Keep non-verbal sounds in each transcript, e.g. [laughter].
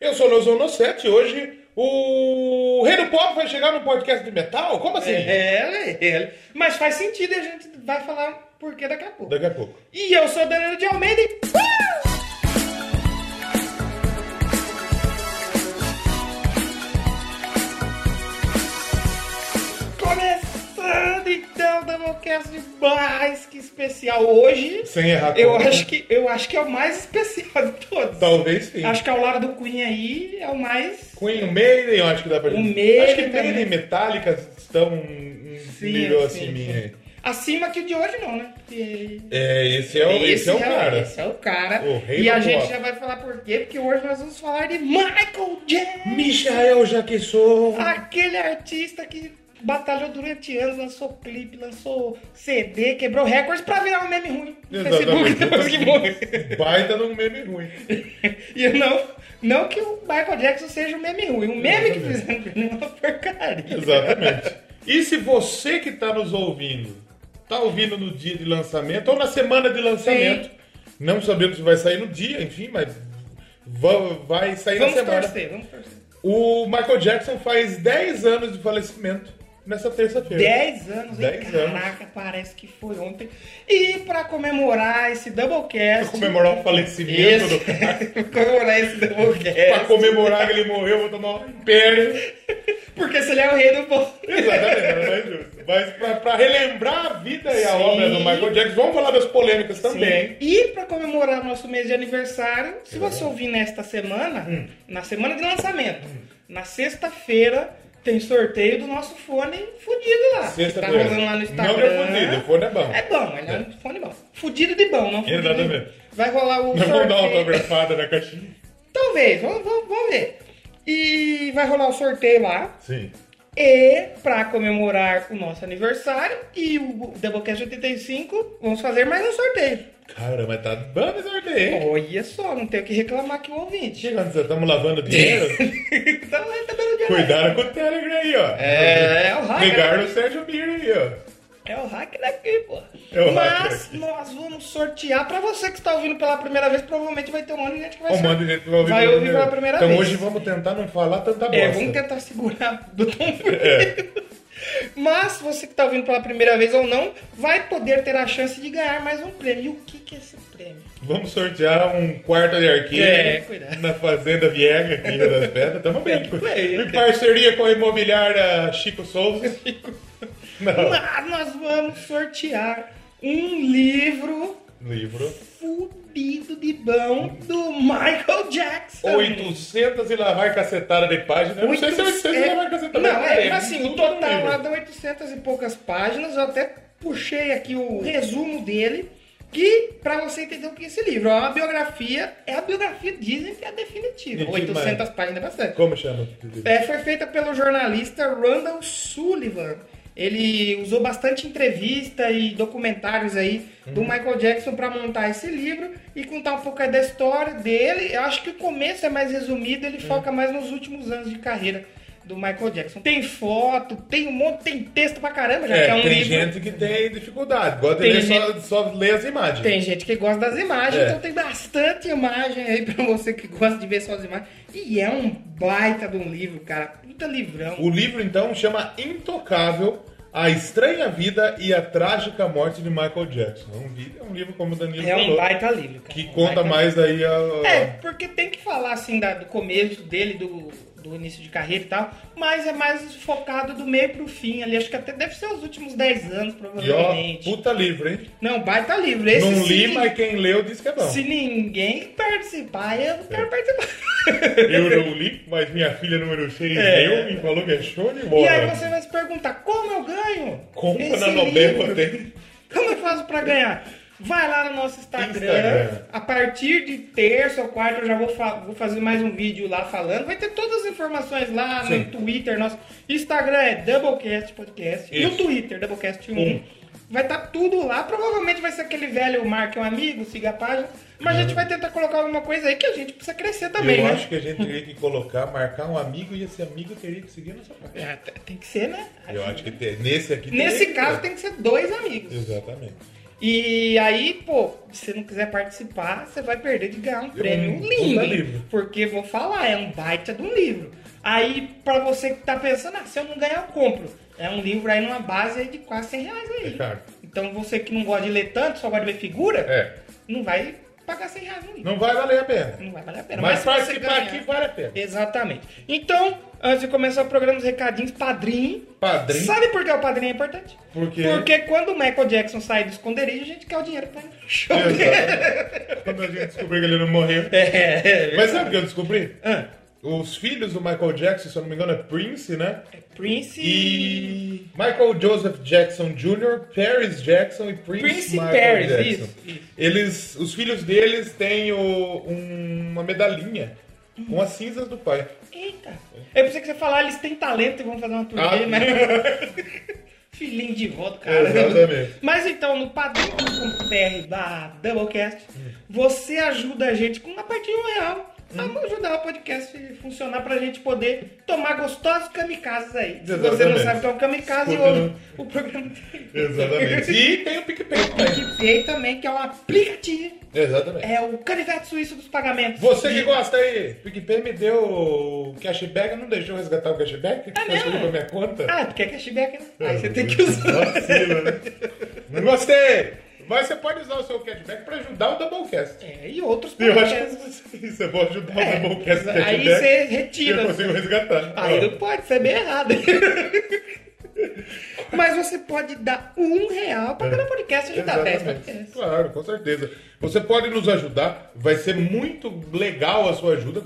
Eu sou o Leozão No 7 e hoje o Rei do Pop vai chegar no podcast de metal? Como assim? É, é, é. Mas faz sentido e a gente vai falar por que daqui a pouco. Daqui a pouco. E eu sou o Danilo de Almeida e... Começando então o Doublecast mais que especial hoje. Sem errar Eu conta. acho, que, eu acho que é o mais especial de todos. Talvez sim. Acho que ao lado do Queen aí é o mais. Queen, o Maiden, eu acho que dá pra O gente. Maiden Acho que. Maiden e Metallica estão em Sim, nível sim, assim, sim. minha. Acima que o de hoje não, né? Porque É, esse é o, esse é o cara. Esse é o cara. O rei e a gente pop. já vai falar por quê, porque hoje nós vamos falar de Michael Jackson. Michael Jackson. Aquele artista que batalhou durante anos, lançou clipe, lançou CD, quebrou recordes pra virar um meme ruim no Facebook [laughs] depois que morreu. Baita num meme ruim. [laughs] E eu não, não que o Michael Jackson seja um meme ruim. O meme que Exatamente. fizeram com ele é uma porcaria. Exatamente. E se você que está nos ouvindo, está ouvindo no dia de lançamento ou na semana de lançamento, não sabemos se vai sair no dia, enfim, mas va- vai sair Vamos na semana. torcer, vamos torcer. O Michael Jackson faz 10 anos de falecimento nessa terça-feira. 10 anos, hein? 10 anos. Caraca, parece que foi ontem. E pra comemorar esse Doublecast... Pra comemorar o falecimento esse, do [laughs] cara. comemorar esse Doublecast. Pra comemorar que ele morreu, vou tomar um império. Porque se ele é o rei do povo. Exatamente, mais [laughs] justo. Mas pra, pra relembrar a vida e a Sim. obra do Michael Jackson, vamos falar das polêmicas também. Sim. E pra comemorar nosso mês de aniversário, se você ouvir nesta semana, Hum. na semana de lançamento, na sexta-feira, tem sorteio do nosso fone fudido lá. Tá Sexta-feira. rolando lá no Instagram. Não é fudido, o fone é bom. É bom, ele é, um fone bom. Fudido de bom, não fudido. Exatamente. de- Vai rolar o Nós vamos dar uma sorteio. autografada na caixinha. Talvez, vamos, vamos, vamos ver. E vai rolar o sorteio lá. Sim. E para comemorar o nosso aniversário e o Doublecast 85, vamos fazer mais um sorteio. Cara, mas tá esse sorteio, hein? Olha só, não tenho que reclamar aqui o ouvinte. Chegando, estamos lavando dinheiro. [laughs] então vai tá dando dinheiro. Cuidado com o Telegram aí, ó. É, é o hacker. Ligar no Sérgio Mir aí, ó. É o hacker daqui, pô. É o Mas hacker aqui. nós vamos sortear. Pra você que está ouvindo pela primeira vez, provavelmente vai ter um monte de gente que vai Um monte de gente vai ouvir, Vai pela ouvir pela primeira então vez. hoje vamos tentar não falar tanta bosta. É, vamos tentar segurar do tom. É. [laughs] Mas você que está ouvindo pela primeira vez ou não, vai poder ter a chance de ganhar mais um prêmio. E o que, que é esse prêmio? Vamos sortear um quarto de arquivo É, na Fazenda Viega, aqui em das Pedras. Tamo bem. [laughs] Em parceria com a imobiliária Chico Souza. Não. Mas nós vamos sortear um livro Livro. fudido de bom do Michael Jackson. 800 e lá vai cacetada de página. Eu não sei se é 800 e lá vai cacetada Não, é, é, assim, o total lá dá 800 e poucas páginas. Eu até puxei aqui o resumo dele. Que, pra você entender o que é esse livro, é uma biografia, é a biografia, dizem que é a definitiva. E 800 demais. páginas é bastante. Como chama? É, foi feita pelo jornalista Randall Sullivan. Ele usou bastante entrevista e documentários aí do Michael Jackson para montar esse livro e contar um pouco da história dele. Eu acho que o começo é mais resumido, ele foca mais nos últimos anos de carreira do Michael Jackson. Tem foto, tem um monte, tem texto pra caramba, já que é É, um tem livro. gente que tem dificuldade. Gosta Tem de ler só, gente- só ler as imagens. Tem gente que gosta das imagens, É. então tem bastante imagem aí pra você que gosta de ver só as imagens. E é um baita de um livro, cara. Puta livrão. O livro, então, chama Intocável, A Estranha Vida e a Trágica Morte de Michael Jackson. É um, é livro, como o Danilo É um falou, baita livro, cara. que Um conta mais aí a... É, porque tem que falar assim da- do começo dele, do, do início de carreira e tal, mas é mais focado do meio pro fim ali. Acho que até deve ser os últimos 10 anos, E ó, provavelmente. puta livro, hein? Não, baita livro. Esse Não li, mas quem leu disse que é bom. se ninguém participar, eu não quero participar. [laughs] Eu não li, mas minha filha número 6 É. leu e falou que é show de E bola. aí você vai se perguntar, como eu ganho? Compra esse na livro? tem. Como eu faço pra ganhar? Vai lá no nosso Instagram. Instagram. A partir de terça ou quarta eu já vou, fa- vou fazer mais um vídeo lá falando. Vai ter todas as informações lá Sim. no Twitter. Nosso Instagram é Doublecast Podcast. Isso. No Twitter, Doublecast 1. Um. Vai estar tudo lá. Provavelmente vai ser aquele velho marque um amigo, siga a página. Mas a gente vai tentar colocar alguma coisa aí que a gente precisa crescer também, eu né? acho que a gente teria que colocar, marcar um amigo e esse amigo teria que seguir nossa página. É, tem que ser, né? Eu acho que tem- nesse aqui Nesse que caso ter. tem que ser dois amigos. Exatamente. E aí, pô, se você não quiser participar, você vai perder de ganhar um prêmio um lindo. livro. Porque vou falar, é um baita de um livro. Aí, pra você que tá pensando, ah, se eu não ganhar, eu compro. É um livro aí numa base de quase 100 reais aí. É caro. Então você que não gosta de ler tanto, só gosta de ver figura, É. não vai pagar 100 reais no livro. Não vai valer a pena. Não vai valer a pena. Mas você participar ganhar- aqui vale a pena. Exatamente. Então, antes de começar o programa, os recadinhos, padrinho. Padrinho. Sabe por que o padrinho é importante? Por quê? Porque quando o Michael Jackson sai do esconderijo, a gente quer o dinheiro pra show. Quando a gente descobriu que ele não morreu. [laughs] É, Mas sabe o que eu descobri? Ah, Os filhos do Michael Jackson, se eu não me engano, é Prince, né? Prince E Michael Joseph Jackson Jr., Paris Jackson e Prince, Prince Michael Paris, Jackson. isso, isso. Eles, os filhos deles têm o- um- uma medalhinha com as cinzas do pai. Eita. Eu pensei que você falar, eles têm talento e vão fazer uma turnê, Ah. né? [laughs] Filhinho de voto, cara. Exatamente. Mas então, no padrinho.br da Doublecast, você ajuda a gente com uma partir de um real. Vamos ajudar o podcast a funcionar pra gente poder tomar gostosos kamikazes aí. Se você não sabe o que é um kamikaze, ouve no- o programa. Exatamente. E tem o PicPay também. PicPay também, que é um aplicativo. Exatamente. É o canivete suíço dos pagamentos. Você que gosta aí, PicPay me deu o cashback, não deixou resgatar o cashback? É mesmo? pra minha conta? Ah, porque é cashback, né? Aí você tem que usar. Vacila, né? Não gostei! Mas você pode usar o seu cashback pra ajudar o Doublecast. É, e outros eu acho que é bom ajudar É, o Doublecast aí você retira. eu consigo resgatar. Aí não pode, isso é bem errado. [laughs] [laughs] Mas você pode dar um real para cada podcast e ajudar 10 Exatamente. podcasts. Claro, com certeza. Você pode nos ajudar, vai ser muito legal a sua ajuda.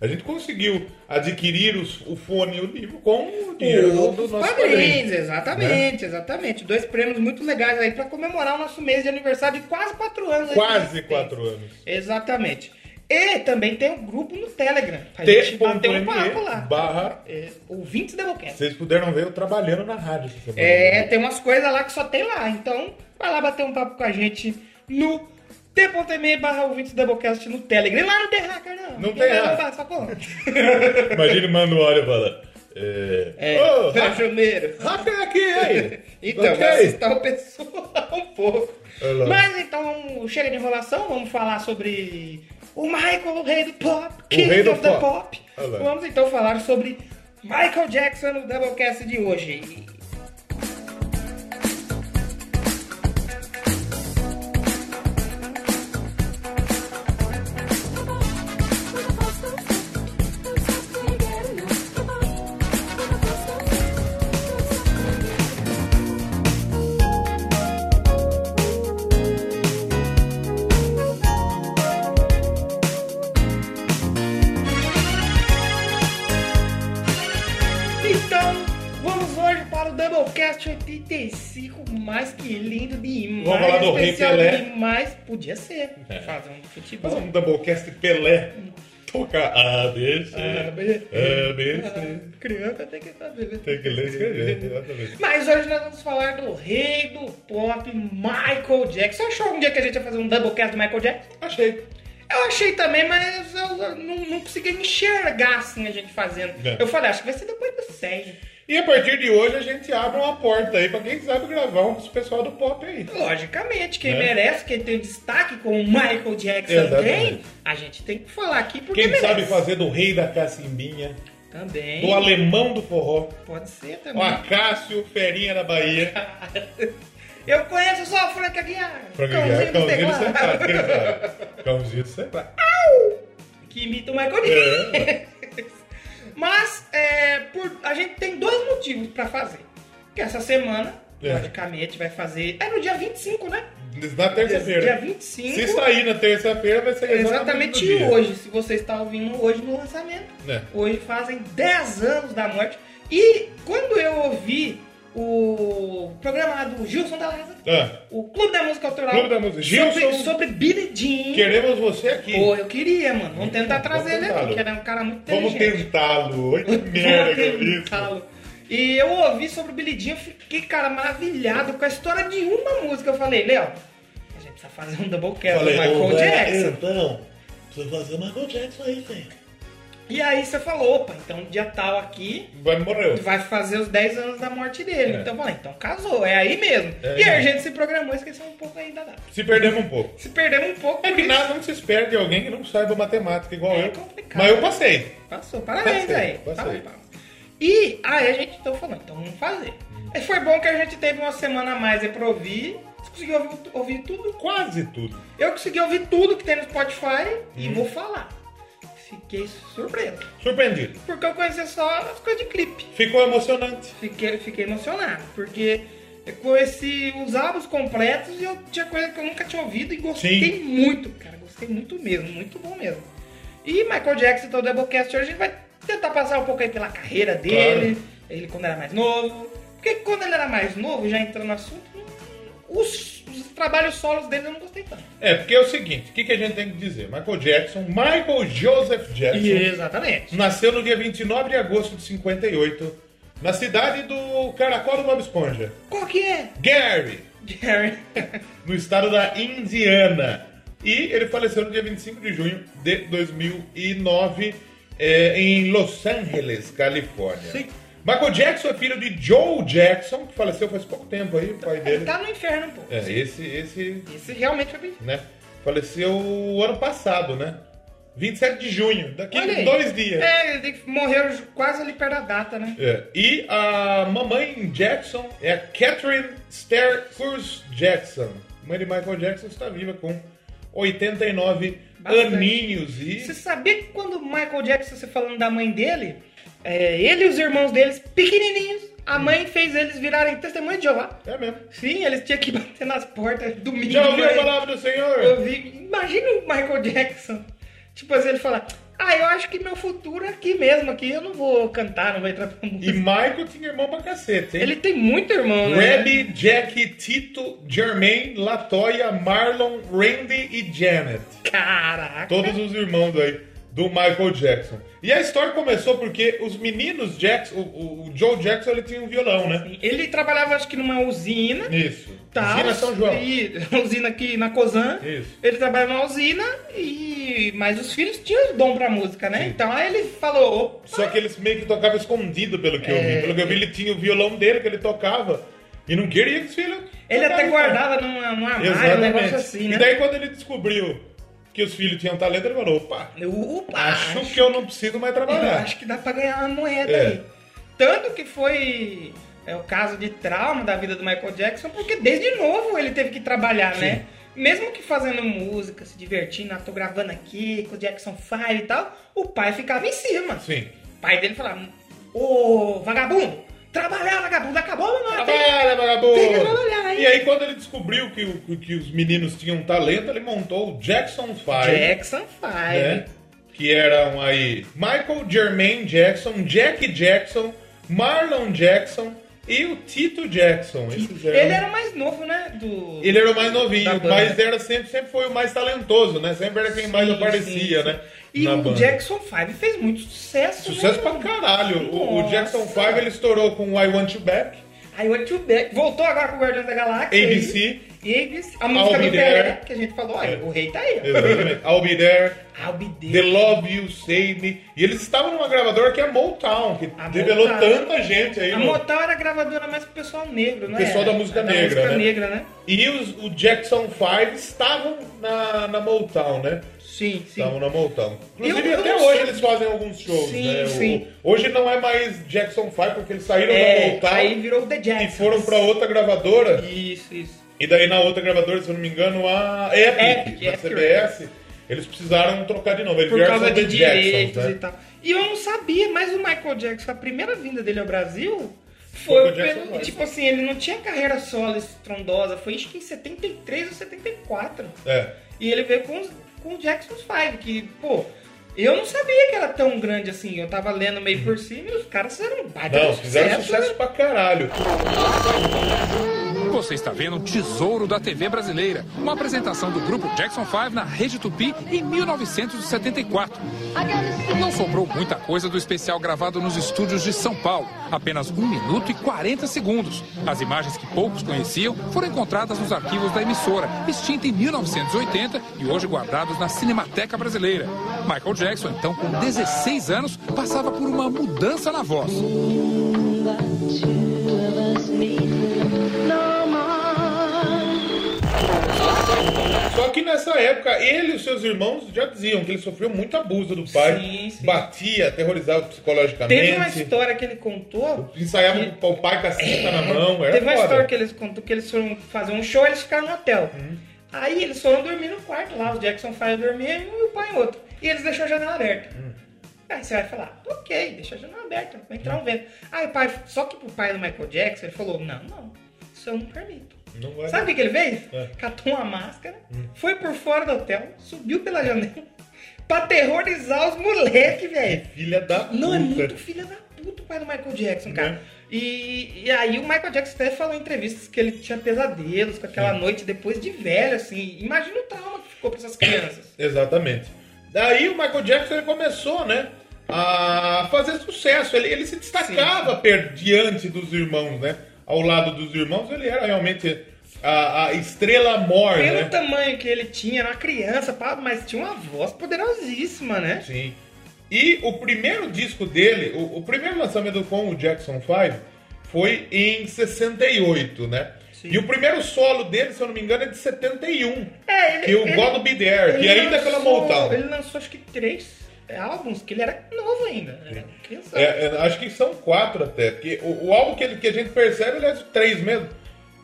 A gente conseguiu adquirir os- o fone e o livro com o dinheiro do, do Os nosso padrinhos, padrinho. Né? exatamente, exatamente. Dois prêmios muito legais aí para comemorar o nosso mês de aniversário de quase quatro anos. aí de Quase existência. quatro anos. Exatamente. E também tem um grupo no Telegram. A gente bateu um papo lá. barra. É, ouvintes da Doublecast. Vocês puderam ver eu trabalhando na rádio. É, tem umas coisas lá que só tem lá. Então, vai lá bater um papo com a gente no t.me barra ouvintes Doublecast no Telegram. E lá não tem hacker, não. Não tem hacker. Imagina manda uma hora e fala. É. É, Ô, rajoneiro. hacker aqui, aí! [laughs] Então, Ok. vai assustar o pessoal [laughs] um pouco. Mas então, chega de enrolação, vamos falar sobre o Michael, o rei do pop, King rei do of the pop. pop. Olha lá. Vamos então falar sobre Michael Jackson no Doublecast de hoje. Pelé. demais. Podia ser, É. fazer um futebol. Fazer um Doublecast Pelé. Tocar A, B, C. A, B, A, B, C. Ah, Criança tem que saber. né? Tem que ler e escrever, exatamente. Mas hoje nós vamos falar do rei do pop, Michael Jackson. Você achou um dia que a gente ia fazer um Doublecast do Michael Jackson? Achei. Eu achei também, mas eu não, não consegui enxergar assim a gente fazendo. É. Eu falei, acho que vai ser depois do 100. E a partir de hoje a gente abre uma porta aí pra quem sabe gravar um com o pessoal do pop aí. Logicamente, quem Né? merece, quem tem destaque como o Michael Jackson Exatamente. tem, a gente tem que falar aqui porque Quem merece. sabe fazer do rei da cacimbinha, Também. do alemão do forró, Pode ser o também. Acácio, ferinha da Bahia. [laughs] Eu conheço só o Frank Aguiar. Frank Aguiar, cãozinho do? Cãozinho do Secado. [laughs] Que imita o Michael Jackson. É. Mas é, por- a gente tem dois motivos pra fazer. Que essa semana, É. logicamente, vai fazer. É no dia 25, né? Na terça-feira. Dia 25. Se sair na terça-feira, vai ser Exatamente dia. hoje, se você está ouvindo hoje no lançamento. É. Hoje fazem 10 anos da morte. E quando eu ouvi o programa lá do Gilson da Lázaro, Ah, o Clube da Música Autoral, Clube da Música. sobre, Gilson. sobre Billy Jean. queremos você aqui. Pô, eu queria, mano. Vamos tentar trazer ele aqui, ele é um cara muito Vamos tentá-lo. Oi, que [laughs] merda que é Vamos isso. E eu ouvi sobre o Billy Jean, eu fiquei, cara, maravilhado com a história de uma música. Eu falei, Léo, a gente precisa fazer um doublecast do Falei, Michael Jackson. Então, precisa fazer o Michael Jackson aí, velho. E aí você falou, opa, então dia tal aqui Vai morrer. vai fazer os 10 anos da morte dele. É. Então eu falei, então casou, é aí mesmo. É e aí a aí. gente se programou, esqueceu um pouco aí da data. Se perdemos um pouco. Se perdemos um pouco, É que nada não se espera de alguém que não saiba matemática igual É eu. complicado. Mas eu passei. Passou, parabéns Passei, aí. passei. Parabéns, parabéns. E aí a gente então falou, então vamos fazer. Aí foi bom que a gente teve uma semana a mais aí pra ouvir. Você conseguiu ouvir, ouvir tudo? Quase tudo. Eu consegui ouvir tudo que tem no Spotify e Hum. vou falar. Fiquei surpreso. Surpreendido. Porque eu conhecia só as coisas de clipe. Ficou emocionante. Fiquei, fiquei emocionado. Porque eu conheci os álbuns completos e eu tinha coisa que eu nunca tinha ouvido e gostei Sim. muito, cara. Gostei muito mesmo, muito bom mesmo. E Michael Jackson, então, o Doublecast hoje, a gente vai tentar passar um pouco aí pela carreira dele, ele quando era mais novo. Porque quando ele era mais novo, já entrando no assunto, os, os trabalhos solos dele eu não gostei tanto. É, porque é o seguinte, o que, que a gente tem que dizer? Michael Jackson, Michael Joseph Jackson, Exatamente. nasceu no dia 29 de agosto de 58, na cidade do Caracol do Bob Esponja, Qual que é? Gary, Jerry. [laughs] no estado da Indiana. E ele faleceu no dia 25 de junho de 2009 é, em Los Angeles, Califórnia. Sim. Michael Jackson é filho de Joe Jackson, que faleceu faz pouco tempo aí, o pai Ele dele. tá no inferno um pouco. É, esse, esse, Esse realmente foi bem. né? Faleceu o ano passado, né? 27 de junho, daqui aí. dois dias. É, ele morreu quase ali perto da data, né? É, E a mamãe Jackson é a Catherine Stair Cruz Jackson. Mãe de Michael Jackson está viva com 89 Bastante. aninhos e. Você sabia que quando Michael Jackson, você falando da mãe dele, é, ele e os irmãos deles, pequenininhos, a mãe fez eles virarem testemunha de Jeová? É mesmo. Sim, eles tinham que bater nas portas domingo. Já ouviu a aí. palavra do Senhor? Eu vi. Imagina o Michael Jackson. Tipo assim, ele fala: Ah, eu acho que meu futuro é aqui mesmo, aqui eu não vou cantar, não vou entrar pra E música. Michael tinha irmão pra cacete, hein? Ele tem muito irmão, né? Jackie, Tito, Jermaine, Latoya, Marlon, Randy e Janet. Caraca. Todos os irmãos aí do Michael Jackson. E a história começou porque os meninos Jackson, o, o- Joe Jackson, ele tinha um violão, né? Ele trabalhava, acho que numa usina. Isso. Tal, Usina São João. E, [laughs] usina aqui na Cozan. Isso. Ele trabalhava na usina, e mas os filhos tinham dom pra música, né? Então aí ele falou, opa, Só que eles meio que tocavam escondido, pelo que eu vi. É. Pelo que eu vi, ele tinha o violão dele que ele tocava. E não queria que os filhos. ele até guardava numa, num armário, um negócio assim, né? E daí, quando ele descobriu que os filhos tinham talento, ele falou: opa, Opa, acho que eu não preciso mais eu trabalhar. acho que dá pra ganhar uma moeda É. aí. Tanto que foi é, o caso de trauma da vida do Michael Jackson, porque desde novo ele teve que trabalhar, né? Mesmo que fazendo música, se divertindo, ah, tô gravando aqui com o Jackson 5 e tal, o pai ficava em cima. Sim. O pai dele falava, ô vagabundo, trabalhar vagabundo, acabou nome. Trabalha, vagabundo! tem que trabalhar, hein? E aí, quando ele descobriu que, o- que os meninos tinham talento, ele montou o Jackson 5. Jackson 5. né? Que eram aí Michael Jermaine Jackson, Jack Jackson, Marlon Jackson e o Tito Jackson. Esses eram- Ele era o mais novo, né? Do... Ele era o mais Da novinho, banda. mas era sempre, sempre foi o mais talentoso, né? Sempre era quem mais Sim, aparecia, sim, né? E na o banda. Jackson 5 fez muito sucesso. Sucesso né? pra caralho. O, o. Jackson 5 ele estourou com I Want You Back, Aí o Tio Beck voltou agora com o Guardiões da Galáxia. ABC. aí. E ABC. A música Be do Pelé, que a gente falou, olha, É. o rei tá aí. exatamente, I'll Be There, I'll be The there. Love You Save Me. E eles estavam numa gravadora que é a Motown, que A revelou Motown. tanta gente aí. A no- Motown era gravadora mais pro pessoal negro, né? Pessoal da música negra, música né? negra, né? E os, o Jackson 5 estavam na, na Motown, né? Sim, sim. Estavam na Motown. Inclusive, Eu- eu até hoje sei. eles fazem alguns shows, Sim, né? O- sim. hoje não é mais Jackson 5, porque eles saíram da É, Motown aí virou o The e Jackson. foram pra outra gravadora. Isso, isso. E daí na outra gravadora, se eu não me engano, a Epic, Epic, da Epic CBS, eles precisaram trocar de novo. Eles Por causa de direitos né? e tal. E eu não sabia, mas o Michael Jackson, a primeira vinda dele ao Brasil Foi pelo. Tipo assim, ele não tinha carreira solo estrondosa, foi acho que em 73 ou 74. É. E ele veio com, os- com o Jackson 5, que, pô, eu não sabia que era tão grande assim. Eu tava lendo meio por cima e os caras fizeram um baita Não, fizeram sucesso, sucesso né? pra caralho. Você está vendo um tesouro da TV brasileira, uma apresentação do grupo Jackson 5 na Rede Tupi em 1974. Não sobrou muita coisa do especial gravado nos estúdios de São Paulo, apenas 1 minuto e 40 segundos. As imagens que poucos conheciam foram encontradas nos arquivos da emissora, extinta em 1980 e hoje guardados na Cinemateca Brasileira. Michael Jackson, então com 16 anos, passava por uma mudança na voz. Só que nessa época, ele e os seus irmãos já diziam que ele sofreu muito abuso do pai. Sim, sim. Batia, aterrorizava psicologicamente. Teve uma história que ele contou. Ensaiava que- com o pai com a cinta na mão. Era Teve uma foda. história que eles contou que eles foram fazer um show e eles ficaram no hotel. Uhum. Aí eles foram dormir no quarto lá, os Jackson 5 dormiam e o pai em outro. E eles deixaram a janela aberta. Uhum. Aí você vai falar, ok, deixa a janela aberta, vai entrar um vento. Aí o pai, só que pro pai do Michael Jackson, ele falou, não, não, isso eu não permito. Sabe o que, que ele fez? É. Catou uma máscara, foi por fora do hotel, subiu pela janela [laughs] pra aterrorizar os moleques, velho. Filha da puta. Não, é muito filha da puta o pai do Michael Jackson, cara. Né? E, e aí o Michael Jackson até falou em entrevistas que ele tinha pesadelos com aquela noite depois de velho, assim. Imagina o trauma que ficou pra essas crianças. [coughs] Exatamente. Daí o Michael Jackson ele começou, né? A fazer sucesso. Ele, ele se destacava per, diante dos irmãos, né? Ao lado dos irmãos, ele era realmente a, a estrela mor, Pelo né? tamanho que ele tinha, era uma criança, mas tinha uma voz poderosíssima, né? Sim. E o primeiro disco dele, o, o primeiro lançamento com o Jackson 5 foi em 68, né? Sim. E o primeiro solo dele, se eu não me engano, é de 71. É, ele, Que o ele- God Be There, que ele ainda é pela lançou- Motown. Ele lançou acho que três álbuns, que ele era novo ainda. Era criança. É, é, acho que são quatro até. Porque o, o álbum que, ele- que a gente percebe, ele é de três mesmo.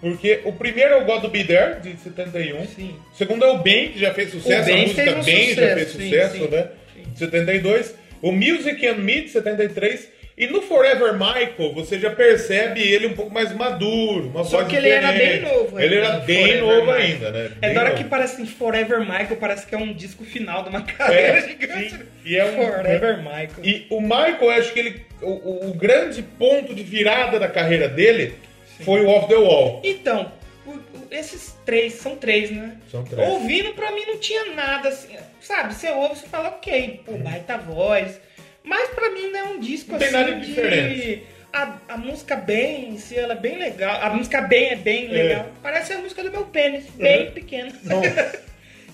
Porque o primeiro é o God Be There, de 71. Sim. O segundo é o Ben, que já fez sucesso. Ben a música fez um Ben já sucesso, fez sim, sucesso, sim, né? sim. De 72. O Music and Me, de 73. E no Forever Michael, você já percebe ele um pouco mais maduro. Uma Só que ele era diferente. bem novo Ele ainda, era no bem Forever novo Michael. ainda, né? É Bem da hora novo. que parece assim, Forever Michael, parece que é um disco final de uma [laughs] carreira É, gigante. sim. E é um- Forever Michael. E o Michael, acho que ele, o, o- grande ponto de virada da carreira dele foi o Off the Wall. Então, esses três, são três, né? São três. Ouvindo, pra mim, não tinha nada assim. Sabe, você ouve, você fala, ok, pô, baita voz. Mas pra mim não é um disco Não tem assim nada de de... diferente. A, a música bem em si, ela é bem legal. A música bem é bem legal. Parece a música do meu pênis, bem Uhum. pequeno. [laughs]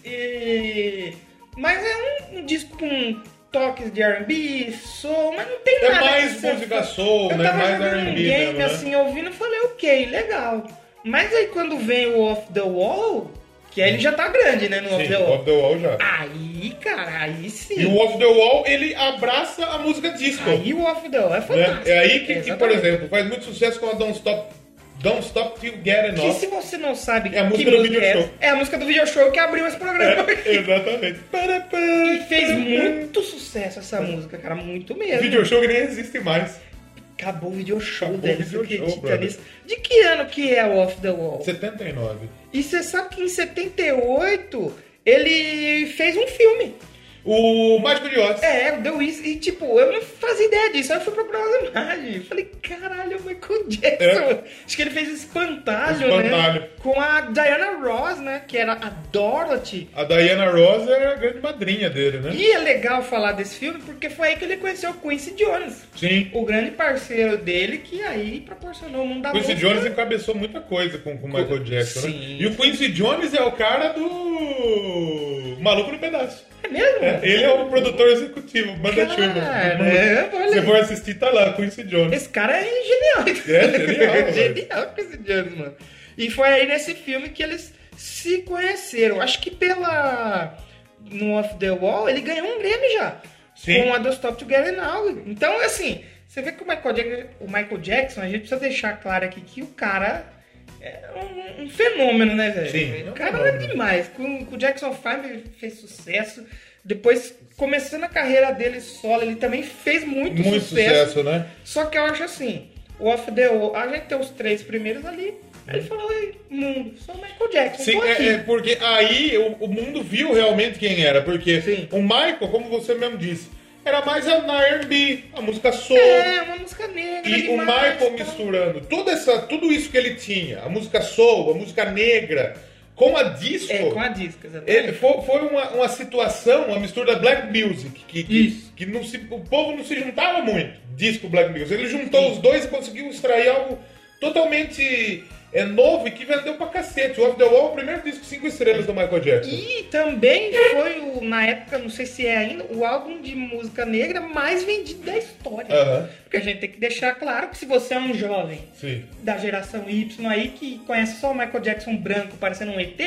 E... Mas é um, um disco com toques de R&B, soul, mas não tem É nada. mais que você música soul, eu né? tava Mais R&B um game, mesmo, né? assim, ouvindo, eu falei, ok, legal. Mas aí quando vem o Off the Wall, que aí ele já tá grande, né, no Off Sim, the Wall. Off the Wall já. Aí, cara, aí sim. E o Off the Wall, ele abraça a música disco. Aí o Off the Wall é né? fantástico. É aí que, que, por exemplo, faz muito sucesso com a Don't Stop, Don't Stop Till Get Que Enough. se você não sabe É a que música do música video é, show. é a música do video show que abriu esse programa. É, exatamente. E fez muito sucesso essa música, cara, muito mesmo. Video show que nem existe mais. Acabou o video show Acabou o video show, nisso? De que ano que é o Off the Wall? 79. E você sabe que em 78 ele fez um filme. O Mágico de Oz. É, o The Wiz. E tipo, eu não fazia ideia disso. Aí eu fui procurar umas imagens. Falei, caralho, o Michael Jackson. É. Acho que ele fez espantalho, Espantalho. né? Com a Diana Ross, né? Que era a Dorothy. A Diana Ross é a grande madrinha dele, né? E é legal falar desse filme porque foi aí que ele conheceu o Quincy Jones. Sim. O grande parceiro dele que aí proporcionou o mundo da Quincy música. Jones encabeçou muita coisa com o Michael Jackson, né? Sim. E o Quincy Jones é o cara do Maluco no Pedaço. É mesmo? É, ele é o produtor executivo, manda chuva. Caramba, olha Você for assistir, tá lá, Quincy Jones. Esse cara é genial. É, genial, [laughs] velho. genial esse Jones, mano. E foi aí nesse filme que eles se conheceram. Acho que pela. No Off the Wall, ele ganhou um Grammy já. Sim. Com a do Stop Together Now. Então, assim, você vê que o Michael, Jackson, o Michael Jackson, a gente precisa deixar claro aqui que o cara é um, um fenômeno, né, velho? Sim, é o cara é demais. Com, com o Jackson 5 ele fez sucesso. Depois, começando a carreira dele solo, ele também fez muito, Muito sucesso, né? só que eu acho assim, o Off the Wall, a gente tem os três primeiros ali, aí ele falou, ei, mundo, sou o Michael Jackson, Sim, é, é porque aí o, o mundo viu realmente quem era. Porque Sim. o Michael, como você mesmo disse, era mais a- R&B, a música soul. É, uma música negra. E o demais, Michael tal. misturando toda essa, tudo isso que ele tinha, a música soul, a música negra, com a disco. É, com a disco, exatamente. Ele foi, foi uma, uma situação, uma mistura da black music, que, que, que não se, o povo não se juntava muito, disco black music. Ele juntou os dois e conseguiu extrair algo totalmente é, novo e que vendeu pra cacete. O Off the Wall é o primeiro disco cinco estrelas do Michael Jackson. E também foi, o, na época, não sei se é ainda, o álbum de música negra mais vendido da história. Aham. Porque a gente tem que deixar claro que se você é um jovem Sim. da geração Y aí, que conhece só o Michael Jackson branco parecendo um ET,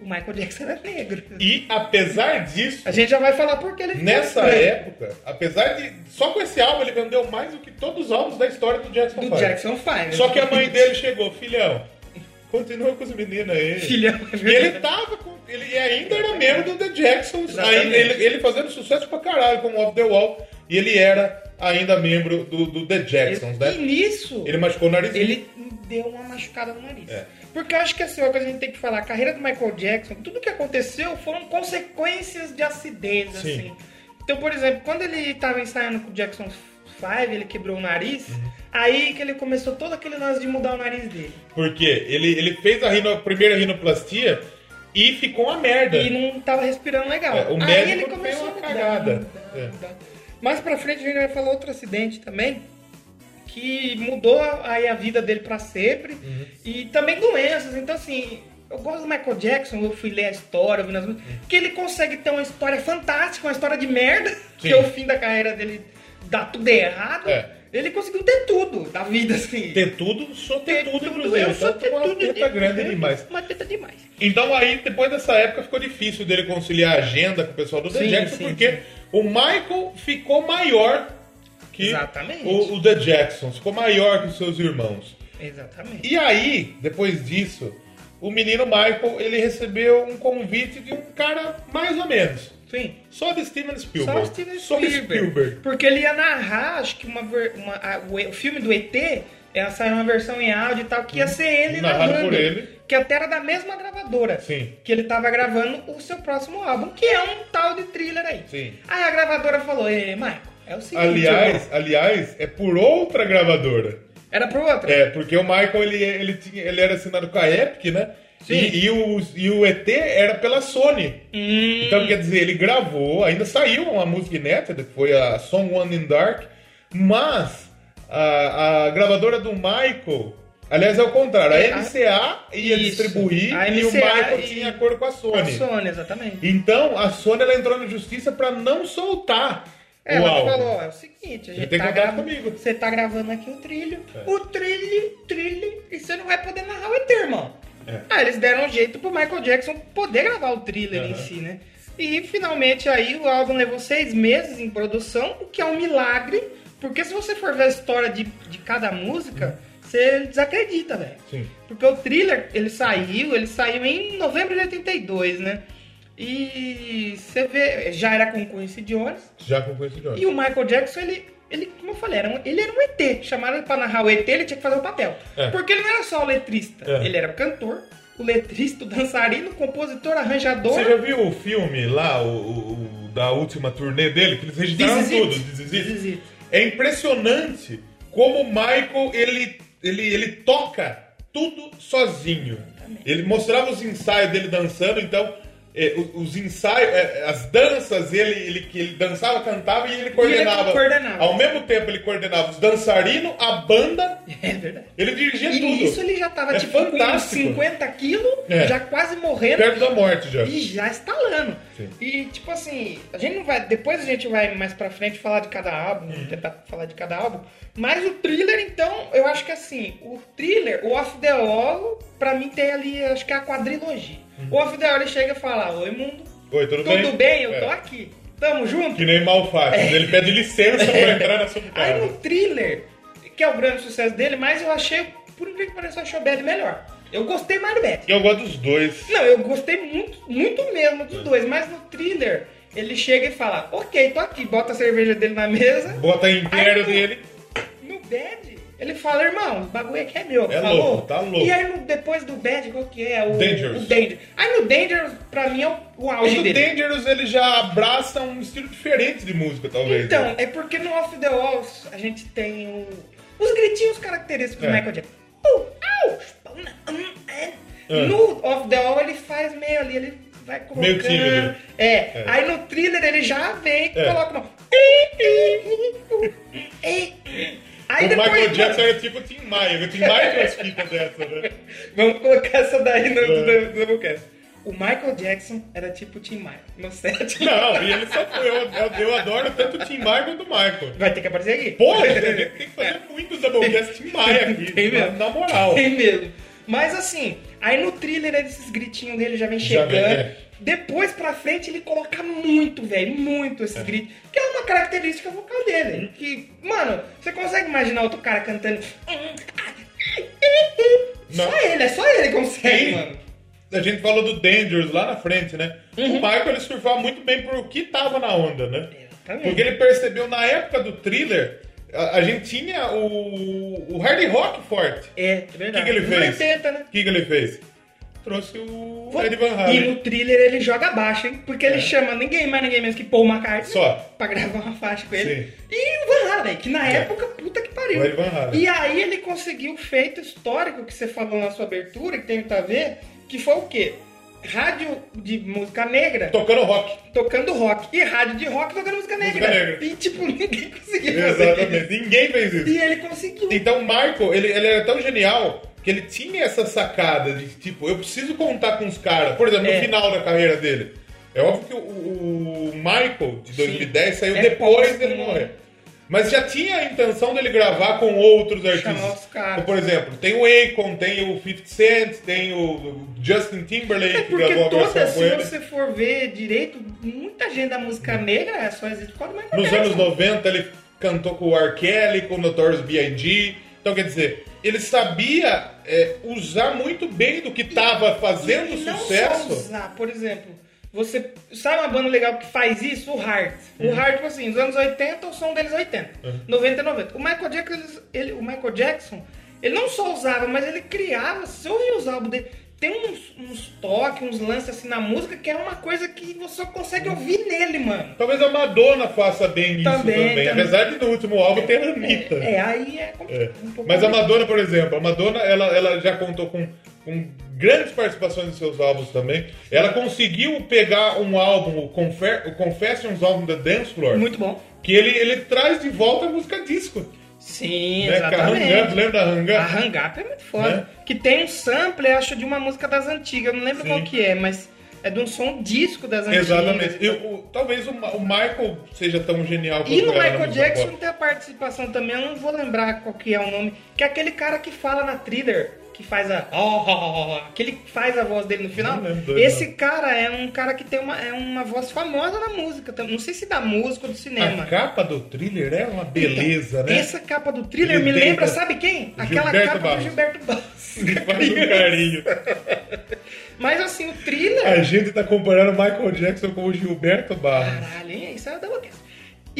o Michael Jackson era negro. E apesar disso, A gente já vai falar porque ele nessa época, apesar de. Só com esse álbum ele vendeu mais do que todos os álbuns da história do Jackson Do. Jackson 5. Só que a mãe dele chegou, filhão, continua com os meninos aí. Filhão, é E ele tava com. Ele ainda era membro do The Jacksons, ainda, ele, ele fazendo sucesso pra caralho como Off the Wall. E ele era ainda membro do, do The Jacksons, E né? nisso, Ele machucou o nariz. ele deu uma machucada no nariz. É. Porque eu acho que assim, uma coisa que a gente tem que falar, a carreira do Michael Jackson, tudo que aconteceu foram consequências de acidentes, Sim. assim. Então, por exemplo, quando ele tava ensaiando com o Jackson 5, ele quebrou o nariz, Uhum. aí que ele começou todo aquele lance de mudar o nariz dele. Porque ele, ele fez a, rino, a primeira rinoplastia e ficou uma merda. E não tava respirando legal. É, o aí ele começou uma a mudar, cagada. mudar, É. mudar. Mais pra frente a gente vai falar outro acidente também, que mudou aí a vida dele pra sempre. Uhum. E também doenças. Então, assim, eu gosto do Michael Jackson, eu fui ler a história, ouvindo as Uhum. músicas, que ele consegue ter uma história fantástica, uma história de merda, que Sim. é o fim da carreira dele dá tudo errado. É. Ele conseguiu ter tudo da vida, assim. Ter tudo, só ter, tudo, inclusive. eu sou Então, ter uma tudo teta de- grande demais. Uma teta demais. Então aí, depois dessa época, ficou difícil dele conciliar a agenda com o pessoal do The Sim, Jackson, sim, porque sim. o Michael ficou maior que Exatamente. o, o The Jacksons, ficou maior que os seus irmãos. Exatamente. E aí, depois disso, o menino Michael, ele recebeu um convite de um cara mais ou menos. Sim. Só de Steven Só Spielberg. o Steven Só de Spielberg. Spielberg. Porque ele ia narrar, acho que uma, uma- a- o, filme do ET, ia sair uma versão em áudio e tal, que ia ser ele Narrado narrando. por ele. Que até era da mesma gravadora. Sim. Que ele tava gravando o seu próximo álbum, que é um tal de thriller aí. Sim. Aí a gravadora falou, Ei, Michael, é o seguinte... Aliás, irmão." aliás, é por outra gravadora. Era pro outro? É, porque o Michael ele, ele, tinha, ele era assinado com a Epic, né? Sim. E, e o, e o ET era pela Sony. Hum, Então, quer dizer, ele gravou, ainda saiu uma música inédita, que foi a Song One in Dark, mas a, a gravadora do Michael, aliás, é o contrário, a É, MCA ia Isso. distribuir A e o MCA Michael e- tinha acordo com a a Sony. Sony, exatamente. Então, a Sony ela entrou na justiça pra não soltar É, o ela álbum. falou, é o seguinte, a gente tem tá contato grava- comigo. Você tá gravando aqui o trilho, É. o trilho, trilho, e você não vai poder narrar o ET, irmão. É. Aí eles deram um jeito pro Michael Jackson poder gravar o thriller em Aham. si, né? E finalmente aí o álbum levou seis meses em produção, o que é um milagre, porque se você for ver a história de, de cada música, você desacredita, velho. Sim. Porque o thriller, ele saiu, ele saiu em novembro de 82, né? E você vê, já era com Quincy Jones, Já com esse Jones. e o Michael Jackson, ele, ele como eu falei, era um, ele era um ET. Chamaram ele pra narrar o ET, ele tinha que fazer o papel. É. Porque ele não era só o letrista. É. Ele era o cantor, o letrista, o dançarino, o compositor, arranjador. Você já viu o filme lá, o, o- da última turnê dele, que eles registraram This tudo? This It? This Is It. É impressionante como o Michael ele, ele, ele toca tudo sozinho. Ele mostrava os ensaios dele dançando, então eh, os, os ensaios, eh, as danças, ele, ele, ele dançava, cantava e ele coordenava. coordenava. Ao mesmo tempo ele coordenava os dançarinos, a banda, [laughs] É verdade. ele dirigia E tudo. nisso ele já tava É tipo com uns fantástico. 50 quilos, É. já quase morrendo. Perto da morte já. E já estalando. Sim. E tipo assim, a gente não vai. Depois a gente vai mais pra frente falar de cada álbum, Uhum. tentar falar de cada álbum. Mas o thriller, então, eu acho que assim, o thriller, o Off the Wall, pra mim tem ali, acho que é a quadrilogia. O Off the ele chega e fala: Oi, mundo, Oi, Uhum. tudo, bem? tudo bem? Eu É. tô aqui. Tamo junto? Que nem Malfácio. Ele pede licença pra [laughs] entrar na sua Aí casa. no thriller, que é o grande sucesso dele, mas eu achei, por incrível que pareça, eu achei o Bad melhor. Eu gostei mais do Bad. Eu gosto dos dois. Não, eu gostei muito, muito mesmo dos dois, mas no thriller ele chega e fala, ok, tô aqui, bota a cerveja dele na mesa. Bota a Aí, no- dele. No Bad, Ele fala, irmão, o bagulho aqui é meu. É falou? louco, tá louco. E aí no- depois do Bad, qual que é? O Dangerous. O Danger. Aí no Dangerous, pra mim, é o, o auge E o dele. Dangerous ele já abraça um estilo diferente de música, talvez. Então, né? é porque no Off the Walls a gente tem o- os gritinhos característicos É. do Michael Jackson. Uh, au, hum, é. É. No Off the Wall ele faz meio ali, ele vai colocando. Meio tímido. É. É. Aí no thriller ele já vem e É. coloca uma. Aí o depois. Michael Jackson era tipo o Tim Maia. Tim Maia tinha umas fitas dessa, né? [laughs] Vamos colocar essa daí no, É. no, no Doublecast. O Michael Jackson era tipo o Tim Maia. No set. Não, e ele só foi. Eu, eu, eu adoro tanto o Tim Maia quanto o Michael. Vai ter que aparecer aqui. Pô, a gente tem que fazer muito Doublecast Tim Maia aqui. Tem mesmo. Na moral. Tem mesmo. Mas assim, aí no thriller esses gritinhos dele já vem Já chegando. vem, é. Depois pra frente ele coloca muito, velho, muito esses gritos. Que é uma característica vocal dele. Que, mano, você consegue imaginar outro cara cantando. Só Não. ele, é só ele que consegue, Sim. mano. A gente falou do Dangerous lá na frente, né? Uhum. O Michael ele surfava muito bem por que tava na onda, né? Exatamente. Porque ele percebeu na época do thriller, a, a gente tinha o, o hard rock forte. É, é O que, verdade. que ele fez? 80, né? O que, que ele fez? Trouxe o Ed Van E Halen. no thriller ele joga baixo, hein? Porque ele chama ninguém mais, ninguém menos que Paul McCartney Só. pra gravar uma faixa com ele. Sim. E o Van Halen, que na É. época, puta que pariu. O Ed Van Halen. E aí ele conseguiu o feito histórico que você falou na sua abertura, que tem muito a ver, que foi o quê? Rádio de música negra Tocando rock. tocando rock e rádio de rock tocando música negra. negra. E tipo, [laughs] ninguém conseguiu fazer Exatamente. Ninguém fez isso. isso. E ele conseguiu. Então o Michael, ele, ele era tão genial que ele tinha essa sacada de tipo, eu preciso contar com os caras. Por exemplo, É. no final da carreira dele. É óbvio que o, o Michael de 2010 saiu É depois dele morrer. Mas já tinha a intenção dele gravar com outros artistas. Caras. Por exemplo, tem o Akon, tem o 50 Cent, tem o Justin Timberlake É que gravou a toda, versão com se ele. você for ver direito, muita gente da música negra só existe por causa do Michael Nos anos 90 ele cantou com o R. Kelly, com o Notorious B.I.G. Então quer dizer, ele sabia é, usar muito bem do que estava fazendo E não sucesso. Só usar, por exemplo, você sabe uma banda legal que faz isso? O Heart. Uhum. O Heart, tipo assim, nos anos 80, o som deles é 80. 90 e 90. O Michael Jackson, ele, o Michael Jackson, ele não só usava, mas ele criava. Se você ouvir os álbuns dele, tem uns, uns toques, uns lances assim na música que é uma coisa que você só consegue ouvir nele, mano. Talvez a Madonna faça bem isso Também, também. também. Apesar de no último álbum ter a Anitta. É, é, aí é, É. complicado. um Mas a. Madonna, por exemplo, a Madonna ela, ela já contou com, com grandes participações em seus álbuns também. Ela conseguiu pegar um álbum, o, Confer, o Confessions Album da Dance Floor, Muito bom. que ele, ele traz de volta a música disco. Sim, Né? A Hang Up, exatamente. lembra da Hang Up? A Hang Up é muito foda. Né? Que tem um sample, acho, de uma música das antigas. Eu não lembro Sim. qual que é, mas é de um som disco das antigas. Exatamente. E o- talvez o, o Michael seja tão genial quanto E no Michael Jackson tem a participação também, eu não vou lembrar qual que é o nome, que é aquele cara que fala na thriller, que faz a. Oh, oh, oh, aquele que faz a voz dele no final. Não lembro, Esse cara é um cara que tem uma, é uma voz famosa na música. Não sei se da música ou do cinema. A capa do thriller é uma beleza, Então, né? Essa capa do thriller Ele me lembra, sabe quem? Aquela Gilberto capa Barros. do Gilberto Barros. [laughs] Um carinho. Mas assim, o thriller. A gente tá comparando Michael Jackson com o Gilberto Barros. Caralho, hein? isso é o Doublecast.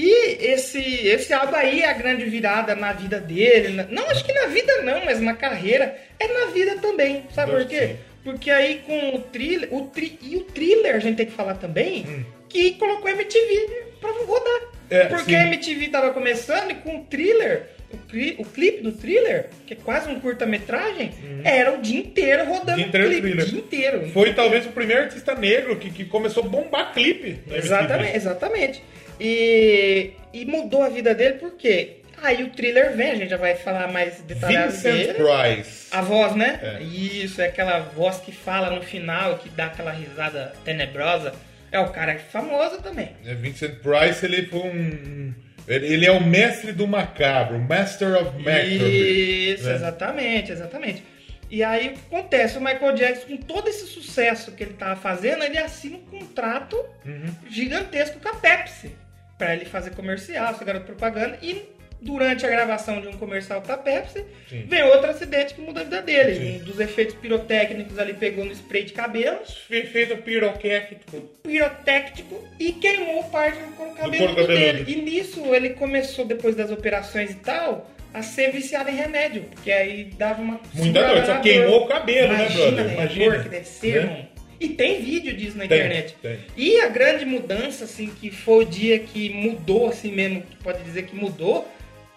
E esse, esse álbum aí é a grande virada na vida dele. não, acho que na vida não, mas na carreira. É na vida também. Sabe por quê? sim. Porque aí com o thriller. O tri, e o thriller a gente tem que falar também. Que colocou a MTV pra rodar. Hum. É, Porque sim. a MTV tava começando e com o thriller. O, cli- o clipe do thriller, que é quase um curta-metragem, era o dia inteiro rodando Hum. Dia inteiro clipe. thriller. O dia inteiro. Foi talvez o primeiro artista negro que, que começou a bombar clipe. Exatamente, exatamente. E, e mudou a vida dele porque aí o thriller vem, a gente já vai falar mais detalhado Vincent dele. Price. A voz, né? É. Isso, é aquela voz que fala no final, que dá aquela risada tenebrosa. É o cara famoso também. É, Vincent Price, ele foi um... Ele ele é o mestre do macabro, Master of Macabre. Isso, né? exatamente, exatamente. E aí o que acontece? O Michael Jackson, com todo esse sucesso que ele tava fazendo, ele assina um contrato Uhum. gigantesco com a Pepsi. Pra ele fazer comercial, ser garoto propaganda. E durante a gravação de um comercial pra Pepsi, Sim. vem outro acidente que muda a vida dele. Sim. Um dos efeitos pirotécnicos ali pegou no spray de cabelo, Feito piroquético. pirotécnico, e queimou parte do couro cabeludo cabeludo. dele. E nisso ele começou, depois das operações e tal, a ser viciado em remédio, porque aí dava uma. Muita dor, só queimou o cabelo, né, brother? Imagina, Imagina. dor que deve ser, Né? E tem vídeo disso na Tem, internet. tem. E a grande mudança, assim, que foi o dia que mudou, assim mesmo, que pode dizer que mudou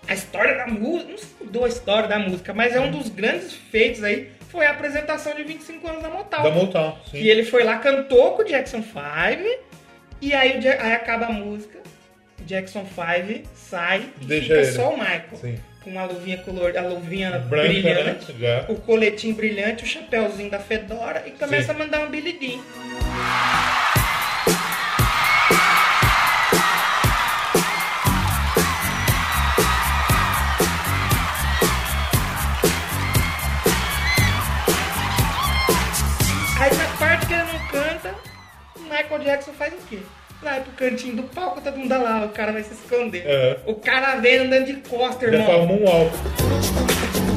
a história da música. Não se mudou a história da música, mas é um dos grandes feitos aí, foi a apresentação de 25 anos da Motown. Da Motown, sim. E ele foi lá, cantou com o Jackson 5, e aí, aí acaba a música, o Jackson 5 sai e Deixa fica ele. só o Michael. Sim. Com a luvinha color, a luvinha Branca, brilhante, né? O coletinho brilhante, o chapéuzinho da Fedora e começa Sim. a mandar um Dean. Aí na parte que ele não canta, o Michael Jackson faz o quê? Vai pro cantinho do palco, todo mundo lá, o cara vai se esconder. É. O cara vem andando de costa, Já irmão. faz um alto.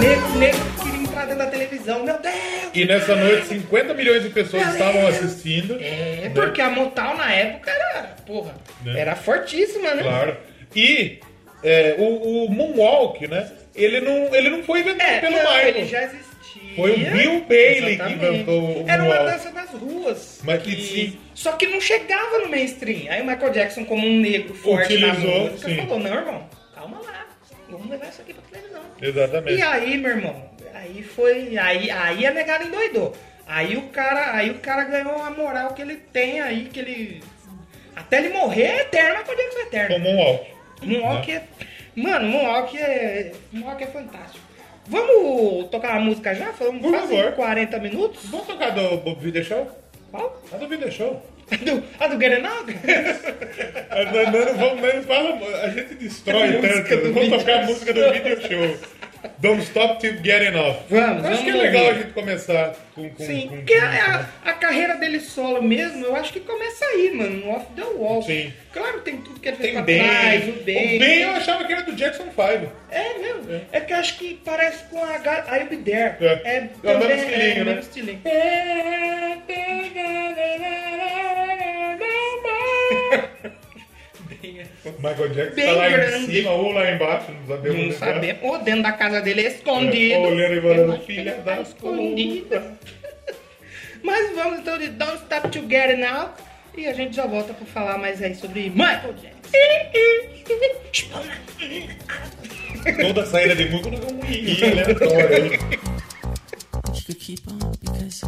Nego, nego queria entrar dentro da televisão, meu Deus! E nessa noite, 50 milhões de pessoas Meu estavam Deus. assistindo. É, né? porque a Motown na época era, porra, Né? era fortíssima, né? Claro. E é, o, o Moonwalk, né? Ele não, ele não foi inventado É, pelo não, Michael. ele já existia. Foi o Bill Bailey que inventou o Era uma dança das ruas. Mas que... sim. Só que não chegava no mainstream. Aí o Michael Jackson, como um negro forte Utilizou, na música, sim. falou, não, irmão, calma lá. Vamos levar isso aqui pra televisão. Exatamente. E aí, meu irmão, aí foi. Aí, aí a negada endoidou. Aí o cara, aí o cara ganhou a moral que ele tem aí, que ele. Até ele morrer é eterno, mas Jackson é eterno. Com o Moonwalk. Moonwalk é. Mano, Moonwalk é. Moonwalk é fantástico. Vamos tocar uma música já? Falamos Por quase favor. 40 minutos? Vamos tocar do, do Video Show? Qual? A do Video Show. A do, a do Get It Out? A do- não, não, vamos, não fala, a gente destrói A tanto. Vamos tocar a música do Video Show. Don't Stop Till Getting Off. Vamos, Acho que é vamos legal ouvir. a gente começar com... com Sim, com, porque com a, a, né? carreira dele solo mesmo, eu acho que começa aí, mano, no Off the Wall. Sim. Claro, tem tudo que ele fez Tem pra bem. trás, o O bem. bem eu achava que era do Jackson 5. É mesmo. É. que eu acho que parece com a I'll Be There. É. É, É o mesmo estilinho, é, né? o mesmo estilinho. Michael Jackson Bem tá lá grande. em cima ou lá embaixo, não sabemos. Não onde tá. sabemos. Ou dentro da casa dele escondido. É, olhando e falando, filha ele tá da escondido. [laughs] Mas vamos então de Don't Stop to Get It Now. E a gente já volta pra falar mais aí sobre Michael Jackson. Toda saída de música é um aleatório you could keep on because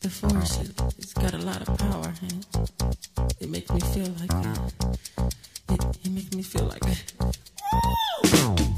the force it, it's got a lot of power and it, it makes me feel like it, it makes me feel like volta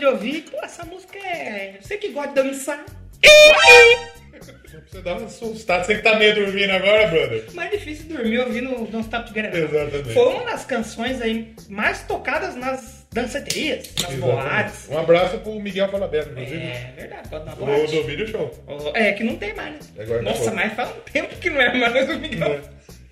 de ouvir. Pô, essa música é. Você que gosta de dançar. Você dá uma assustada. Você que tá meio dormindo agora, brother. Mais difícil dormir ouvindo Don't Stop Together. Exatamente. Foi uma das canções aí mais tocadas nas danceterias, nas boates. Um abraço pro Miguel Falabella, inclusive. É verdade, pode dar boate. do vídeo show. É, que não tem mais, né? Agora Nossa, acabou. mas faz um tempo que não é mais o Miguel.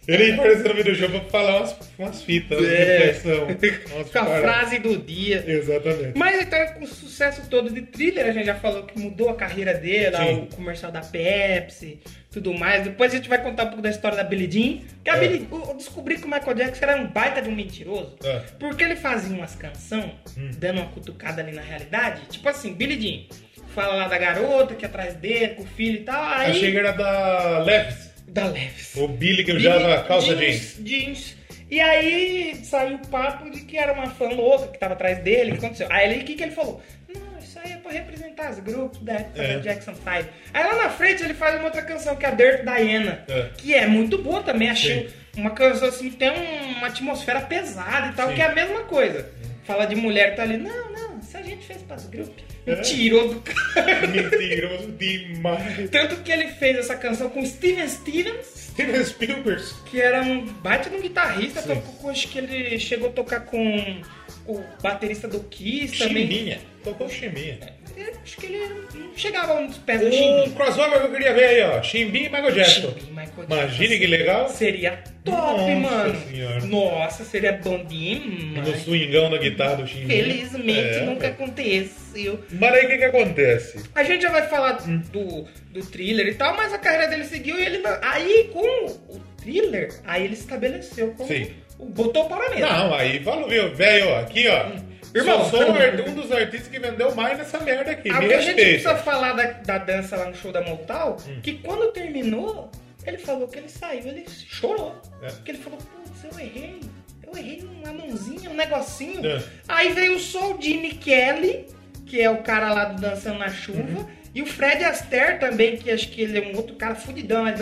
Ele apareceu no vídeo show pra falar umas, umas fitas, É. reflexão. Umas Com a frase do dia. Exatamente. Mas então, com o sucesso todo de thriller, a gente já falou que mudou a carreira dele, lá, o comercial da Pepsi, tudo mais. Depois a gente vai contar um pouco da história da Billie Jean. Que a É. Billie, eu descobri que o Michael Jackson era um baita de um mentiroso. É. Porque ele fazia umas canções, Hum. dando uma cutucada ali na realidade. Tipo assim, Billie Jean. Fala lá da garota que é atrás dele, com o filho e tal. Aí, Achei que era da Levis. Da Leves. O Billy que usava calça jeans, jeans. jeans. E aí saiu o papo de que era uma fã louca que tava atrás dele, o que aconteceu? Aí ele, o que, que ele falou? Não, isso aí é pra representar os grupos da época É. da Jackson 5. Aí lá na frente ele faz uma outra canção que é a Dirt Diana, É. que é muito boa também, achei Sim. uma canção assim, que tem um- uma atmosfera pesada e tal, Sim. que é a mesma coisa. Fala de mulher que tá ali, não, não, a gente fez para os grupos. É. Me tirou do cara. Mentiroso demais. Tanto que ele fez essa canção com Steven Stevens, Steven Spielberg. que era um baita de um guitarrista, tocou acho que ele chegou a tocar com o baterista do Kiss também. Chimbinha. Tocou Chimbinha. Eu acho que ele não chegava nos pés do Um Chimbinha. crossover que eu queria ver aí, ó. Chimbinha e Michael Jackson. Chimbinha, Michael Imagine Jackson. que legal. Seria top, Nossa mano. Senhora. Nossa, seria bom No demais. swingão da guitarra do Chimbinha. Felizmente É, nunca velho. aconteceu. Mas aí o que que acontece? A gente já vai falar do, do thriller e tal, mas a carreira dele seguiu e ele. Aí com o thriller, aí ele estabeleceu como. Sim. Botou para mesa. Não, aí falou, viu, velho, aqui, ó. Irmão. Só sou um um dos artistas que vendeu mais nessa merda aqui. Ah, Me a gente precisa falar da, da dança lá no show da Motal, Hum. que quando terminou, ele falou que ele saiu, ele chorou. É. Porque ele falou, putz, eu errei. Eu errei uma mãozinha, um negocinho. É. Aí veio só o Jimmy Kelly, que é o cara lá do Dançando na Chuva, Uhum. e o Fred Astaire também, que acho que ele é um outro cara fudidão. Né?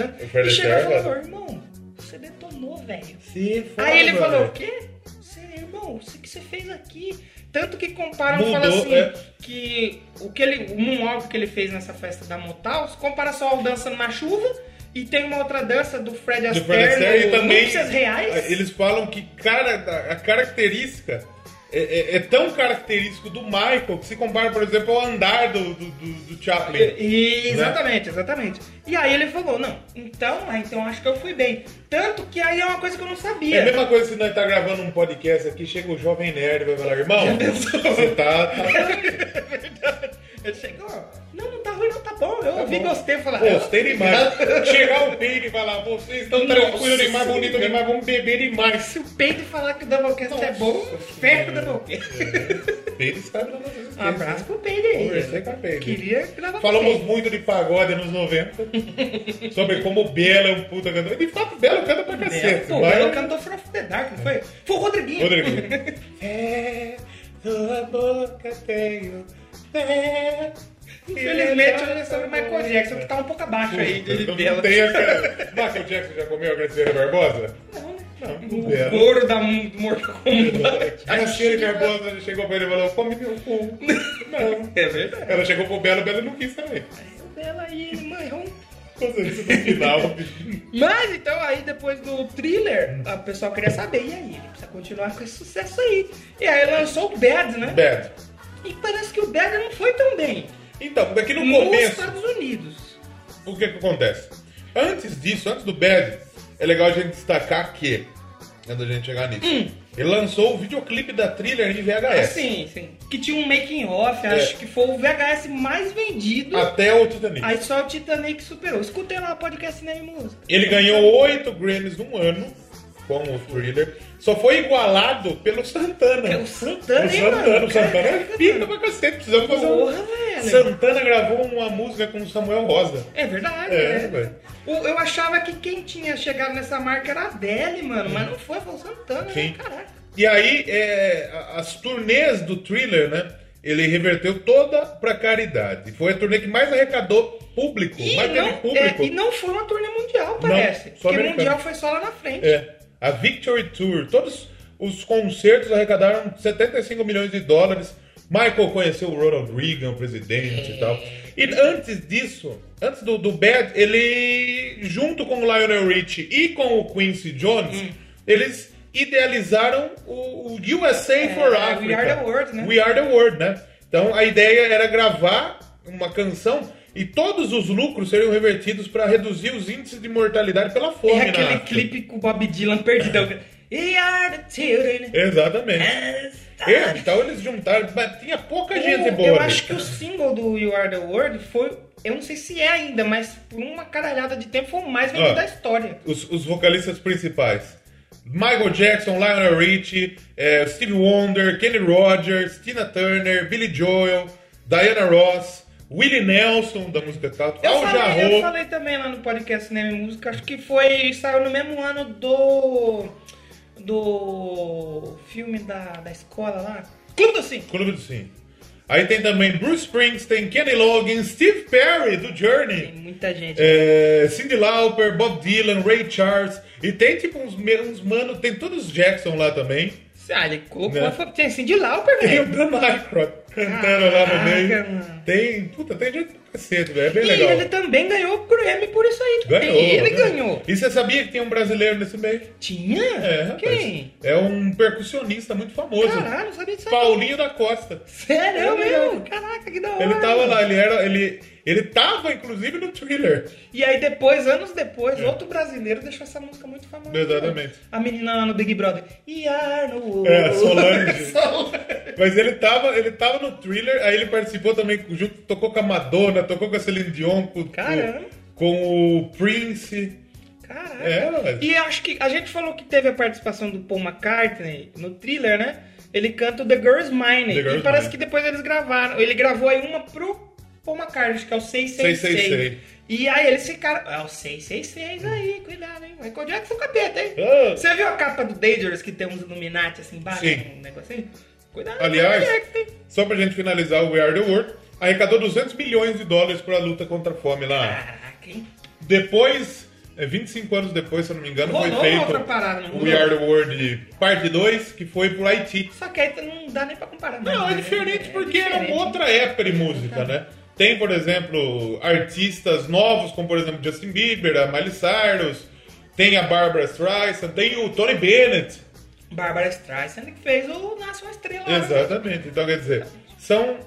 E chegou e falou, irmão, você detonou, velho. Se Aí ele falou, velho. o quê? Você, irmão, o que você fez aqui? Tanto que comparam Mudou, falam assim, é. que o que ele, o moonwalk que ele fez nessa festa da Motal, se compara só ao Dançando na Chuva, e tem uma outra dança do Fred Do Astaire, Fred Astaire e também Reais. eles falam que cara, a característica é, é- é tão característico do Michael que se compara, por exemplo, ao andar do, do, do, do Chaplin. E- exatamente, exatamente. E aí ele falou, não, então, ah, então acho que eu fui bem. Tanto que aí é uma coisa que eu não É sabia. a mesma coisa se nós tá gravando um podcast aqui, chega o jovem nerd e vai falar, irmão, você tá, tá [laughs] Ele chegou, não, não tá ruim não, tá bom. Eu ouvi, bom. gostei, falar. Gostei demais. Chegar o Peide e falar, vocês estão tranquilos demais, bonito demais, vamos beber demais. Se o peito falar que o Doublecast é bom, ferro o Doublecast. [laughs] Peide sabe da nossa Um abraço pro Peide aí. Conversei com a Peide. Queria gravar Falamos muito de pagode nos 90, sobre como o Belo é um puta cantor. E de fato, Belo canta pra Peide. cacete. Pô, mas- ela cantou From the Dark, não foi? Foi o Rodriguinho. Rodriguinho. [laughs] É, tua boca tenho fé. Infelizmente, é sobre o Michael Jackson, que tá um pouco abaixo aí de Não dela. tem a cara. Michael Jackson já comeu a Graciela Barbosa? Não? Não, O Belo. couro da Mortal Kombat. A Graciela Barbosa chegou pra ele e falou: come meu cu. Não. É verdade. Ela chegou pro Belo, o Belo não quis também. O Bela aí, mãe, Fazer isso no final. Mas então aí depois do thriller, o pessoal queria saber, e aí? Ele precisa continuar com esse sucesso aí. E aí lançou o Bad, né? Bad. E parece que o Bad não foi tão bem. Então, daqui no Nos começo. Estados Unidos. o que que acontece? Antes disso, antes do Bad, é legal a gente destacar que, antes da gente chegar nisso, Hum. ele lançou o videoclipe da thriller em VHS. Sim, sim. Que tinha um making off, É. acho que foi o VHS mais vendido. Até o Titanic. Aí só o Titanic superou. Escutei lá o podcast Cinema e Música. Ele ganhou oito Grammys num ano com o thriller. Só foi igualado pelo Santana. É o Santana, O Santana, mano? o Santana é pica pra cacete. Precisamos fazer um. Velho. Santana gravou uma música com o Samuel Rosa. É verdade, É, né? velho. Eu achava que quem tinha chegado nessa marca era a Adele, mano. Mas não foi, foi o Santana, Sim. né? Caraca. E aí, é, as turnês do thriller, né? Ele reverteu toda pra caridade. Foi a turnê que mais arrecadou público, E mais teve não, público. é, e não foi uma turnê mundial, parece. só Porque americana. mundial foi só lá na frente. É. A Victory Tour, todos os concertos arrecadaram 75 milhões de dólares, Michael conheceu o Ronald Reagan, o presidente e tal. E antes disso, antes do, do Bad, ele, junto com o Lionel Richie e com o Quincy Jones, Hum. eles idealizaram o, o USA for We Africa. Are the World, né? We Are the World, né? Então a ideia era gravar uma canção e todos os lucros seriam revertidos para reduzir os índices de mortalidade pela fome É na aquele clipe com o Bob Dylan perdidão. We are the children. Exatamente. as É, então eles juntaram, mas tinha pouca gente Eu, boa. eu acho que o single do You Are the World foi. Eu não sei se é ainda, mas por uma caralhada de tempo foi o mais vendido da história. os, os vocalistas principais. Michael Jackson, Lionel Richie, eh, Steve Wonder, Kenny Rogers, Tina Turner, Billy Joel, Diana Ross, Willie Nelson, da música Tato, Eu Al falei, eu Jarreau. falei também lá no podcast Cinema e Música, acho que foi. saiu no mesmo ano do. do filme da, da escola lá. Clube do Sim. Clube do Sim. Aí tem também Bruce Springsteen, Kenny Loggins, Steve Perry, do Tem Journey, muita gente. é, Cyndi Lauper, Bob Dylan, Ray Charles. E tem tipo uns, uns mano, tem todos os Jackson lá também. Ah, ele colocou. Né? Tem Cindy Lauper, Tem o velho. Dan Aykroyd cantando lá no meio. mano. Tem, puta, tem gente pra cacete, velho. É bem E legal. ele também ganhou o Grammy por isso aí. Ganhou. Ele né? ganhou. E você sabia que tem um brasileiro nesse meio? Tinha? É, rapaz. Quem? É um percussionista muito famoso. Caralho, não sabia disso aí. Paulinho da Costa. Sério É mesmo? Caraca, que da hora. Ele tava lá, ele era. Ele, ele tava, inclusive, no thriller. E aí depois, anos depois, outro brasileiro deixou essa música muito famosa. É. Exatamente. A menina lá no Big Brother. E are no É, Solange. [laughs] Solange. Mas ele tava, ele tava no thriller, aí ele participou também, junto, tocou com a Madonna, tocou com a Celine Dion, com, Caramba. com o Prince. Caraca. É, mas- E acho que a gente falou que teve a participação do Paul McCartney no thriller, né? Ele canta o The Girl's Mine. The Girl's e parece Mine. que depois eles gravaram. Ele gravou aí uma pro Paul McCartney, acho que é o 666. 666. E aí eles ficaram. É o 666 aí, cuidado, hein? Michael Jackson capeta, hein? Ah. Você viu a capa do Dangerous que tem uns Illuminati assim embaixo? Sim. Um negocinho? Cuidado, Aliás, Jackson, hein? só pra gente finalizar o We Are the World, arrecadou 200 milhões de dólares pra luta contra a fome lá. Caraca, hein? Depois, é, 25 anos depois, se eu não me engano, foi Rolou feito parada, não o? We Are the World parte 2, que foi pro Haiti. Só que aí não dá nem pra comparar. Não, mais, é né? diferente É porque era diferente. outra época de música, né? Tem, por exemplo, artistas novos, como por exemplo Justin Bieber, a Miley Cyrus, tem a Barbara Streisand, tem o Tony Bennett. Bárbara Streisand que fez o Nasce uma Estrela. né? Exatamente. Então, quer dizer, são,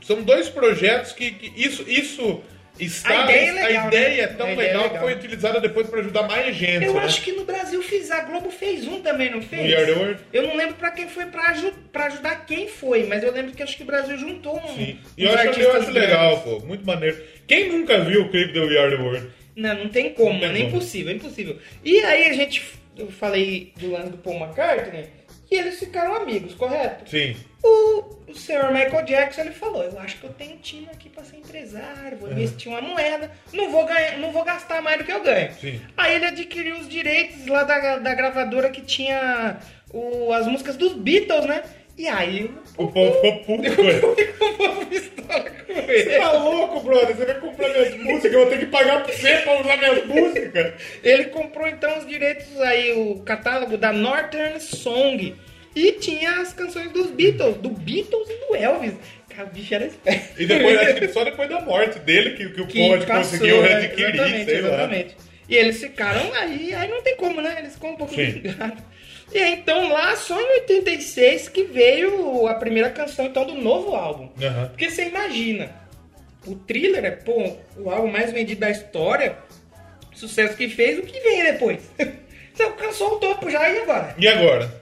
são dois projetos que, que isso, isso está. A ideia é legal, a ideia né? é tão A ideia é legal, que legal. foi utilizada depois para ajudar mais gente. Eu né? acho que no Brasil fiz, a Globo fez um também, não fez? We Are the World? Eu não lembro pra quem foi, pra ajudar quem foi, mas eu lembro que acho que o Brasil juntou um. Sim. E eu acho, eu acho legal, pô. Muito maneiro. Quem nunca viu o clipe do We Are the World? Não, não tem como, Não tem mano, é impossível, é impossível. E aí a gente, eu falei do lance do Paul McCartney, e eles ficaram amigos, correto? Sim. O, o senhor Michael Jackson ele falou: Eu acho que eu tenho time aqui pra ser empresário, vou investir uma moeda, não vou, ganhar, não vou gastar mais do que eu ganho. Sim. Aí ele adquiriu os direitos lá da, da gravadora que tinha o- as músicas dos Beatles, né? E aí O povo ficou puto com ele. o povo pistola com ele. Você tá louco, brother? Você vai comprar minhas [laughs] músicas, eu vou ter que pagar pra você pra usar minhas músicas. Ele comprou então os direitos aí, o catálogo da Northern Song. E tinha as canções dos Beatles, do Beatles e do Elvis. Cara, o bicho era esperto. E depois, acho que só depois da morte dele que, que o que passou, conseguiu né? readquirir, exatamente, sei lá. exatamente. E eles ficaram aí, aí não tem como, né? Eles ficam um pouco Sim. E aí, então lá, só em 86 que veio a primeira canção então do novo álbum. Aham. Porque você imagina, o thriller é, pô, o álbum mais vendido da história, sucesso que fez, o que vem depois? Você [laughs] alcançou o topo já, e agora? E agora?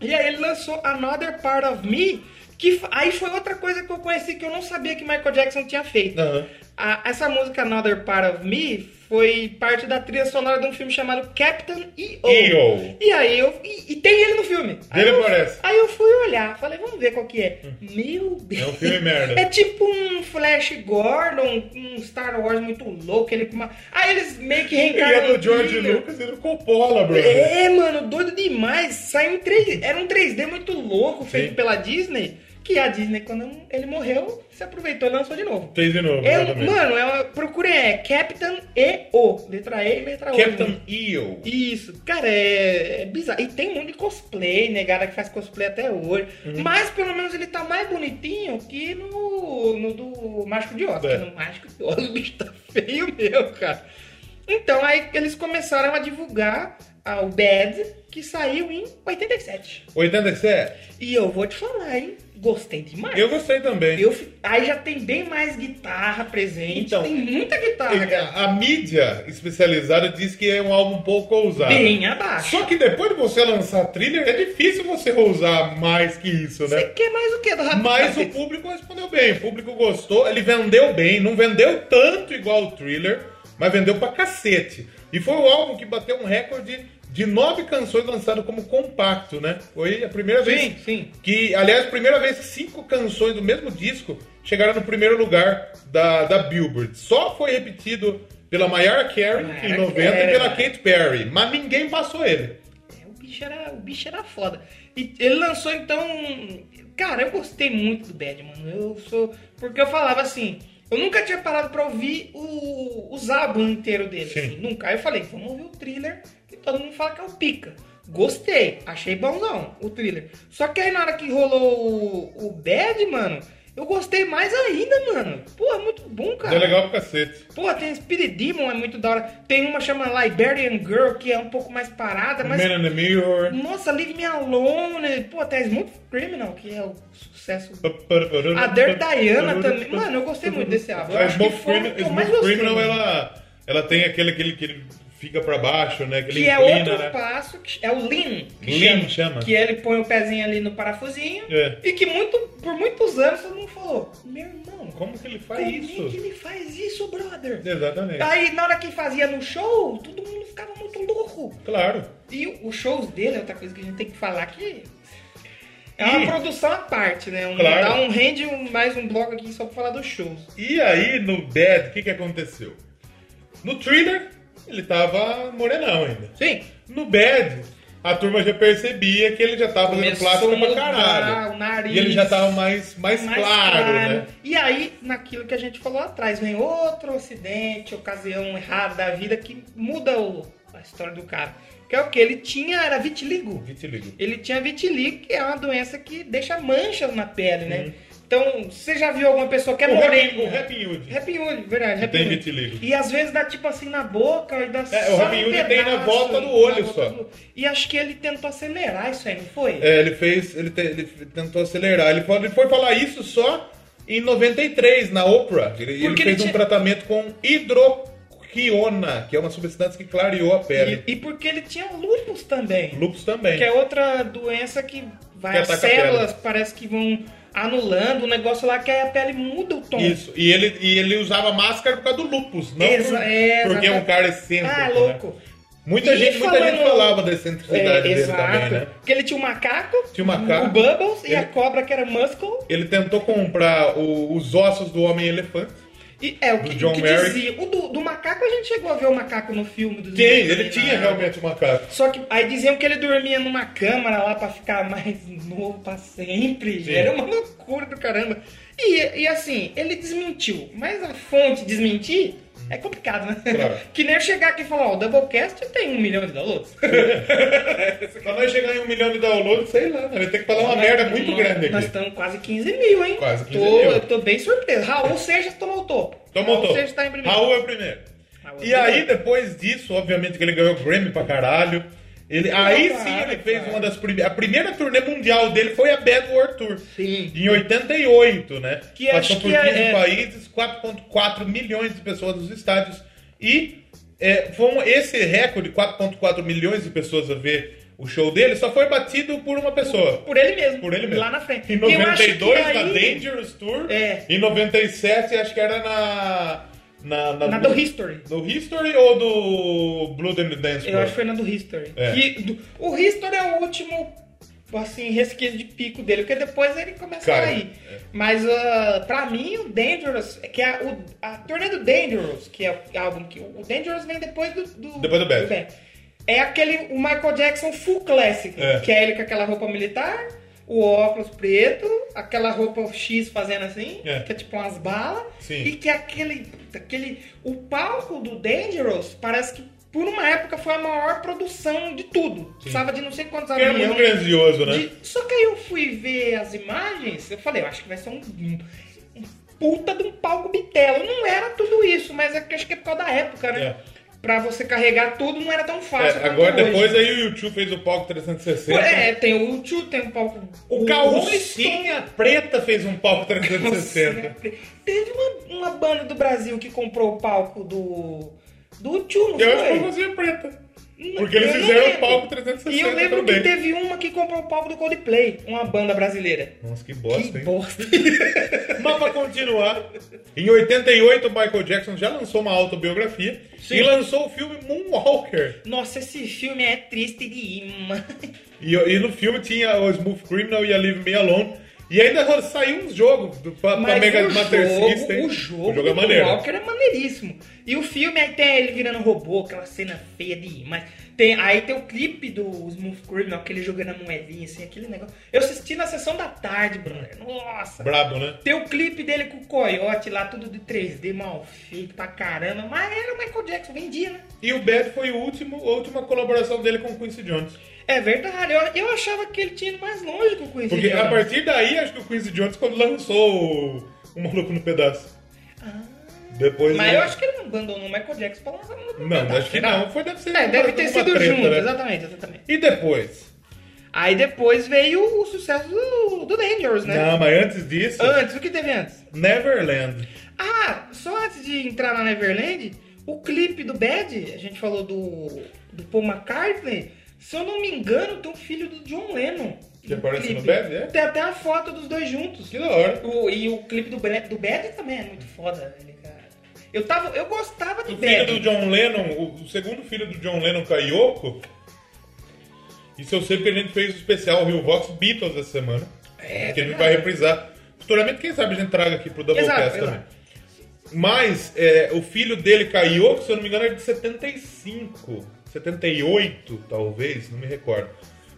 E aí ele lançou Another Part of Me, que aí foi outra coisa que eu conheci que eu não sabia que Michael Jackson tinha feito. Aham. A- essa música Another Part of Me foi parte da trilha sonora de um filme chamado Captain E.O. E.O.. E aí eu. E, e tem ele no filme. Aí Ele eu, aparece. Aí eu fui olhar, falei, vamos ver qual que é. Meu Deus. É um filme merda. É tipo um Flash Gordon, um Star Wars muito louco. Ele com uma... Aí eles meio que reencarnam. é do George thriller. Lucas e do Coppola, brother. É, mano, doido demais. Saiu em 3D. Era um 3D muito louco, feito Sim. pela Disney. Que a Disney, quando ele morreu, se aproveitou e lançou de novo. Fez de novo, Eu, mano, eu procurei, é Captain E-O. Letra E e letra O. Captain EO. Isso, cara, é, é bizarro. E tem um monte de cosplay, né, cara, que faz cosplay até hoje. Uhum. Mas pelo menos ele tá mais bonitinho que no, no do Mágico de Oz. É. No Mágico de Oz [laughs] o bicho tá feio mesmo, cara. Então aí eles começaram a divulgar ah, o Bad, que saiu em 87. 87? E eu vou te falar, hein? Gostei demais. Eu gostei também. Eu aí já tem bem mais guitarra presente. Então, tem muita guitarra. A, a mídia especializada diz que é um álbum um pouco ousado. Bem abaixo. Só que depois de você lançar thriller, é difícil você ousar mais que isso, Você né? quer mais o que do Rapid Mas o público respondeu bem, o público gostou, ele vendeu bem, não vendeu tanto igual o thriller, mas vendeu pra cacete. E foi o álbum que bateu um recorde de nove canções lançadas como compacto, né? Foi a primeira vez Sim, sim. que, aliás, a primeira vez que cinco canções do mesmo disco chegaram no primeiro lugar da, da Billboard. Só foi repetido pela Mariah Carey em Mariah 90 e Carey. pela Katy Perry, mas ninguém passou ele. É, o bicho era, o bicho era foda. E ele lançou então. Cara, eu gostei muito do Bad, mano. Eu sou. Porque eu falava assim. Eu nunca tinha parado pra ouvir o, os álbuns inteiros dele. Sim. assim, nunca. Aí eu falei, vamos ouvir o thriller, todo mundo fala que é o pica. Gostei, achei bonzão o thriller. Só que aí na hora que rolou o, o Bad, mano, eu gostei mais ainda, mano. Pô, é muito bom, cara. É legal pro cacete. Pô, tem Spirit Demon, é muito da hora. Tem uma chama Liberian Girl, que é um pouco mais parada, mas. Man in the Mirror. Nossa, Leave Me Alone. Pô, tem Smooth Criminal, que é o sucesso. A Dirt Diana também. Mano, eu gostei muito desse álbum. Eu A o Criminal, ela, ela tem aquele, aquele que ele fica pra baixo, né? Que, Que é inclina, outro né? passo, que é o Lean. Que Lean chama. Que ele põe o pezinho ali no parafusinho. É. E que muito, por muitos anos todo mundo falou: Meu irmão, Como que ele faz como isso? é que ele faz isso, brother? Exatamente. Aí, na hora que fazia no show, todo mundo ficava muito louco. Claro. E os shows dele é outra coisa que a gente tem que falar que é uma E- produção à parte, né? Um, Claro. Dá um rende um- mais um bloco aqui só pra falar dos shows. E aí, no Bad, o que, que aconteceu? No Thriller, ele tava morenão ainda. Sim. No Bad, a turma já percebia que ele já tava fazendo Começou plástico pra caralho. o nariz. E ele já tava mais, mais, mais claro, né? E aí, naquilo que a gente falou atrás, vem outro acidente, ocasião errada da vida que muda o- a história do cara. Que é o que? Ele tinha, era vitiligo. Vitiligo. Ele tinha vitiligo, que é uma doença que deixa manchas na pele, né? Uhum. Então, você já viu alguma pessoa que é O morena? Happy- o Hood. Hood, verdade. Happy tem vitiligo. E às vezes dá tipo assim na boca e dá É, o um Hood tem na volta do olho volta só. do- E acho que ele tentou acelerar isso aí, não foi? É, ele fez. Ele, te- ele tentou acelerar. Ele foi, ele foi falar isso só em 93, na Oprah. Ele, ele fez ele um tratamento com hidroquiona, que é uma substância que clareou a pele. E, e porque ele tinha lúpus também. Lupus também. Que é outra doença que vai. Que as células parece que vão anulando o negócio lá que aí a pele muda o tom. Isso. E ele, e ele usava máscara por causa do lupus, não Exa- por- é, porque é um cara excêntrico. Ah, né? louco. Muita, E gente, muita falando- gente falava da excentricidade É, dele exato. também, né? Porque ele tinha um macaco, Tinha um macaco. o Bubbles e Ele- a cobra que era Muscle. Ele tentou comprar o- os ossos do Homem-Elefante. E é o Do que, o que dizia. O do, do macaco, a gente chegou a ver o macaco no filme Quem? Vingadores, Ele né? tinha realmente um macaco. Só que aí diziam que ele dormia numa câmara lá pra ficar mais novo pra sempre. Sim. Era uma loucura do caramba. E, e assim, ele desmentiu. Mas a fonte desmentir é complicado, né? Claro. [laughs] que nem eu chegar aqui e falar, ó, o Doublecast tem um milhão de downloads. [laughs] Pra nós chegar em um milhão de downloads, sei lá, né? Vai ter que falar uma merda muito grande Nós aqui. estamos quase 15 mil, hein? Quase 15 tô, mil. Eu tô bem surpreso. Raul Seixas tomou o topo. Tomou Raul topo. Seixas tá em primeiro. Raul é o primeiro. Raul é o E aí, primeiro. depois disso, obviamente que ele ganhou o Grammy pra caralho. Ele, aí claro, sim ele fez uma das primeiras. A primeira turnê mundial dele foi a Bad World Tour. Sim. Em 88, né? Que Passou acho por que 15 é- é- países, 4,4 milhões de pessoas nos estádios. E é, foi esse recorde, 4,4 milhões de pessoas a ver o show dele, só foi batido por uma pessoa. Por ele mesmo. Por ele mesmo. Lá na frente. Em E eu acho que 92, na Dangerous Tour. É. Em 97, acho que era na. Na, Na do History. Do History ou do Blood and the Dance Eu acho que foi na do History. É. Que do- o History é o último, assim, resquício de pico dele, porque depois ele começa Cara, a cair. é. Mas, uh, pra mim, o Dangerous, que é o, a turnê do Dangerous, que é o álbum que... O Dangerous vem depois do... do Depois do Bad. É aquele, o Michael Jackson full classic, É. que é ele com aquela roupa militar, o óculos preto, aquela roupa X fazendo assim, É. que é tipo umas balas, Sim. e que aquele, aquele. O palco do Dangerous parece que por uma época foi a maior produção de tudo. Precisava de não sei quantos Que era muito aviões. grandioso, né? De- Só que aí eu fui ver as imagens, eu falei, eu acho que vai ser um, um- um puta de um palco bitelo. Não era tudo isso, mas é que acho que é por causa da época, né? É. Pra você carregar tudo não era tão fácil. É, agora hoje. depois aí o YouTube fez o palco 360. É, tem o U2, tem o palco. O Calcinha Preta fez um palco 360. Calcinha- Teve uma, uma banda do Brasil que comprou o palco do. Do U2, não Eu acho que foi? foi Calcinha Preta. Porque eles fizeram o palco 360 E eu lembro também. que teve uma que comprou o palco do Coldplay, uma banda brasileira. Nossa, que bosta, que hein? bosta. [laughs] Mas pra continuar, em 88 o Michael Jackson já lançou uma autobiografia Sim. e lançou o filme Moonwalker. Nossa, esse filme é triste de mano. E, e no filme tinha o Smooth Criminal e a Leave Me Alone. E ainda saiu uns jogos do, pra, pra Mega o Master jogo, System. o jogo o jogo é maneiro. Walker é maneiríssimo. E o filme tem ele virando robô, aquela cena feia de mas tem Aí tem o clipe do Smooth Criminal, aquele jogando a moedinha, assim, aquele negócio. Eu assisti na sessão da tarde, brother. Nossa. Brabo, né? Tem o clipe dele com o coiote lá, tudo de 3D, mal feito pra caramba. Mas era o Michael Jackson, vendia, né? E o Bad foi o último, a última colaboração dele com o Quincy Jones. É verdade, eu, eu achava que ele tinha ido mais longe com o Quincy Porque Jones. a partir daí, acho que o Quincy Jones quando lançou o, o Maluco no Pedaço. Depois Mas ele- eu acho que ele não abandonou o Michael Jackson pra lançar no Não, acho que não. Foi, deve ser É, deve uma- ter uma sido treta, junto, né? exatamente, exatamente. E depois? Aí depois veio o sucesso do, do Dangerous, né? Não, mas antes disso, Antes, o que teve antes? Neverland. Ah, só antes de entrar na Neverland, o clipe do Bad, a gente falou do, do Paul McCartney, se eu não me engano, tem um filho do John Lennon. Que aparece clipe. no Bad, é? Tem até a foto dos dois juntos. Que da hora. O- e o clipe do, Bad- do Bad também é muito foda, cara? Eu, tava, eu gostava de O filho do John Lennon, o, segundo filho do John Lennon, Kayoko. Isso eu sei porque a gente fez o especial Rio Vox Beatles essa semana. É, que a gente verdade. vai reprisar. Futuramente, quem sabe a gente traga aqui pro Doublecast também. exato. Mas é, o filho dele, Kayoko, se eu não me engano, é de 75, 78, talvez, não me recordo.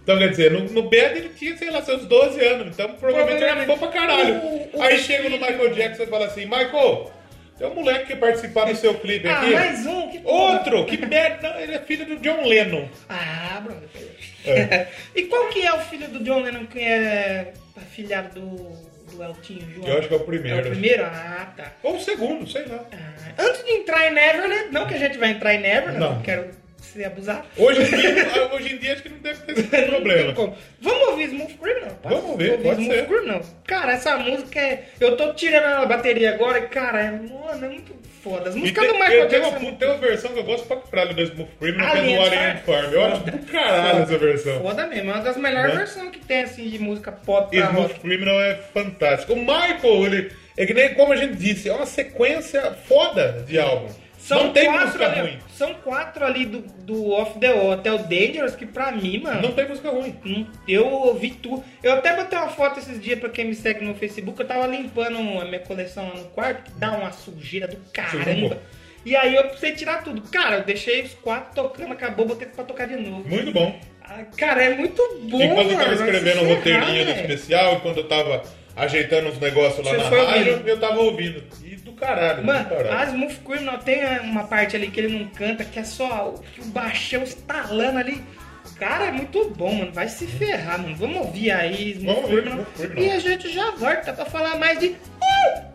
Então, quer dizer, no, no Bad ele tinha, sei lá, seus 12 anos, então provavelmente ele era bom pra caralho. O- o Aí chega no Michael Jackson e fala assim, Michael, tem um moleque que participar do seu clipe Ah, aqui. mais um? Que. Outro, que merda, ele é filho do John Lennon. Ah, brother. É. [laughs] e qual que é o filho do John Lennon que é afilhado do, do Eltinho João? Eu acho que é o primeiro. É o primeiro? Ah, tá. Ou o segundo, sei lá. Ah, antes de entrar em Neverland, não que a gente vai entrar em Neverland, Não. não, quero ser abusado. Hoje em dia, [laughs] hoje em dia acho que não deve ter esse tem problema. Vamos ouvir Smooth Criminal? Vamos ouvir, pode Smooth ser. Criminal? Cara, essa música é... Eu tô tirando a bateria agora e, cara, é, mano, é muito foda. As músicas tem, do Michael tem, Jackson... uma, tem uma versão que eu gosto pra caralho do Smooth Criminal, que é do Alien Farm. Eu acho do caralho essa versão. Foda mesmo, é uma das melhores Né? versões que tem, assim, de música pop pra Smooth rock. Criminal é fantástico. O Michael, ele é que nem como a gente disse, é uma sequência foda de álbum. Não tem quatro música ali, ruim. São quatro ali do, do Off the Wall até o Dangerous, que pra mim, mano... Não tem música ruim. Não- Eu ouvi tudo. Eu até botei uma foto esses dias pra quem me segue no Facebook. Eu tava limpando a minha coleção lá no quarto, que dá uma sujeira do caramba. E aí eu precisei tirar tudo. Cara, eu deixei os quatro tocando, acabou, botei pra tocar de novo. Muito bom. Ah, Cara, é muito bom, e quando eu tava escrevendo o roteirinho do velho. especial, e quando eu tava ajeitando uns negócios lá Você na rádio, ouvindo? eu tava ouvindo caralho. Mano, Asmuth não tem uma parte ali que ele não canta, que é só que o baixão estalando ali. Cara, é muito bom, mano. Vai se ferrar, mano. Vamos ouvir aí Asmuth E a gente já volta pra falar mais de... Hum.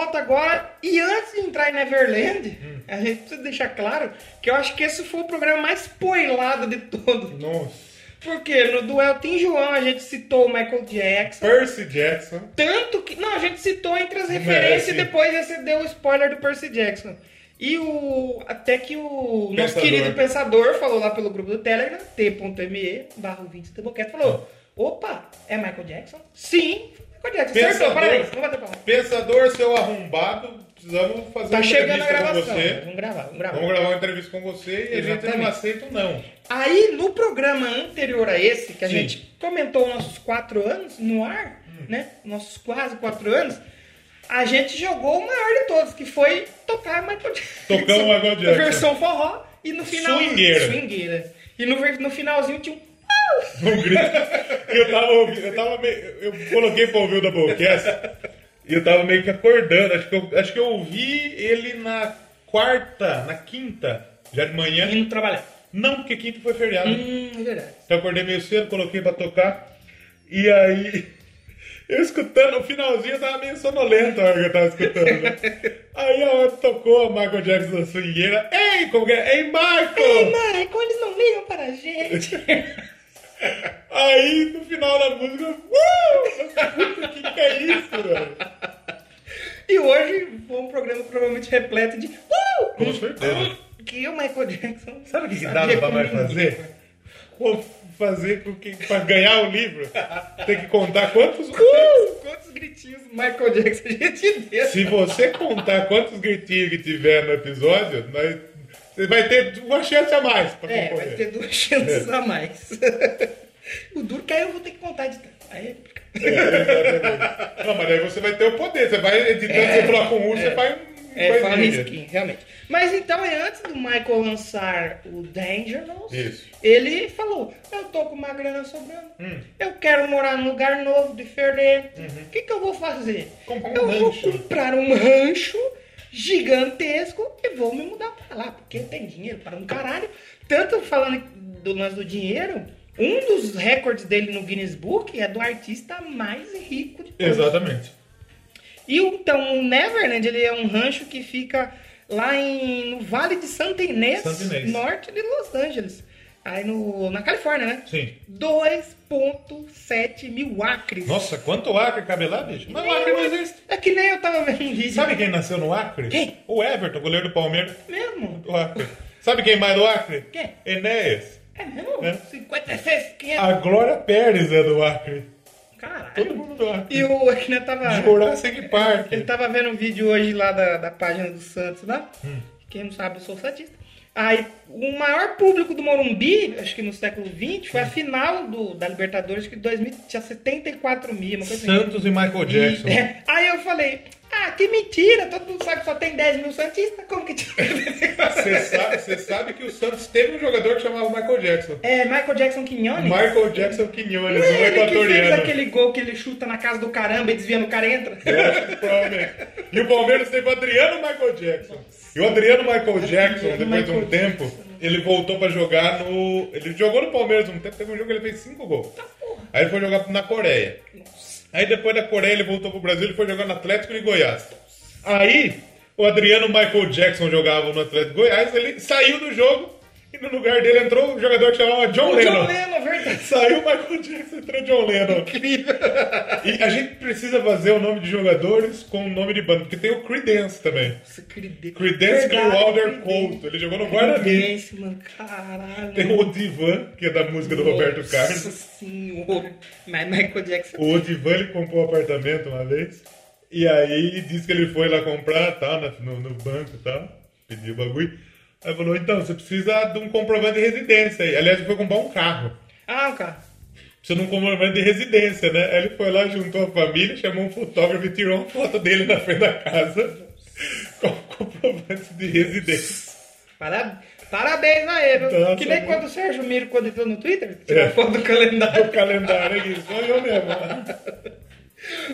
Volta agora e antes de entrar em Neverland, a gente precisa deixar claro que eu acho que esse foi o programa mais spoilado de todos. Nossa. Porque no duelo Tim João a gente citou o Michael Jackson. Percy Jackson. Tanto que. Não, a gente citou entre as referências sim. e depois você deu o spoiler do Percy Jackson. E o. Até que o nosso Pensador. querido pensador falou lá pelo grupo do Telegram, t.me, barra 20 Doublecast, falou: opa, é Michael Jackson? Sim, Michael Jackson. Acertou, Pensador. parabéns, Pensador, seu arrombado, precisamos fazer Tá uma chegando a entrevista com gravação. você. Vamos gravar, vamos gravar. Vamos gravar uma entrevista com você e a gente não Exatamente. aceita um não. Aí, no programa anterior a esse, que a Sim. gente comentou nossos quatro anos no ar, Hum. né? Nossos quase quatro anos, a gente jogou o maior de todos, que foi tocar Michael Jackson. Tocamos Michael Jackson. Versão forró e no final. Swingueira. Swingueira. E no, no finalzinho tinha um. [laughs] Um grito. Eu tava ouvindo, eu tava meio. Eu coloquei pra ouvir o Doublecast e eu tava meio que acordando. Acho que eu, acho que eu ouvi ele na quarta, na quinta, já de manhã. Indo trabalhar. Não, porque quinta foi feriado. Hum, é verdade. Então eu acordei meio cedo, coloquei pra tocar. E aí, [laughs] eu escutando, no finalzinho eu tava meio sonolento a hora que eu tava escutando. né? [laughs] Aí a hora tocou a Michael Jackson da swingueira. Ei, como que é? Ei, Michael! Ei, Michael, eles não ligam para a gente. [laughs] Aí no final da música, uh! O que, que é isso, velho? e hoje foi um programa provavelmente repleto de. Uh! Com certeza. Que o Michael Jackson. Sabe o que, que dava pra ninguém. fazer? Vou fazer com que, pra ganhar o livro, tem que contar quantos. [laughs] Uh! Quantos gritinhos Michael Jackson a gente deu? Se você contar quantos gritinhos que tiver no episódio, nós, você vai ter uma chance a mais pra É, vai ter duas chances a mais. [laughs] o duro que aí eu vou ter que contar de tanto. Aí é. É. Não, mas aí você vai ter o poder. Você vai editando, você coloca um U, você faz um. É, fala skin, realmente. Mas então, é antes do Michael lançar o Dangerous, Isso. ele falou: Eu tô com uma grana sobrando, Hum. eu quero morar num lugar novo, diferente. O que, que eu vou fazer? Comprar um eu rancho. vou comprar um rancho gigantesco e vou me mudar pra lá, porque tenho dinheiro para um caralho. Tanto falando do lance do dinheiro, um dos recordes dele no Guinness Book é do artista mais rico de todos. Exatamente. E então o Neverland ele é um rancho que fica lá em, no Vale de Santa Inês, Santa Inês. norte de Los Angeles. Aí no, na Califórnia, né? Sim. 2.7 mil acres. Nossa, quanto Acre cabe lá, bicho? Mas o Acre não existe. É que nem eu tava vendo um vídeo. Sabe quem nasceu no Acre? Quem? O Everton, goleiro do Palmeiras Mesmo? do Acre. Sabe quem mais do Acre? Quem? Enéas. É mesmo? É. 56, 500. A Glória Pérez é do Acre. Caralho. Todo mundo do Acre. E o aqui né, tava. Jurassic Park. Ele tava vendo um vídeo hoje lá da, da página do Santos lá. Hum. Quem não sabe, eu sou santista. Aí, o maior público do Morumbi, acho que no século XX, foi a final do, da Libertadores, que em 2000 tinha 74 mil, uma coisa assim. Santos e Michael Jackson. E, é, aí eu falei, ah, que mentira, todo mundo sabe que só tem 10 mil Santistas, como que tinha Você sabe, você sabe que o Santos teve um jogador que chamava Michael Jackson. É, Michael Jackson Quinones? Michael Jackson Quinones, um ele que fez equatoriano. aquele gol que ele chuta na casa do caramba e desvia no cara e entra? Eu acho que provavelmente. E o Palmeiras teve o Adriano Michael Jackson. E o Adriano Michael Jackson, depois de um tempo, ele voltou pra jogar no. Ele jogou no Palmeiras um tempo, teve um jogo que ele fez cinco gols. Aí ele foi jogar na Coreia. Aí depois da Coreia ele voltou pro Brasil e foi jogar no Atlético de Goiás. Aí o Adriano Michael Jackson jogava no Atlético de Goiás, ele saiu do jogo e no lugar dele entrou um jogador que chamava John O Lennon. John Lennon, verdade. [laughs] Saiu o Michael Jackson, entrou John Lennon. Incrível. E a gente precisa fazer o nome de jogadores com o nome de banda, porque tem o Creedence também. Nossa, Creedence. Creedence Clearwater. Couto. Ele jogou no Guarani. Creedence, mano, caralho. Tem o Odivan, que é da música do Roberto Nossa Carlos. senhora. Mas Michael Jackson. O Odivan ele comprou um apartamento uma vez. E aí disse que ele foi lá comprar, na- no, no banco e tal. Pediu o bagulho. Aí falou, então, você precisa de um comprovante de residência aí. Aliás, ele foi comprar um carro. Ah, o cara. Precisa de um comprovante de residência, né? Aí ele foi lá, juntou a família, chamou um fotógrafo e tirou uma foto dele na frente da casa com comprovante de residência. Para- Parabéns a ele. Nossa, que nem mano. quando o Sérgio Miro, quando entrou no Twitter, tirou É. foto do calendário. O calendário aqui, só eu mesmo.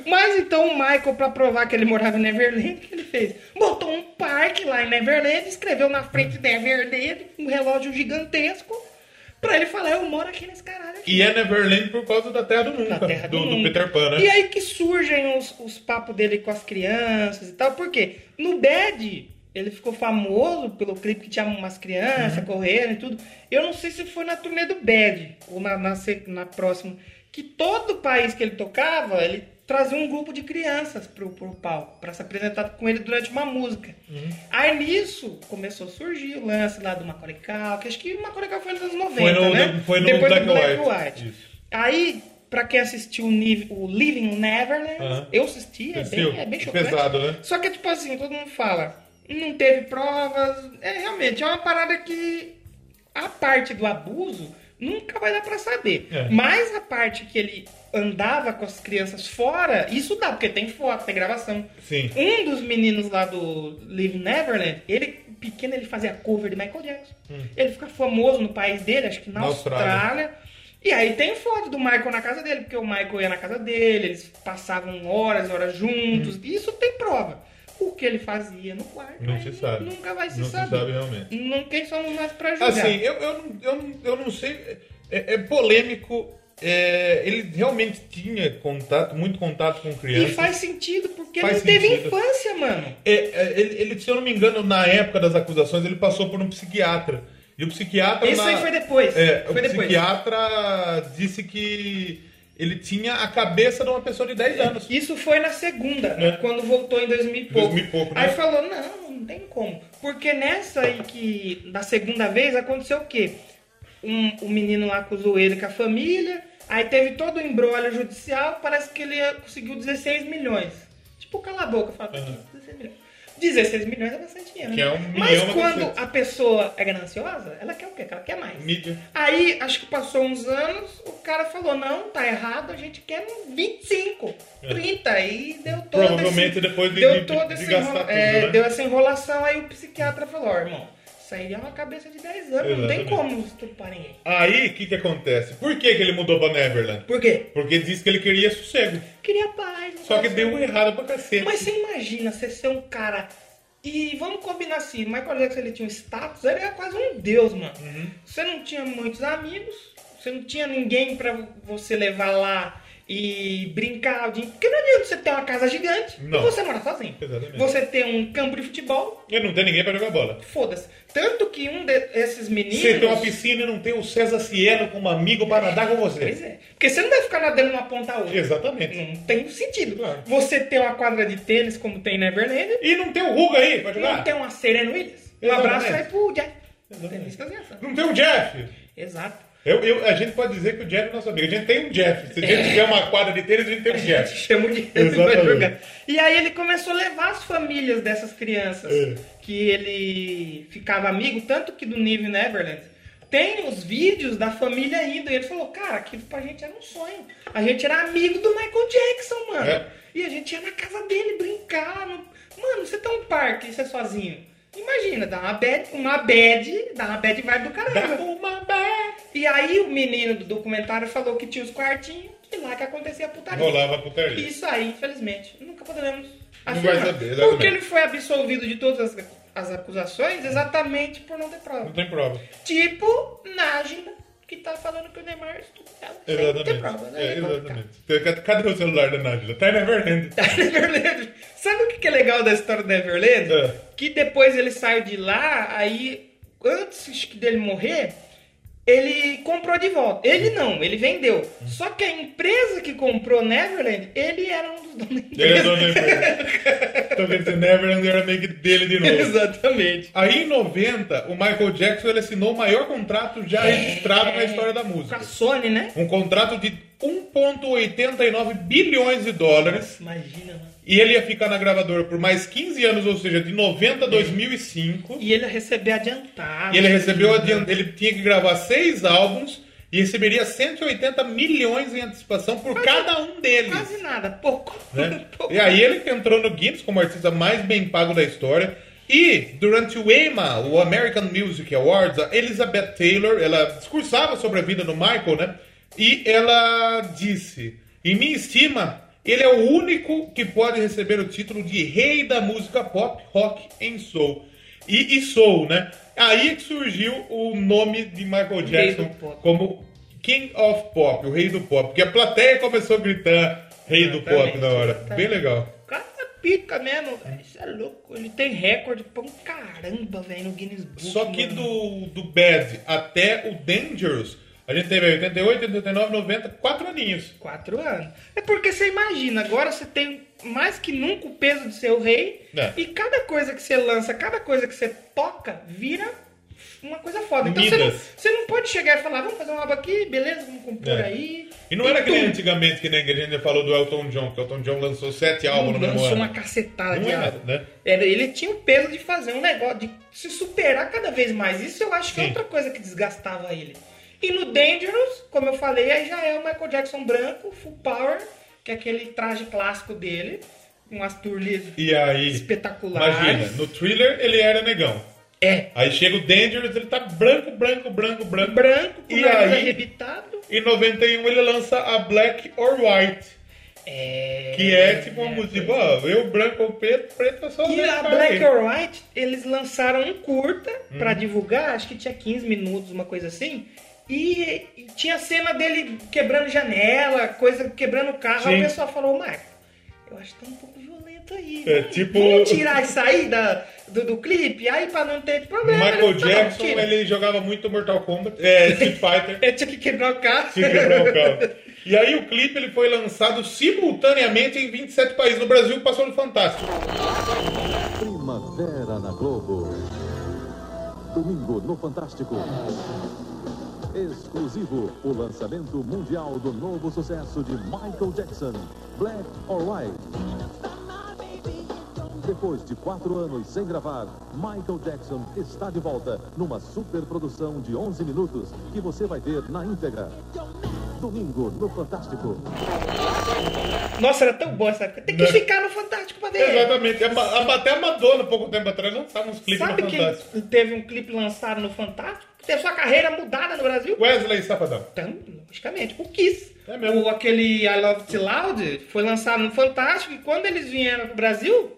Mas então o Michael, pra provar que ele morava em Neverland, o que ele fez? Botou um parque lá em Neverland, escreveu na frente de Neverland um relógio gigantesco, pra ele falar, eu moro aqui nesse caralho E é Neverland por causa da Terra do Nunca, Terra do, do, do. Peter Pan, né? E aí que surgem os, os papos dele com as crianças e tal. Por quê? No Bad, ele ficou famoso pelo clipe que tinha umas crianças Uhum. correndo e tudo. Eu não sei se foi na turnê do Bad ou na, na, na próxima. Que todo país que ele tocava, ele trazia um grupo de crianças pro, pro palco pra se apresentar com ele durante uma música. Uhum. Aí nisso começou a surgir o lance lá do Macaulay Culkin, acho que o Macaulay foi nos anos 90, Foi no- né? foi no Depois Black do Black White. White. Aí, pra quem assistiu o, Living Neverland, Aham. eu assisti, é Assistiu? bem, é bem chocante. Pesado, né? Só que, tipo assim, todo mundo fala, não teve provas. É realmente, é uma parada que a parte do abuso nunca vai dar pra saber. É. Mas a parte que ele andava com as crianças fora, isso dá, porque tem foto, tem gravação. Sim. Um dos meninos lá do Live Neverland, ele, pequeno, ele fazia cover de Michael Jackson. Ele fica famoso no país dele, acho que na, Hum. Na Austrália. Austrália. E aí tem foto do Michael na casa dele, porque o Michael ia na casa dele, eles passavam horas e horas juntos. E isso tem prova. O que ele fazia no quarto. Não se sabe. nunca vai se Não se saber. sabe realmente. Não, quem somos nós pra julgar? Assim, eu, eu, não- eu, não- eu não sei. É, é polêmico. é, ele realmente tinha contato, muito contato com e crianças. faz sentido, porque Faz ele não teve sentido. infância, mano. É, é, ele, ele, se eu não me engano, na época das acusações, ele passou por um psiquiatra. E o psiquiatra. Isso na- aí foi depois. É, foi o depois. psiquiatra disse que ele tinha a cabeça de uma pessoa de 10 anos. Isso foi na segunda, É. quando voltou em 2000 e pouco. 2000 e pouco, né? Aí falou, não, não tem como. Porque nessa aí que, da segunda vez, aconteceu o quê? Um, o menino lá acusou ele com a família, aí teve todo o embrólio judicial, parece que ele conseguiu 16 milhões. Tipo, cala a boca, fala, Uhum. 16 milhões. 16 milhões é bastante dinheiro. Que né? é um Mas milhão a quando cacete. a pessoa é gananciosa, ela quer o quê? Ela quer mais. Mídia. Aí, acho que passou uns anos, o cara falou, não, tá errado, a gente quer um 25, 30, e deu todo É. Provavelmente esse, depois de- deu de- todo de esse gastar enrola- tudo, é, né? Deu essa enrolação, aí o psiquiatra falou, ó, irmão, isso aí é uma cabeça de 10 anos, não tem Exatamente. como estupar ninguém. Aí, o que, que acontece? Por que, que ele mudou pra Neverland? Por quê? Porque disse que ele queria sossego. Queria paz. não Só que deu errado pra cacete. Mas você imagina você ser um cara. E vamos combinar assim, o Michael Jackson ele tinha um status, ele era quase um deus, mano. Uhum. Você não tinha muitos amigos, você não tinha ninguém pra você levar lá e brincar. De... Porque não adianta você ter uma casa gigante Não. e você morar sozinho. Exatamente. Você ter um campo de futebol, Ele não tem ninguém pra jogar bola. foda-se. Tanto que um desses meninos. Você tem uma piscina e não tem o César Cielo como amigo pra nadar com você. Pois é. Porque você não vai ficar nadando uma ponta a outra. Exatamente. Não tem sentido. Claro. Você ter uma quadra de tênis como tem em Neverland, E não tem o Ruga aí pra jogar. Não tem uma Serena Williams. Um abraço aí pro. Exatamente. Eu ia falar. Não tem o Jeff. Exato. Eu, eu- a gente pode dizer que o Jeff é nosso amigo. A gente tem um Jeff. Se a gente tiver uma quadra de tênis, a gente tem um Jeff. Chama de Exatamente. vai jogar. E aí ele começou a levar as famílias dessas crianças É. que ele ficava amigo, tanto que do Nive Neverland. Tem os vídeos da família indo. E ele falou, cara, aquilo pra gente era um sonho. A gente era amigo do Michael Jackson, mano. É. E a gente ia na casa dele brincar. no- Mano, você tem um parque e você é sozinho. Imagina, dá uma bad, uma bad, dá uma bad vibe do caramba. Dá uma bad. E aí o menino do documentário falou que tinha os quartinhos e lá que acontecia a putaria. Rolava putaria. Isso aí, infelizmente, nunca poderemos Não afirmar. vai saber, exatamente. porque ele foi absolvido de todas as, as acusações exatamente por não ter prova. Não tem prova. Tipo Nájila, que tá falando que o Neymar estudou ela. sem ter Exatamente. prova, né? É, É exatamente. Cadê- o celular da Nájila? Tá em Neverland. Neverland. Sabe o que que é legal da história do Neverland? É. Que depois ele saiu de lá, aí, antes dele morrer, ele comprou de volta. Ele não, ele vendeu. Só que a empresa que comprou Neverland, ele era um dos donos da Ele é empresa. dono da empresa. Então quer dizer, Neverland era meio que dele de novo. Exatamente. Aí em 90, o Michael Jackson ele assinou o maior contrato já registrado na história da Com a música. Sony, né? Um contrato de 1,89 bilhões de dólares. Imagina, mano. E ele ia ficar na gravadora por mais 15 anos, ou seja, de 90 a 2005. E ele ia receber adiantado. E ele recebeu adiant... ele tinha que gravar seis álbuns e receberia 180 milhões em antecipação por cada um deles. Quase nada, pouco. né? [laughs] pouco. E aí ele entrou no Guinness como artista mais bem pago da história. E durante o EMA, o American Music Awards, a Elizabeth Taylor, ela discursava sobre a vida do Michael, né? E ela disse: Em minha estima, ele é o único que pode receber o título de rei da música pop, rock em soul. E, e soul, né? Aí que surgiu o nome de Michael Jackson como King of Pop, o rei do pop. Porque a plateia começou a gritar rei do pop na hora. exatamente. Bem legal. O cara é pica mesmo, velho. Isso é louco. Ele tem recorde pra um caramba, velho, no Guinness Book. Só que mano. do, do Bad até o Dangerous, a gente teve 88, 89, 90, quatro aninhos. Quatro anos. É porque você imagina, agora você tem mais que nunca o peso de ser o rei. É. E cada coisa que você lança, cada coisa que você toca, vira uma coisa foda. Então você não, você não pode chegar e falar, vamos fazer uma aba aqui, beleza, vamos compor É. aí. E não Tem era que nem antigamente, que nem a gente falou do Elton John, que o Elton John lançou sete álbuns no mesmo lançou ano. uma cacetada Não de álbum. né? Era- Ele tinha o peso de fazer um negócio, de se superar cada vez mais. Isso eu acho que é Sim. outra coisa que desgastava ele. E no Dangerous, como eu falei, aí já é o Michael Jackson branco, full power, que é aquele traje clássico dele, com as turlias E aí, espetaculares. imagina, no Thriller ele era negão. É, Aí chega o Dangerous, ele tá branco, branco, branco, branco. branco, com E aí? arrebitado. Em 91 ele lança a Black or White, É... que é tipo uma música, ó, eu branco ou preto, preto é só E a Black mim. or White, eles lançaram um curta Hum. pra divulgar, acho que tinha 15 minutos, uma coisa assim. E, e tinha cena dele quebrando janela, coisa quebrando o carro. Aí Sim. o pessoal falou, Marco, eu acho que tá um pouco violento aí. É, vamos, tipo- vamos tirar isso aí da, do, do clipe, aí pra não ter problema. Michael Tá bom, Jackson, tira. ele jogava muito Mortal Kombat, é, [laughs] Street Fighter. Ele tinha que quebrar o carro. Se quebrar o carro. E aí o clipe ele foi lançado simultaneamente em 27 países. No Brasil passou no Fantástico. Primavera na Globo. Domingo no Fantástico. Exclusivo, o lançamento mundial do novo sucesso de Michael Jackson, Black or White. Depois de quatro anos sem gravar, Michael Jackson está de volta numa superprodução de 11 minutos que você vai ver na íntegra. Domingo no Fantástico. Nossa, era tão boa essa época. Tem que Né? ficar no Fantástico pra ver. Exatamente. A- Até a Madonna, pouco tempo atrás, lançava uns clipes Sabe no Fantástico. teve um clipe lançado no Fantástico? Teve sua carreira mudada no Brasil? Wesley Safadão. Então, logicamente, o Kiss. É mesmo. O, aquele I Love It Loud foi lançado no Fantástico e quando eles vieram pro Brasil,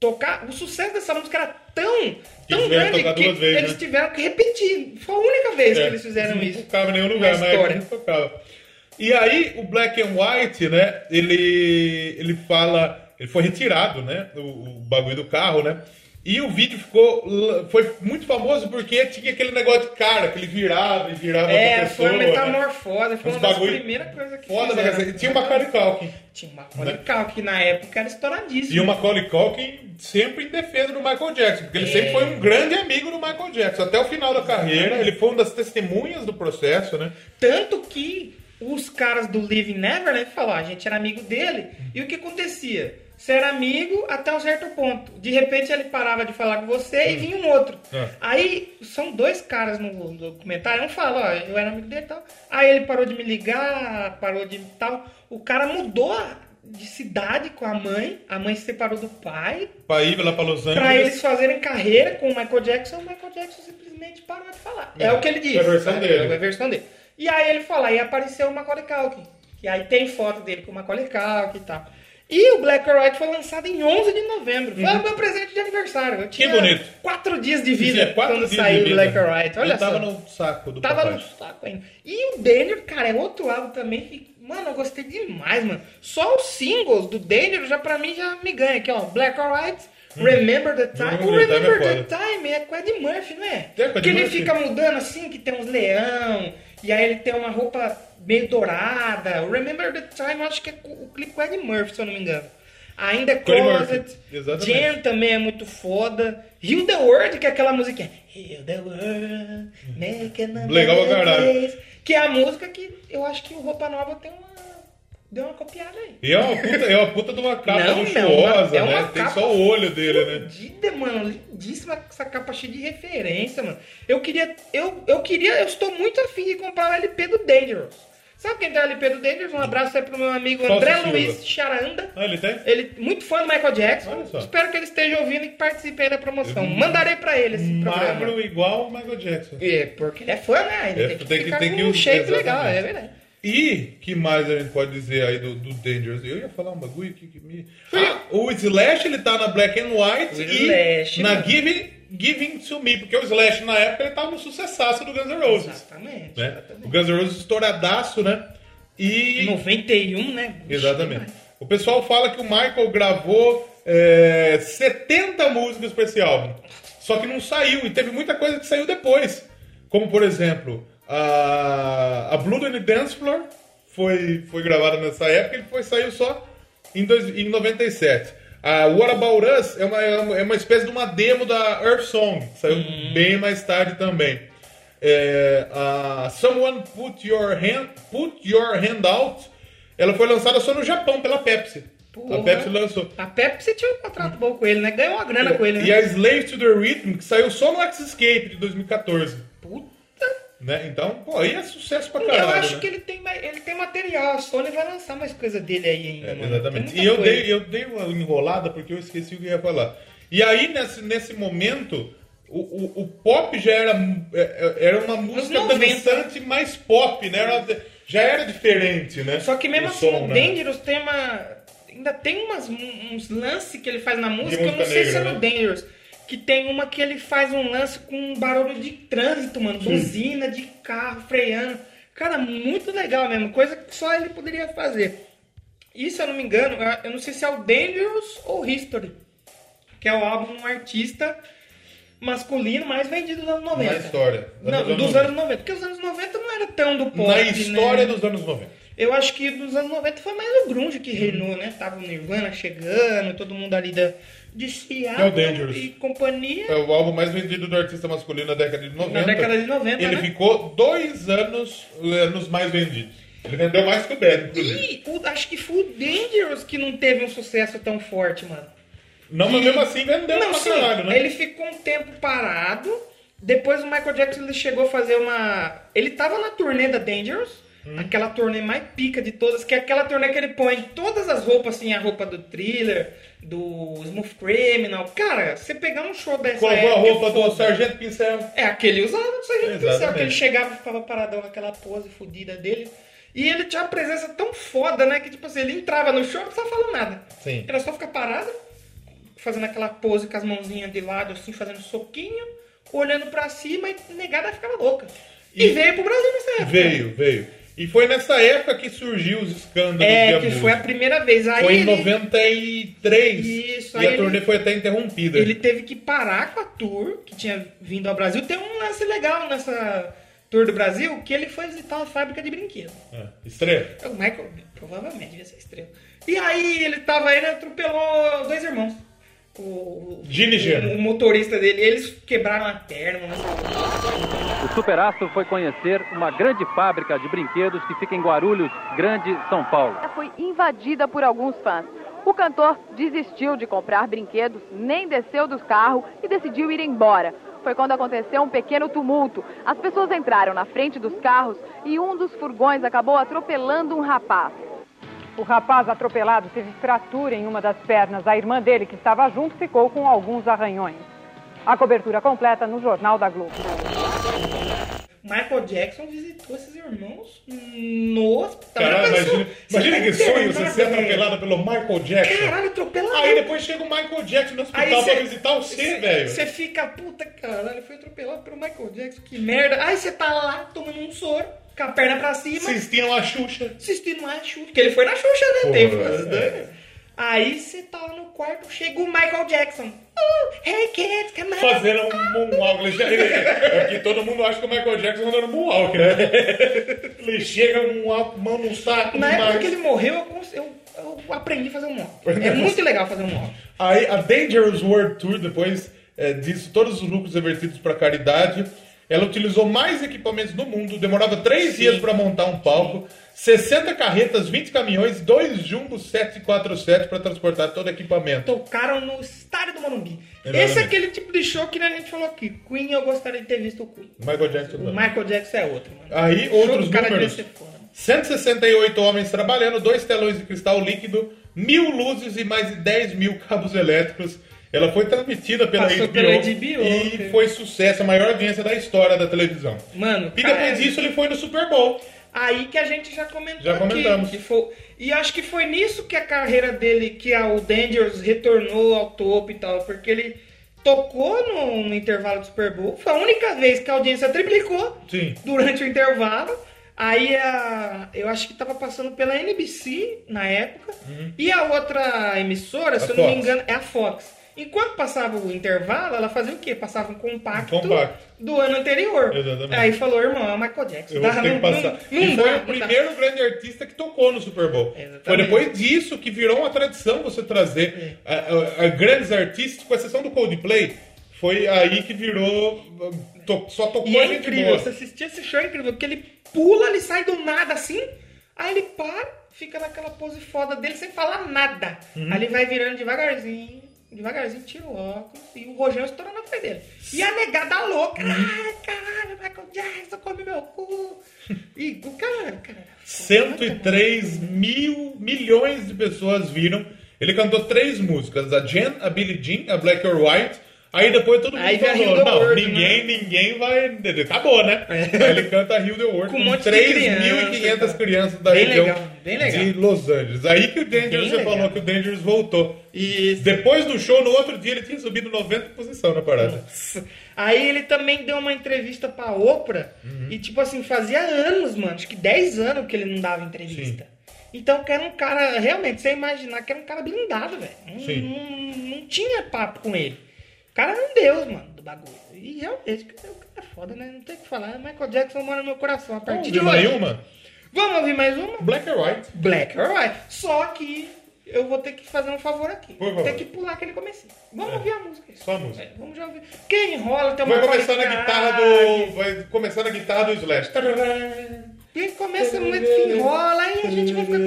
tocar, o sucesso dessa música era tão, tão que grande que vezes, eles né? tiveram que repetir. Foi a única vez que É, eles fizeram não isso. tocava em nenhum lugar, mas história. não tocava. E aí, o Black and White, né? Ele, ele fala. Ele foi retirado, né? O, o bagulho do carro, né? E o vídeo ficou. Foi muito famoso porque tinha aquele negócio de cara, que ele virava e virava É, outra foi pessoa. uma né? metamorfose, foi uma das primeiras coisas que Foda, fizeram. mas tinha uma Macaulay Culkin. Tinha uma Macaulay Culkin, que na época era estouradíssimo. E o Macaulay Culkin sempre em defesa do Michael Jackson, porque ele sempre foi um grande amigo do Michael Jackson. Até o final da carreira, ele foi uma das testemunhas do processo, né? Tanto que os caras do Living Neverland falaram, a gente era amigo dele, e o que acontecia? Você era amigo até um certo ponto. De repente ele parava de falar com você e vinha um outro. É. Aí são dois caras no documentário, um fala, ó, eu era amigo dele e tal. Aí ele parou de me ligar, parou de tal. O cara mudou de cidade com a mãe, a mãe se separou do pai, Pra ir lá pra Los Angeles. Pra eles fazerem carreira com o Michael Jackson, o Michael Jackson simplesmente parou de falar. É, É, o que ele disse. é a versão né? dele. É a versão dele. E aí ele fala, aí apareceu o Macaulay Culkin. Que aí tem foto dele com o Macaulay Culkin e tal. E o Black or White foi lançado em 11 de novembro. Foi o meu presente de aniversário. Eu tinha Uhum. bonito. quatro dias de vida quatro quando saiu o. Black or White. Olha Ele tava só. no saco do Tava papai. no saco ainda. E o Danger, cara, é outro álbum também que, mano, eu gostei demais, mano. Só os singles do Danger já pra mim já me ganha aqui, ó. Black or White, Remember the Time. O Uhum. Remember the Time é Remember the Time é com Ed Murphy, não é? É Ed que ele fica mudando assim, que tem uns leão, e aí ele tem uma roupa meio dourada. Remember the Time, eu acho que é o clipe com Ed Murphy, se eu não me engano. Ainda é Closet. Jen também é muito foda. Heal the World, que é aquela musiquinha. Heal the World, make another Legal pra caralho. Que é a música que eu acho que o Roupa Nova tem uma. Deu uma copiada aí. E é uma puta, é uma puta de uma capa Não, não, luxuosa, é uma né? Tem só o olho dele, né? Fudida, mano, lindíssima essa capa cheia de referência, mano. Eu queria, eu, eu queria, eu estou muito afim de comprar o LP do Dangerous. Sabe quem tem o LP do Dangerous? Um abraço aí pro meu amigo André Silva. Luiz Charanda. Ah, ele tem? Ele muito fã do Michael Jackson. Olha só. Espero que ele esteja ouvindo e que participe aí da promoção. Mandarei pra ele esse programa. Magro igual o Michael Jackson. É, porque ele é fã, né? Ele É, tem que tem que- ficar tem que- um shape exatamente. legal, é verdade. E que mais a gente pode dizer aí do, do Dangerous? Eu ia falar um bagulho que, que me. Ah, o Slash ele tá na Black and White O e Slash, na mano. Give It To Me, porque o Slash na época ele tava no sucessaço do Guns N' Roses. Exatamente. Né? exatamente. O Guns N' Roses estouradaço, né? E... 91, né? Exatamente. O pessoal fala que o Michael gravou é, 70 músicas para esse álbum. Só que não saiu, e teve muita coisa que saiu depois. Como, por exemplo, a, a Blood on the Dance Floor foi, foi gravada nessa época, ele foi, saiu só em, dois, em 97. A What About Us é uma, é uma- é uma espécie de uma demo da Earth Song, que saiu bem mais tarde também. É, a Someone Put Your, hand, Put Your Hand Out, ela foi lançada só no Japão pela Pepsi. A Porra. Pepsi lançou. A Pepsi tinha um contrato bom com ele, né? Ganhou uma grana com ele, né? E a Slave to the Rhythm, que saiu só no X-Escape de 2014. Puta. Né? Então, pô, aí é sucesso pra caralho. Eu acho né? que ele tem, ele tem material. A Sony vai lançar mais coisa dele aí ainda, É, exatamente. E eu coisa. dei, eu dei uma enrolada porque eu esqueci o que ia falar. E aí, nesse, nesse momento, o, o, o pop já era, é, era uma música 90. dançante mais pop, né? Era- já era diferente, né? Só que mesmo O assim, som, o né? Dangerous tem uma. Ainda tem umas, uns lances que ele faz na música, eu não música sei se é negra, no né? Dangerous. Que tem uma que ele faz um lance com um barulho de trânsito, mano. Buzina de carro freando. Cara, muito legal mesmo. Coisa que só ele poderia fazer. E se eu não me engano, eu não sei se é o Dangerous ou History. Que é o álbum de um artista masculino mais vendido dos anos 90. Na história. Não, Anos dos 90. anos 90. Porque os anos 90 não era tão do pop, Na história né? dos anos 90. Eu acho que dos anos 90 foi mais o grunge que reinou, né? Tava o Nirvana chegando, todo mundo ali da, de É o Seattle Dangerous. e companhia. É o álbum mais vendido do artista masculino na década de 90. Na década de 90, Ele né? ficou dois anos nos mais vendidos. Ele vendeu mais que o Bad, inclusive. E o- acho que foi o Dangerous que não teve um sucesso tão forte, mano. Não, mas mesmo assim vendeu não, pra sim, caralho, né? ele ficou um tempo parado. Depois o Michael Jackson ele chegou a fazer uma. Ele tava na turnê da Dangerous. Hum. Aquela turnê mais pica de todas, que é aquela turnê que ele põe todas as roupas, assim, a roupa do thriller, do Smooth Criminal. Cara, você pegar um show dessa a época, roupa do. Sargento Pincel. É, aquele usava do Sargento Pincel, Exatamente. que ele chegava e ficava paradão com aquela pose fodida dele. E ele tinha uma presença tão foda, né? Que tipo assim, ele entrava no show e não precisava falar nada. Sim. Era só ficar parado, fazendo aquela pose com as mãozinhas de lado, assim, fazendo soquinho, olhando pra cima e negada ficava louca. E, E- veio pro Brasil nessa época. Veio, veio. E foi nessa época que surgiu os escândalos de É, que foi a primeira vez. Aí Foi em ele, 93. Isso, e a ele- turnê foi até interrompida. ele teve que parar com a tour que tinha vindo ao Brasil. Tem um lance legal nessa tour do Brasil, que ele foi visitar uma fábrica de brinquedos. É, estreia. O Michael, provavelmente, devia ser estrela. E aí ele tava aí, ele atropelou dois irmãos. O, o, o motorista dele, eles quebraram a perna. Né? O superaço foi conhecer uma grande fábrica de brinquedos que fica em Guarulhos, Grande, São Paulo. foi invadida por alguns fãs. O cantor desistiu de comprar brinquedos, nem desceu do carro e decidiu ir embora. Foi quando aconteceu um pequeno tumulto. As pessoas entraram na frente dos carros e um dos furgões acabou atropelando um rapaz. O rapaz atropelado teve fratura em uma das pernas. A irmã dele, que estava junto, ficou com alguns arranhões. A cobertura completa no Jornal da Globo. Michael Jackson visitou esses irmãos no hospital. Caralho, imagina, imagina que sonho você ser atropelado pelo Michael Jackson. Caralho, atropelado. Aí depois chega o Michael Jackson no hospital pra visitar você, velho. Você fica, puta caralho, foi atropelado pelo Michael Jackson, que merda. Aí você tá lá tomando um soro, com a perna pra cima, Assistindo a Xuxa. assistindo a Xuxa. Porque ele foi na Xuxa, né? Porra, Teve é. dois. Aí você tá lá no quarto, chega o Michael Jackson. Oh, hey kids, come on. Fazendo um moonwalk. É porque todo mundo acha que o Michael Jackson anda no moonwalk, né? Ele chega com a mão no saco Na época que ele morreu, eu, eu- eu aprendi a fazer um mock. É muito legal fazer um mock. Aí a Dangerous World Tour, depois é, disso, todos os lucros revertidos para caridade. Ela utilizou mais equipamentos do mundo, demorava três dias para montar um palco, 60 carretas, 20 caminhões, dois Jumbo 747 para transportar todo o equipamento. Tocaram no estádio do Morumbi. Exatamente. Esse é aquele tipo de show que a gente falou aqui. Queen, eu gostaria de ter visto o Queen. Michael Jackson. O. Michael Jackson é outro, mano. Aí, O outros cara números. devia ser foda. 168 homens trabalhando, dois telões de cristal líquido, mil luzes e mais de 10 mil cabos elétricos. Ela foi transmitida pela Passou HBO, pela HBO, e foi sucesso, a maior audiência da história da televisão. Mano, E cara, depois disso ele foi no Super Bowl. Aí que a gente já comentou Já aqui, comentamos. que foi- e acho que foi nisso que a carreira dele, que a, o Dangerous retornou ao topo e tal, porque ele tocou no, no intervalo do Super Bowl. Foi a única vez que a audiência triplicou Sim. durante o intervalo. Aí a, eu acho que tava passando pela NBC na época. E a outra emissora, se eu não me Uhum. Engano, é a Fox. Enquanto passava o intervalo, ela fazia o quê? Passava um compacto, Um compacto. do ano anterior. Exatamente. Aí falou, irmão, é o Michael Jackson. Eu vou Tá? ter que Não- passar. não- e não foi dá, o tá? primeiro grande artista que tocou no Super Bowl. Exatamente. Foi depois disso que virou uma tradição você trazer É. a- a- a grandes artistas, com exceção do Coldplay. Foi aí que virou. to- só tocou E é gente incrível, boa. você assistir esse show é incrível, porque ele pula, ele sai do nada assim, aí ele para, fica naquela pose foda dele sem falar nada. Uhum. Aí ele vai virando devagarzinho, devagarzinho, tira o óculos e o rojão estourando na frente dele. E a negada louca, Uhum. ai caralho, Michael Jackson, come meu cu. [laughs] E o cara, cara 103 mil milhões de pessoas viram. Ele cantou três músicas: a Jen, a Billie Jean, a Black or White. Aí depois todo mundo Aí falou: não, World, ninguém, ninguém vai. Acabou, né? Aí ele canta Rio the World Com com, um monte de 3.500 criança, crianças da Bem região legal, bem legal. de Los Angeles. Aí que o Dangerous, você falou que o Dangerous voltou. Isso. Depois do show, no outro dia, ele tinha subido 90 posição na parada. Aí ele também deu uma entrevista pra Oprah Uhum. e, tipo assim, fazia anos, mano, acho que 10 anos que ele não dava entrevista. Então que era um cara, realmente, você imaginar que era um cara blindado, velho. Não, Sim. não, não tinha papo com ele. O cara era um deus, mano, do bagulho. E realmente, o cara é foda, né? Não tem o que falar. Michael Jackson mora no meu coração a partir de hoje. uma? Vamos ouvir mais uma? Black or White. Black or White. Só que eu vou ter que fazer um favor aqui. Por favor. Tem que pular aquele comecinho. Vamos ouvir a música. Só a música. É, vamos já ouvir. Quem enrola tem uma Vai começar na guitarra do. Vai começar na guitarra do Slash. E começa muito, enrola e a gente vai ficar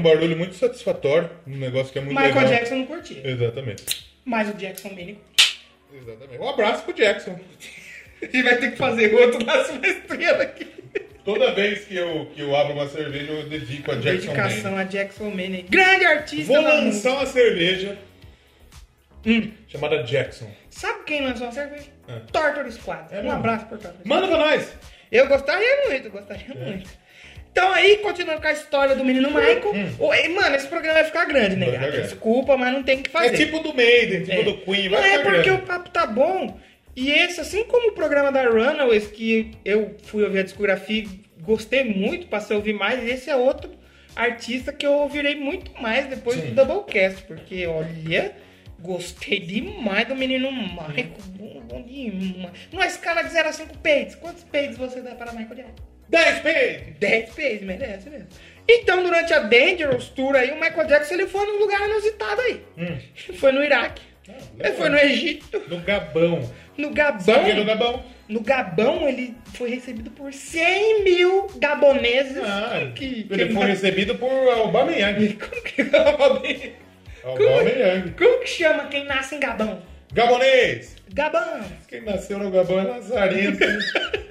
um barulho muito satisfatório, um negócio que é muito Michael legal. Jackson não curtia, Exatamente. mas o Jackson Mini Exatamente. Um abraço pro Jackson. Gente [laughs] vai ter que fazer outro da sua estrela aqui. Toda vez que eu, que eu abro uma cerveja, eu dedico a Jackson Dedicação a Jackson Mini. Grande artista Vou da música. lançar uma cerveja Hum. chamada Jackson. Sabe quem lançou a cerveja? É. Torture Squad. É um mesmo? abraço por Torture Manda pra nós! Eu gostaria muito, gostaria É. muito. Então aí, continuando com a história do menino Michael. Ô, e, Mano, esse programa vai ficar grande, né, Hum. Ficar grande. Desculpa, mas não tem o que fazer. É tipo do Maiden, tipo É. do Queen, Não vai é ficar porque grande. o papo tá bom. E esse, assim como o programa da Runaways, que eu fui ouvir a discografia gostei muito, passei a ouvir mais, esse é outro artista que eu ouvirei muito mais depois do Doublecast, porque olha, gostei demais do menino Michael. Bom, bom demais. Numa escala de 0 a 5 peitos, quantos peitos você dá para Michael Jackson? 10 peitos! 10 peitos, merece mesmo. Então, durante a Dangerous Tour aí, o Michael Jackson ele foi num lugar inusitado aí. Hum. Ele foi no Iraque. Ele foi no Egito. No Gabão. No Gabão. É no Gabão? No Gabão, ele foi recebido por 100 mil gaboneses. Ah, que, ele que- foi recebido por Aubameyang. [laughs] Como que, Aubameyang? Aubameyang. como que chama quem nasce em Gabão? Gabonês! Gabão. Quem nasceu no Gabão é Lazarento. [laughs]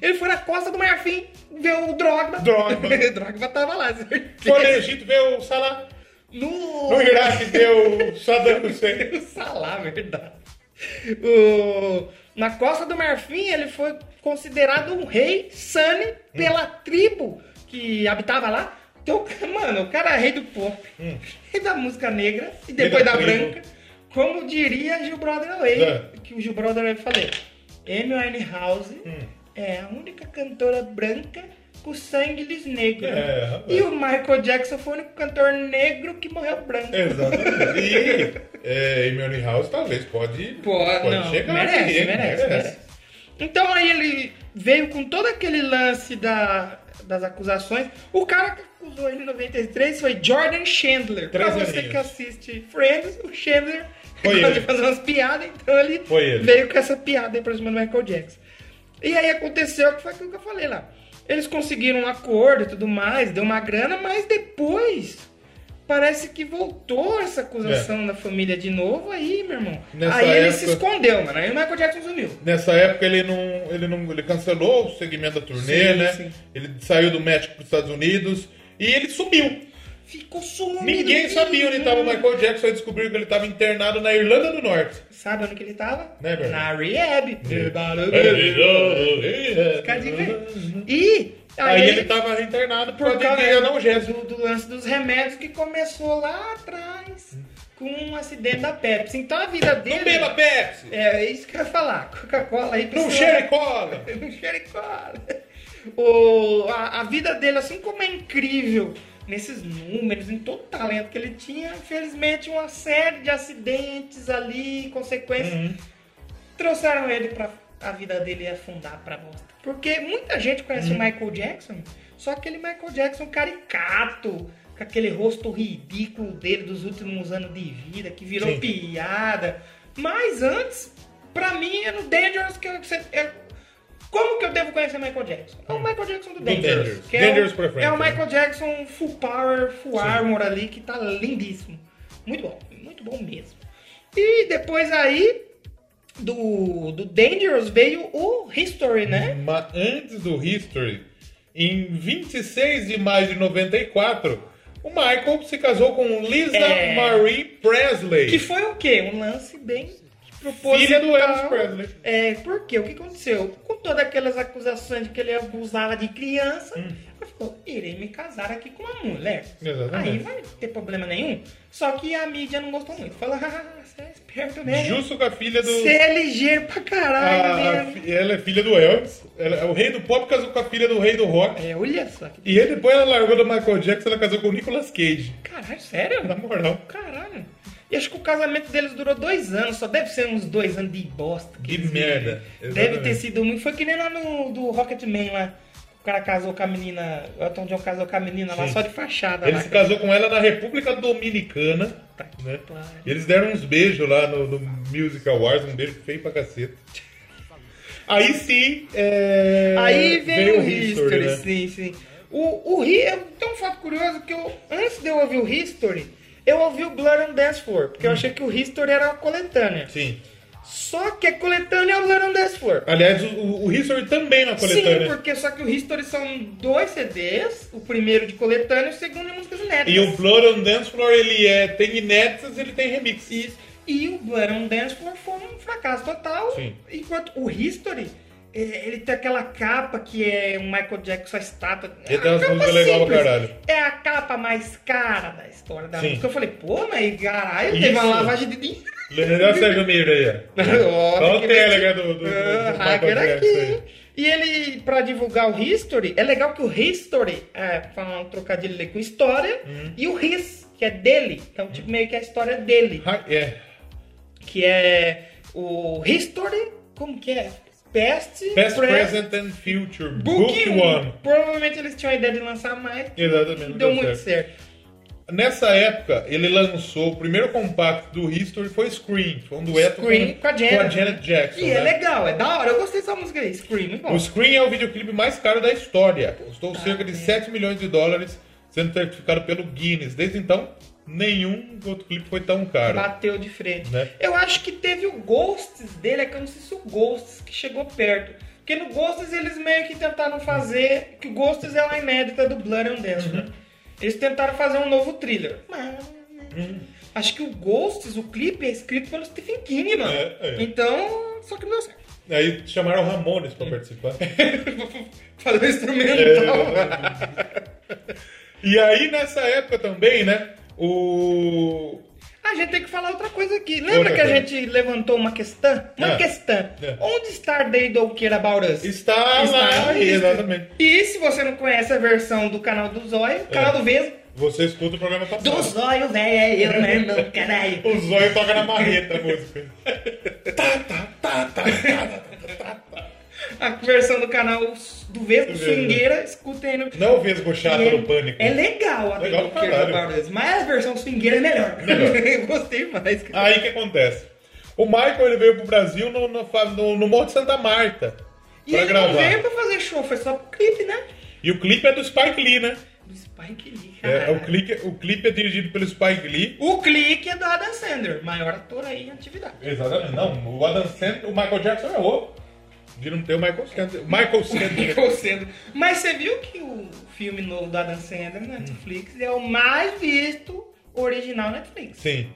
Ele foi na Costa do Marfim ver o Drogba. Drogba. [laughs] Drogba tava lá, certeza. Foi no Egito ver o Salah. No... No Iraque ver o Saddam [laughs] Hussein. O Salah, verdade. O- Na Costa do Marfim, ele foi considerado um rei Sani pela tribo que habitava lá. Então, [laughs] mano, o cara é rei do pop, rei da música negra e depois da da, branca. Como diria Gil Brother Away, É. que o Gil Brother Away falei. Amy Winehouse é a única cantora branca com sangue lis negro. É, e o Michael Jackson foi o único cantor negro que morreu branco. Exatamente. E é, Amy House talvez pode, Pô, não, chegar merece, aqui, hein? merece, merece. Então aí ele veio com todo aquele lance da, das acusações. O cara que acusou ele em 93 foi Jordan Chandler. Pra Três você aninhos. que assiste Friends, o Chandler Foi ele. fazer umas piadas, então ele, Foi ele. veio com essa piada aí pra cima do Michael Jackson. E aí aconteceu que foi aquilo que eu falei lá. Eles conseguiram um acordo e tudo mais, deu uma grana, mas depois parece que voltou essa acusação da família de novo aí, meu irmão. É. Nessa aí ele época- se escondeu, mano. Aí o Michael Jackson sumiu. Nessa época ele não, ele não, ele cancelou o segmento da turnê, Sim, né? sim. Ele saiu do México para os Estados Unidos e ele sumiu. Ficou sumido. Ninguém sabia onde estava o Michael Jackson. Aí descobriu que ele estava internado na Irlanda do Norte. Sabe onde que ele tava? Né, Na rehab. Fica a dica aí. E Aí ele tava internado por por causa de analgésico. do, do lance dos remédios que começou lá atrás com um acidente da Pepsi. Então a vida dele. Não beba Pepsi! É, é isso que eu ia falar. Coca-Cola aí. Não cheire cola! [laughs] Não cheire cola. O, a, a vida dele, assim como é incrível nesses números, em todo o talento que ele tinha, infelizmente uma série de acidentes ali, consequências, Uhum. trouxeram ele pra a vida dele afundar pra bosta. Porque muita gente conhece Uhum. o Michael Jackson, só aquele Michael Jackson caricato, com aquele rosto ridículo dele dos últimos anos de vida, que virou Sim. piada. Mas antes, pra mim, é no Dangerous que eu, eu- como que eu devo conhecer Michael Jackson? É o Michael Jackson do Dangerous. Dangerous. Que Dangerous é, pra o, frente, é o né? Michael Jackson full power, full armor ali, que tá lindíssimo. Muito bom, muito bom mesmo. E depois aí, do, do Dangerous veio o History, né? Mas antes do History, em 26 de maio de 94, o Michael se casou com Lisa É. Marie Presley. Que foi o quê? Um lance bem. Filha do Elvis Presley. É, por quê? O que aconteceu? Com todas aquelas acusações de que ele abusava de criança, Hum. ele falou, irei me casar aqui com uma mulher. Exatamente. Aí vai ter problema nenhum. Só que a mídia não gostou muito. Falou, [laughs] ah, você é esperto mesmo. Justo com a filha do. Você é ligeiro pra caralho a- a mesmo. ela é filha do Elvis. Ela- o rei do pop casou com a filha do rei do rock. É, olha só. E aí depois ela largou do Michael Jackson, ela casou com o Nicolas Cage. Caralho, sério? Na moral. Caralho. E acho que o casamento deles durou dois anos, só deve ser uns dois anos de bosta. que De merda. Deve ter sido muito. Foi que nem lá no do Rocketman lá. O cara casou com a menina. O Elton John casou com a menina lá só de fachada. Ele lá, se cara. casou com ela na República Dominicana. Né? E eles deram uns beijos lá no, no Music Awards, um beijo feio pra caceta. Aí sim. é, Aí veio o History, né? sim, sim. O, o Hi- tem um fato curioso que eu, antes de eu ouvir o History, eu ouvi o Blood and Dance Floor, porque eu achei que o History era uma coletânea. Sim. Só que a coletânea é o Blood and Dance Floor. Aliás, o, o History também na coletânea. Sim, porque só que o History são dois CDs, o primeiro de coletânea e o segundo de músicas inéditas. E o Blood on Dance Floor, ele é, tem inéditas ele tem remix. Isso. E o Blood on Dance Floor foi um fracasso total. Sim. Enquanto o History, ele tem aquela capa que é um Michael Jackson, a estátua. Ele tem umas músicas legais pra caralho. É a capa mais cara da história da Sim. música. Eu falei, pô, mas caralho, teve Isso. uma lavagem de dinheiro. O Sérgio Miro aí, ó. [laughs] Olha o Telegram do, do, do, Ah, do hacker Michael aqui, Jackson. hein? E ele, pra divulgar o History, é legal que o History, é, falar um trocadilho ali com história, Hum. e o His, que é dele. Então, tipo, meio que a história dele. É. Que é o History, como que é? Past, Past, Pre- Present and Future. Book, Book One. One. Provavelmente eles tinham a ideia de lançar mais. Exatamente. Deu muito certo. Nessa época, ele lançou o primeiro compacto do History foi Scream. Foi um dueto Scream com a Janet. com a Janet Jackson. E é né? legal, é da hora. Eu gostei dessa música aí, Scream, muito bom. O Scream é o videoclipe mais caro da história. Custou cerca de 7 milhões de dólares, sendo certificado pelo Guinness. Desde então, nenhum outro clipe foi tão caro. Bateu de frente. Né? Eu acho que teve o Ghosts dele, é que eu não sei se o Ghosts que chegou perto. Porque no Ghosts eles meio que tentaram fazer. Que o Ghosts é uma inédita do Blood and Dance, né? Eles tentaram fazer um novo thriller. Mas. Acho que o Ghosts, o clipe, é escrito pelo Stephen King, mano. É, é. Então. Só que não deu certo. Aí chamaram o Ramones pra participar. [laughs] Fazer o instrumental. E aí, nessa época também, né? O. A gente tem que falar outra coisa aqui. Lembra Outra que a coisa. gente levantou uma questão? Uma É. questão. É. Onde está They Don't Care About Us? Está lá, na lista. exatamente. E se você não conhece a versão do canal do Zóio, canal É. do Vesgo, Você escuta o programa passado. do Zóio, velho, é eu, irmão, [laughs] caralho. O Zóio toca na marreta a música. A versão do canal do Vesgo, Do Vesgo. swingueira, escutem aí no... Não o Vesgo chato é- do Pânico. É legal a Legal Us, mas a versão swingueira é melhor. Melhor. [laughs] eu gostei mais. cara. Aí o que acontece? O Michael ele veio pro Brasil no, no, no, no Morro de Santa Marta E pra ele gravar. não veio pra fazer show, foi só pro clipe, né? E o clipe é do Spike Lee, né? Do Spike Lee, É, é o, clipe, o clipe é dirigido pelo Spike Lee. O clique é do Adam Sandler, maior ator aí em atividade. Exatamente. Não, o Adam Sandler, o Michael Jackson é não ter o Michael Sandler. Michael Sandler. [laughs] Michael Sandler. Mas você viu que o filme novo do Adam Sandler na Netflix é o mais visto original Netflix. Sim.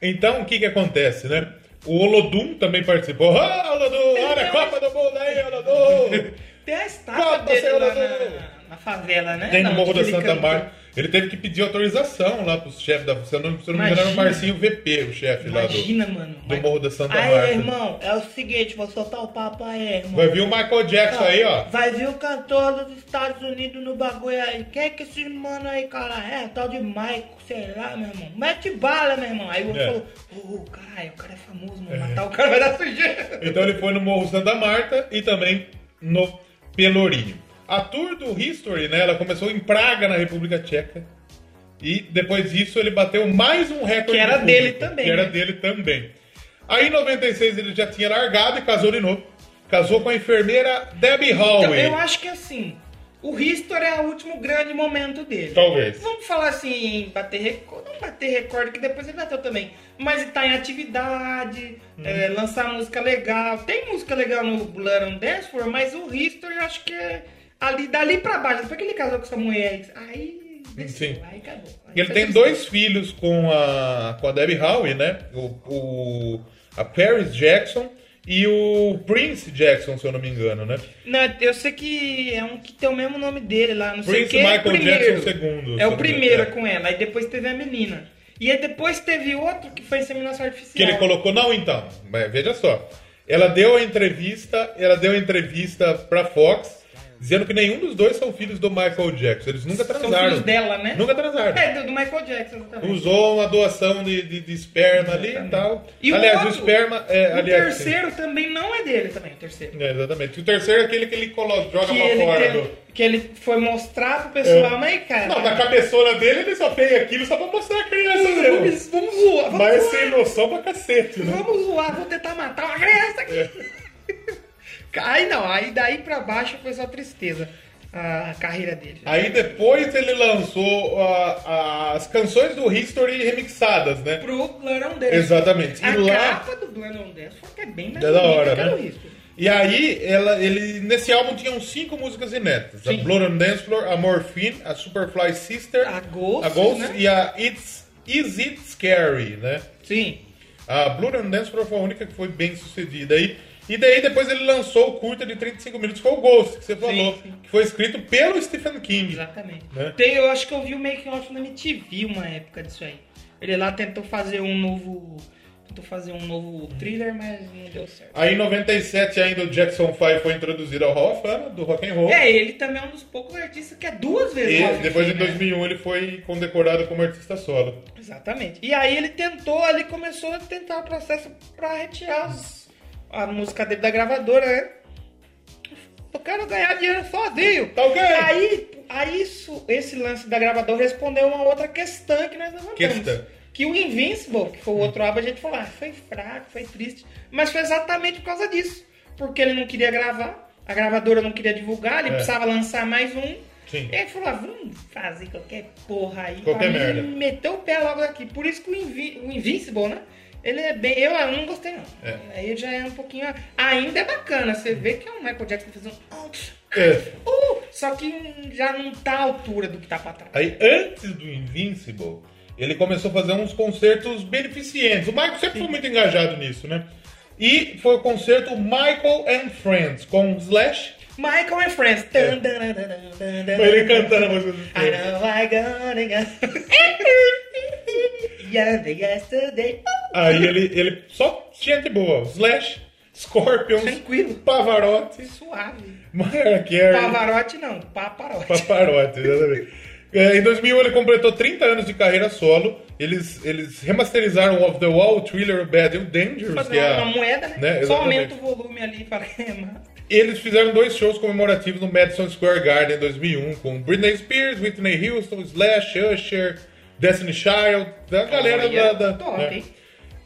Então, o que que acontece, né? O Olodum também participou. Ah, Olodum! Olha a Copa do Mundo aí, Olodum! [laughs] Tem a estátua Copa, dele lá na, na favela, né? Tem no Morro da Santa. Marta. Ele teve que pedir autorização lá pros chefes da. Se eu não, se eu não me engano, era o. Marcinho VP, o chefe lá do, Imagina, mano. do Morro da Santa Aí, Marta. irmão, é o seguinte, vou soltar o papo aí, irmão. Vai vir o Michael Jackson aí, ó. Vai vir o cantor dos Estados Unidos no bagulho aí. Quem é que esse mano aí, cara? É, tal de Michael, sei lá, meu irmão. Mete bala, meu irmão. Aí o outro É. falou, ô, caralho, o cara é famoso, mano. Matar o cara vai dar sujeira. Então ele foi no Morro Santa Marta e também no Pelourinho. A tour do History, né, ela começou em Praga, na República Tcheca. E depois disso ele bateu mais um recorde. Que era de dele público, também, Que era né? dele também. Aí em 96 ele já tinha largado e casou de novo. Casou com a enfermeira Debbie Então, Holloway. eu acho que assim, o History é o último grande momento dele. Talvez. Vamos falar assim, bater recorde, não bater recorde, que depois ele bateu também. Mas ele tá em atividade, Uhum. é, lançar música legal. Tem música legal no Blood and Dance mas o History eu acho que é ali, dali pra baixo. Depois que ele casou com essa mulher, aí desceu, Sim. aí acabou. Aí Ele tem dois filhos com a, com a Debbie Howe, né? O, o- a Paris Jackson e o Prince Jackson, se eu não me engano, né? Não, eu sei que é um que tem o mesmo nome dele lá, não sei o Prince que. Michael primeiro. Jackson II, se É o primeiro engano. com ela, aí depois teve a menina. E aí depois teve outro que foi inseminação artificial. Que ele colocou, não, então, mas veja só. Ela deu a entrevista, ela deu a entrevista pra Fox, dizendo que nenhum dos dois são filhos do Michael Jackson. Eles nunca São transaram. filhos dela, né? Nunca transaram. É, do, do Michael Jackson também. Usou uma doação de, de, de esperma ali e tal. E aliás, o, o, outro, esperma. É, o aliás, sim. terceiro também não é dele também, o terceiro. É, exatamente. O terceiro é aquele que ele coloca, joga Que pra ele, fora do. que ele foi mostrar pro pessoal, É. mas cara. Não, na cabeçona dele ele só tem aquilo só pra mostrar a criança vamos, vamos, vamos zoar, vamos Mas zoar. sem noção pra cacete, né? Vamos zoar, vou tentar matar uma criança aqui. [laughs] Aí não, aí daí pra baixo foi só tristeza a, a carreira dele. Aí depois ele lançou as canções do History remixadas, né? Pro on Dance. Exatamente. A E lá- capa do on Dance foi até bem mais É da hora, a né? E aí, ela, ele, nesse álbum tinham cinco músicas inéditas. A Blood on Dance Floor, a Morphine, a Superfly Sister, a Ghost, né? e a It's, Is It Scary, né? Sim. A Blood on Dance Floor foi a única que foi bem sucedida aí. E daí depois ele lançou o curta de 35 minutos, que foi o Ghost, que você falou, que foi escrito pelo Stephen King. Exatamente. Né? Tem, eu acho que eu vi o making off na MTV uma época disso aí. Ele lá tentou fazer um novo. Tentou fazer um novo thriller, mas não deu certo. Aí em 97 ainda o Jackson 5 foi introduzido ao Hall of Fama do rock and roll. É, ele também é um dos poucos artistas que é duas vezes E depois Fame, em né? 2001 ele foi condecorado como artista solo. Exatamente. E aí ele tentou, ele começou a tentar o processo pra retirar os- a música dele da gravadora, né? Eu quero ganhar dinheiro sozinho. Tá ok. Aí, aí isso, esse lance da gravadora respondeu uma outra questão que nós levantamos. Questão. Que o Invincible, que foi o outro álbum, a gente falou, ah, foi fraco, foi triste. Mas foi exatamente por causa disso. Porque ele não queria gravar, a gravadora não queria divulgar, ele É. precisava lançar mais um. Sim. E aí falou, ah, vamos fazer qualquer porra aí. Qualquer merda. Meteu o pé logo aqui. Por isso que o, Invi- o Invincible, né? Ele é bem. Eu ah, não gostei, não. É. Aí já é um pouquinho. Ainda é bacana. Você vê que é um Michael Jackson fazendo. É. Uh, só que já não tá à altura do que tá pra trás. Aí antes do Invincible, ele começou a fazer uns concertos beneficentes. O Michael sempre foi muito engajado nisso, né? E foi o concerto Michael and Friends com Slash. Michael and Friends. Tan, tan, Ele cantando a música do I know I gonna go. Yesterday, yesterday. Aí ele, ele só gente boa. Slash, Scorpions, Pavarotti, Suave. Mariah Carey. Pavarotti não, paparotti. Paparotti, exatamente. É, em 2001 ele completou 30 anos de carreira solo. Eles, eles remasterizaram Off the Wall, Thriller, Bad and Dangerous, Fazer que é a- uma moeda, né? né, Só aumenta o volume ali para queimar. [laughs] Eles fizeram dois shows comemorativos no Madison Square Garden em 2001 com Britney Spears, Whitney Houston, Slash, Usher, Destiny Child, da galera Olha, da... da top, né? hein?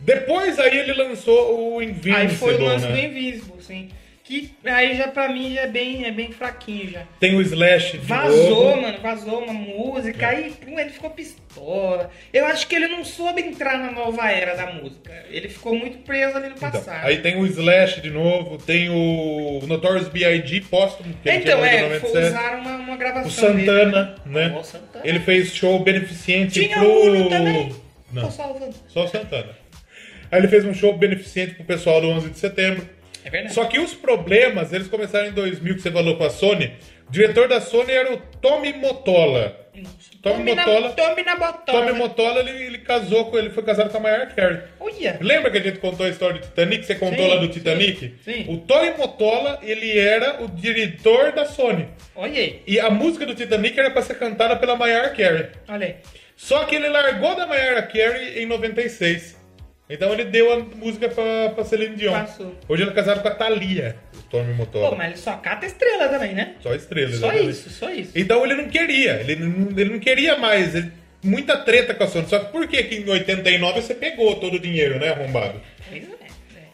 Depois aí ele lançou o Invincible, Aí foi o lance né? do Invisible, sim. Que aí já pra mim já é bem, é bem fraquinho já. Tem o Slash de Vazou, novo. mano, vazou uma música, aí pum, ele ficou pistola. Eu acho que ele não soube entrar na nova era da música. Ele ficou muito preso ali no Então, passado. aí tem o Slash de novo, tem o Notorious B.I.G. póstumo, que então, é, foi 97. usar uma, uma gravação O Santana, dele, né? Santana. Ele fez show beneficente Tinha pro... Uno também. Não, Tô salvando. só o Santana. Aí ele fez um show beneficente pro pessoal do 11 de setembro. É verdade. Só que os problemas, eles começaram em 2000, que você falou com a Sony. O diretor da Sony era o Tommy Motola. Tommy Tome na- Motola. Tome na botola. Tommy Motola, ele, ele casou com ele, foi casado com a Mariah Carey. Olha. Lembra que a gente contou a história do Titanic? Você contou Sim, lá do sim, Titanic? sim. O Tony Motola, ele era o diretor da Sony. Olha aí. E a música do Titanic era pra ser cantada pela Mariah Carey. Olha aí. Só que ele largou da Mariah Carey em 96. Então ele deu a música pra, pra Celine Dion. Passou. Hoje ele é casado com a Thalia, o Tommy Motola. Pô, mas ele só cata estrela também, né? Só estrela, Só exatamente. isso, só isso. Então ele não queria, ele não, ele não queria mais. ele- muita treta com a Sony. Só que por que que em 89 você pegou todo o dinheiro, né, arrombado? Pois é.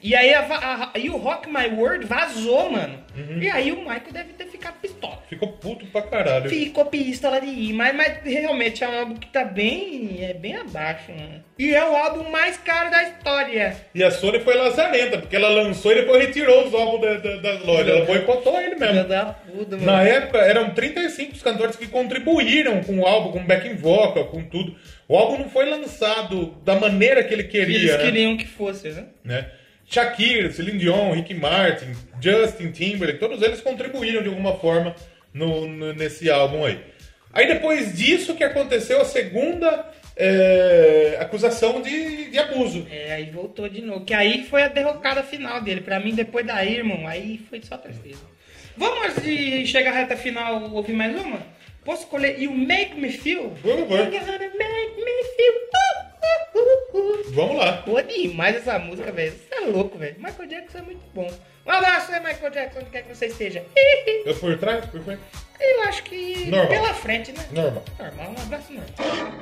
E aí, a, a- aí o Rock My World vazou, mano. Uhum. E aí o Michael deve ter ficado pistola. Ficou puto pra caralho. Ficou pistola de ir, mas, mas realmente é um álbum que tá bem, é bem abaixo, mano. E é o álbum mais caro da história. E a Sony foi lazarenta, porque ela lançou e depois retirou os álbuns da, da, das lojas. Ela boicotou ele mesmo. Da puta, mano. Na época, eram 35 os cantores que contribuíram com o álbum, com backing vocal, com tudo. O álbum não foi lançado da maneira que ele queria. Eles né? queriam que fosse, né? né? Shakira, Celine Dion, Ricky Martin, Justin Timberlake, todos eles contribuíram de alguma forma no, no- nesse álbum aí. Aí depois disso que aconteceu a segunda é, acusação de, de abuso. É, aí voltou de novo. Que aí foi a derrocada final dele. Pra mim, depois daí, irmão, aí foi só tristeza. Vamos, antes de chegar à reta final, ouvir mais uma? Posso escolher You Make Me Feel? Vamos, vamos. You gotta make me feel. Vamos lá. Boa demais essa música, velho. Você é louco, velho. Michael Jackson é muito bom. Um abraço, né, Michael Jackson, onde quer que você esteja. Eu por trás? Por frente? Eu acho que Normal. pela frente, né? Normal. Normal, um abraço, normal.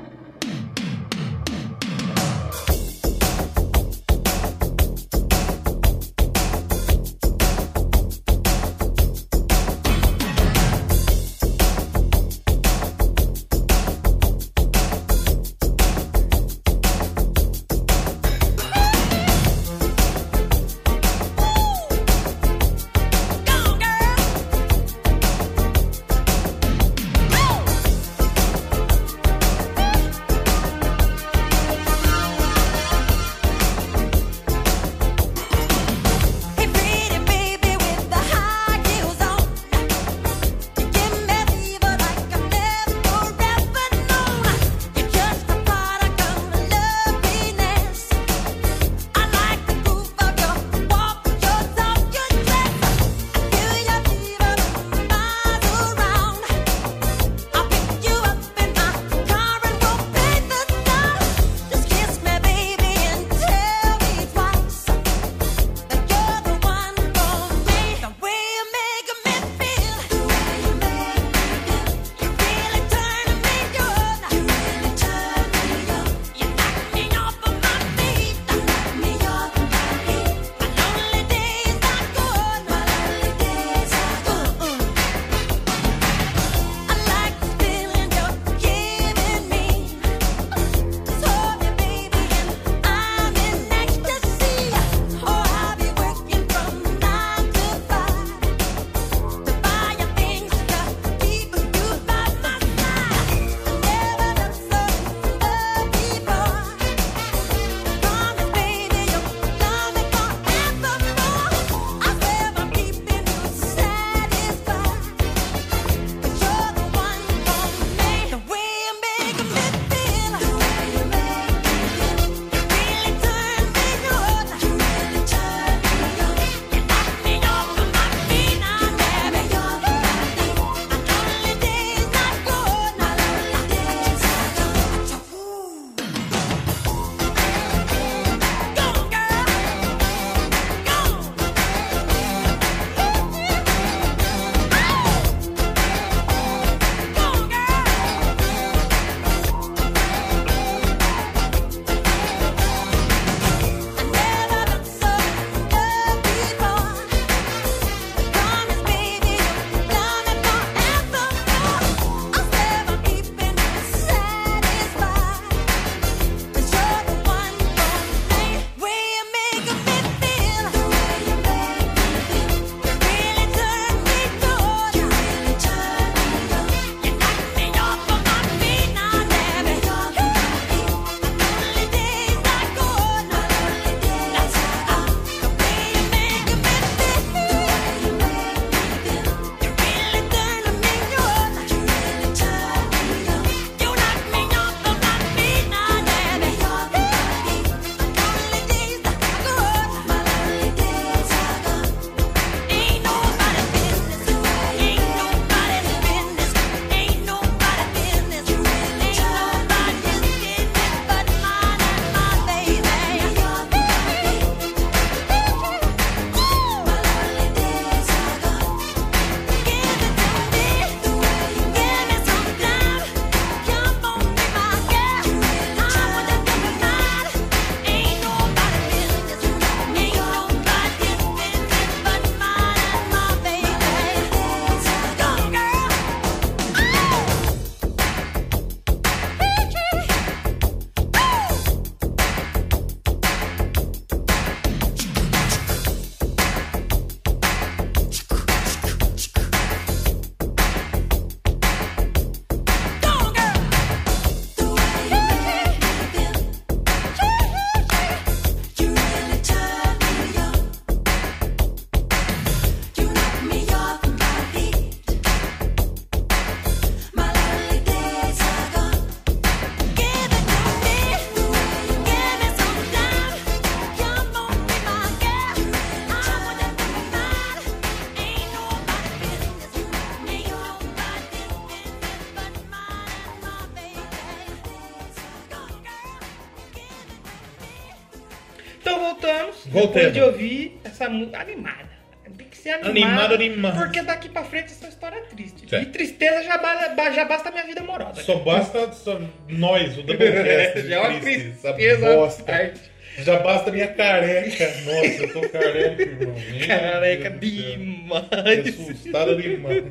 Voltemos. depois de ouvir essa música animada. Tem que ser animada. Animado demais. Porque daqui pra frente essa história é triste. Certo. E tristeza já, ba- já basta a minha vida amorosa. Só basta só nós, o Doublecast. [laughs] Já é uma tristeza bosta. Já basta a minha careca. Nossa, eu tô careca, irmão. Careca demais. Assustado demais.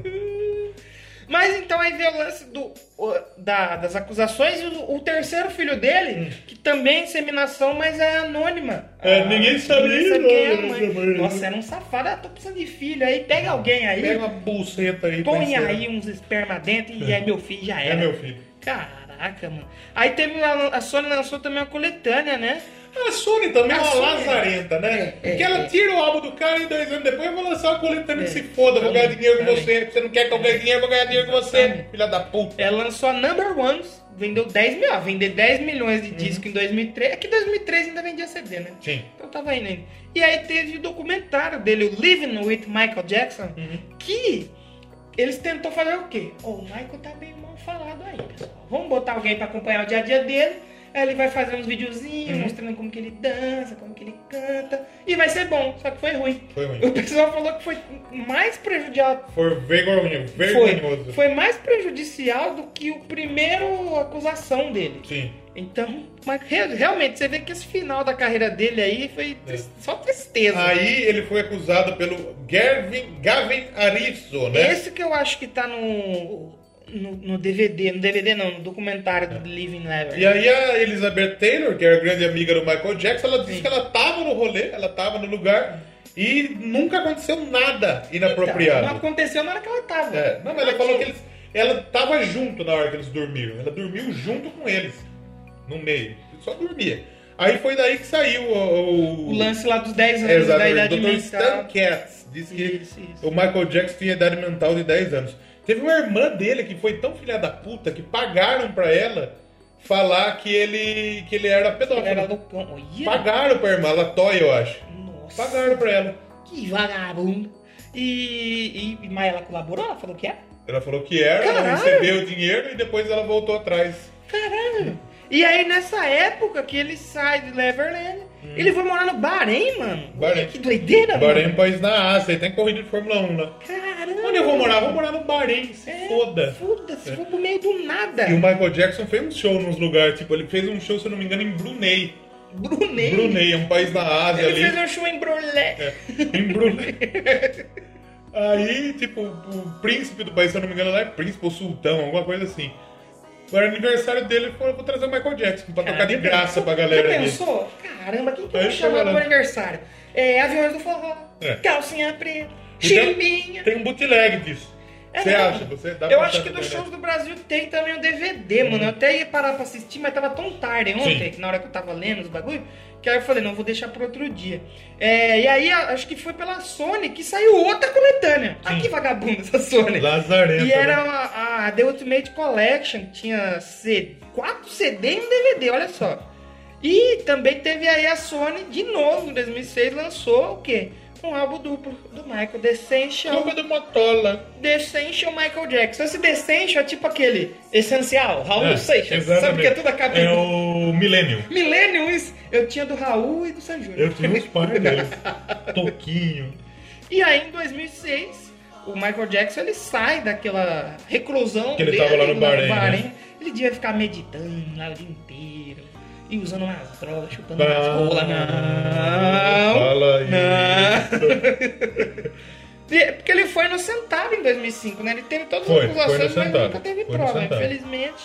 Mas então aí vê o lance do, da- das acusações e o, o terceiro filho dele, que também é inseminação, mas é anônima. É, ninguém sabia, Ninguém sabe quem é a não, mãe. não, não. Nossa, era um safado. Ah, tô precisando de filho. Aí pega alguém aí, Pega uma buceta aí. põe aí uns esperma dentro e aí meu filho já É era. meu filho. Caraca, mano. Aí teve a, a Sony lançou também uma coletânea, né? A Sony também é A uma Sony- lazarenta, né? É, Porque é, ela é. tira o álbum do cara e dois anos depois vai lançar uma coletânea É. que se foda, vou ganhar dinheiro com você. Você não quer que eu ganhe dinheiro, vou ganhar dinheiro com você, filha da puta. Ela lançou a Number Ones, vendeu 10 mil, ah, vender 10 milhões de discos em 2003. É que 2003 ainda vendia CD, né? Sim. Então tava indo ainda. E aí teve o documentário dele, o Living with Michael Jackson, que eles tentou fazer o quê? Ô, o Michael tá bem mal falado aí, pessoal. Vamos botar alguém pra acompanhar o dia a dia dele. Aí ele vai fazer uns videozinhos mostrando como que ele dança, como que ele canta. E vai ser bom, só que foi ruim. Foi ruim. O pessoal falou que foi mais prejudicial Foi vergonhoso, foi, vergonhoso. foi mais prejudicial do que o primeiro acusação dele. Sim. Então, mas re- realmente, você vê que esse final da carreira dele aí foi tris- só tristeza. Aí ele foi acusado pelo Gavin, Gavin Arizo, né? Esse que eu acho que tá no, no, no DVD, no DVD não, no documentário do Living Never. E aí a Elizabeth Taylor, que era grande amiga do Michael Jackson, ela disse que ela tava no rolê, ela tava no lugar e nunca aconteceu nada inapropriado. Então, não aconteceu na hora que ela tava. É, não, mas ela falou que eles, ela tava junto na hora que eles dormiram. Ela dormiu junto com eles, no meio. Só dormia. Aí foi daí que saiu o... O lance lá dos 10 anos É, da idade O Dr. Stan mental. Katz disse que Isso, isso. o Michael Jackson tinha idade mental de 10 anos. Teve uma irmã dele que foi tão filha da puta que pagaram pra ela falar que ele, que ele era pedófilo. Era loucão. Olha, Pagaram pra irmã, ela toia, eu acho. Nossa. Pagaram pra ela. Que vagabundo. E, e, mas ela colaborou? Ela falou que é? Ela falou que era, ela Caralho. recebeu o dinheiro e depois ela voltou atrás. Caralho. E aí, nessa época que ele sai de Neverland, ele foi morar no Bahrein, mano. Hum. Bahrein. Que doideira, Bahrein é um mano. país na Ásia, tem corrida de Fórmula 1 lá. Caramba. Onde eu vou morar? Vou morar no Bahrein, se É, foda. Foda-se, foi pro meio do nada. E o Michael Jackson fez um show nos lugares, tipo, ele fez um show, se eu não me engano, em Brunei. Brunei. Brunei, é um país da Ásia Ele ali. fez um show em Brulé. É, em Brunei. [laughs] Aí, tipo, o príncipe do país, se eu não me engano, lá é príncipe ou sultão, alguma coisa assim. Agora, aniversário dele, eu vou trazer o Michael Jackson pra tocar de graça pra galera Já ali. pensou? Caramba, quem que vai chamar pro aniversário? É, aviões do forró, É. calcinha preta, E tem- chimbinha. Tem um bootleg disso. É Você acha? Você dá Eu acho que dos internet. shows do Brasil tem também o DVD, mano. Eu até ia parar pra assistir, mas tava tão tarde ontem, Sim. na hora que eu tava lendo os bagulho, que aí eu falei, não, vou deixar pro outro dia. É, e aí, acho que foi pela Sony que saiu outra coletânea. Ah, que vagabunda essa Sony. Lazarenta, E era né? a, a The Ultimate Collection, que tinha C, 4 CD e um DVD, olha só. E também teve aí a Sony, de novo, em 2006, lançou o quê? Um álbum duplo do Michael, The Essential. Do Motola. The Essential Michael Jackson. Esse The Essential é tipo aquele essencial, Raul É, Seixas. Sabe que é tudo a cabeça. É o Millennium. Millennium, isso. Eu tinha do Raul e do San Júnior. Eu tinha uns pais deles. [laughs] Toquinho. E aí, em 2006, o Michael Jackson ele sai daquela reclusão Que ele dele tava lá no Bahrein, né? Ele devia ficar meditando lá o dia inteiro. E usando umas drogas, chupando umas rolas. Não! Fala aí. Não! [laughs] E- Porque ele foi inocentado em 2005, né? Ele teve todas as acusações, mas nunca teve Foi prova, inocentado. infelizmente.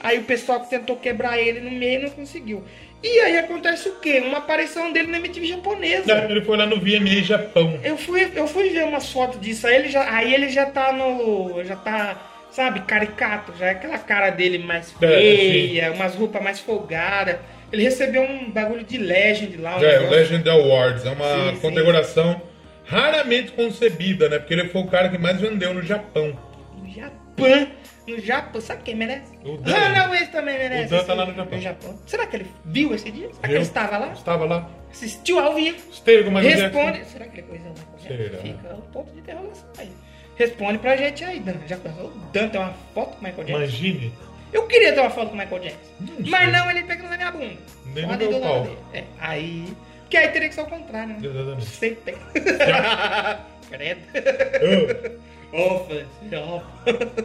Aí o pessoal que tentou quebrar ele no meio não conseguiu. E aí acontece o quê? Uma aparição dele na MTV japonesa. Não, Ele foi lá no VMA Japão. Eu fui, eu fui ver umas fotos disso, aí ele já, aí ele já tá no. Já tá, sabe, caricato, já é aquela cara dele mais É, feia, umas roupas mais folgadas. Ele recebeu um bagulho de Legend lá. Um É, o. Legend Awards. É uma Sim, sim. condecoração raramente concebida, né? Porque ele foi o cara que mais vendeu no Japão. No Japão. No Japão. Sabe quem merece? O Dan. Runaways também merece. O Dan tá lá no Japão. Será que ele viu esse dia? Será que ele estava lá? Estava lá. Assistiu ao vivo? Esteve com Michael Responde. Jackson. Será que ele coisa Será? Fica o ponto de interrogação aí. Responde pra gente aí, Dan. Já pensou? O Dan tem uma foto com o Michael Jackson? Imagine. Eu queria ter uma foto com o Michael Jackson. mas não ele pegando na minha bunda. Nem no meu pau. dele. É, aí Que aí teria que ser o contrário, né? Exatamente. Que tem. [laughs] Credo. Oh, Opa, opa.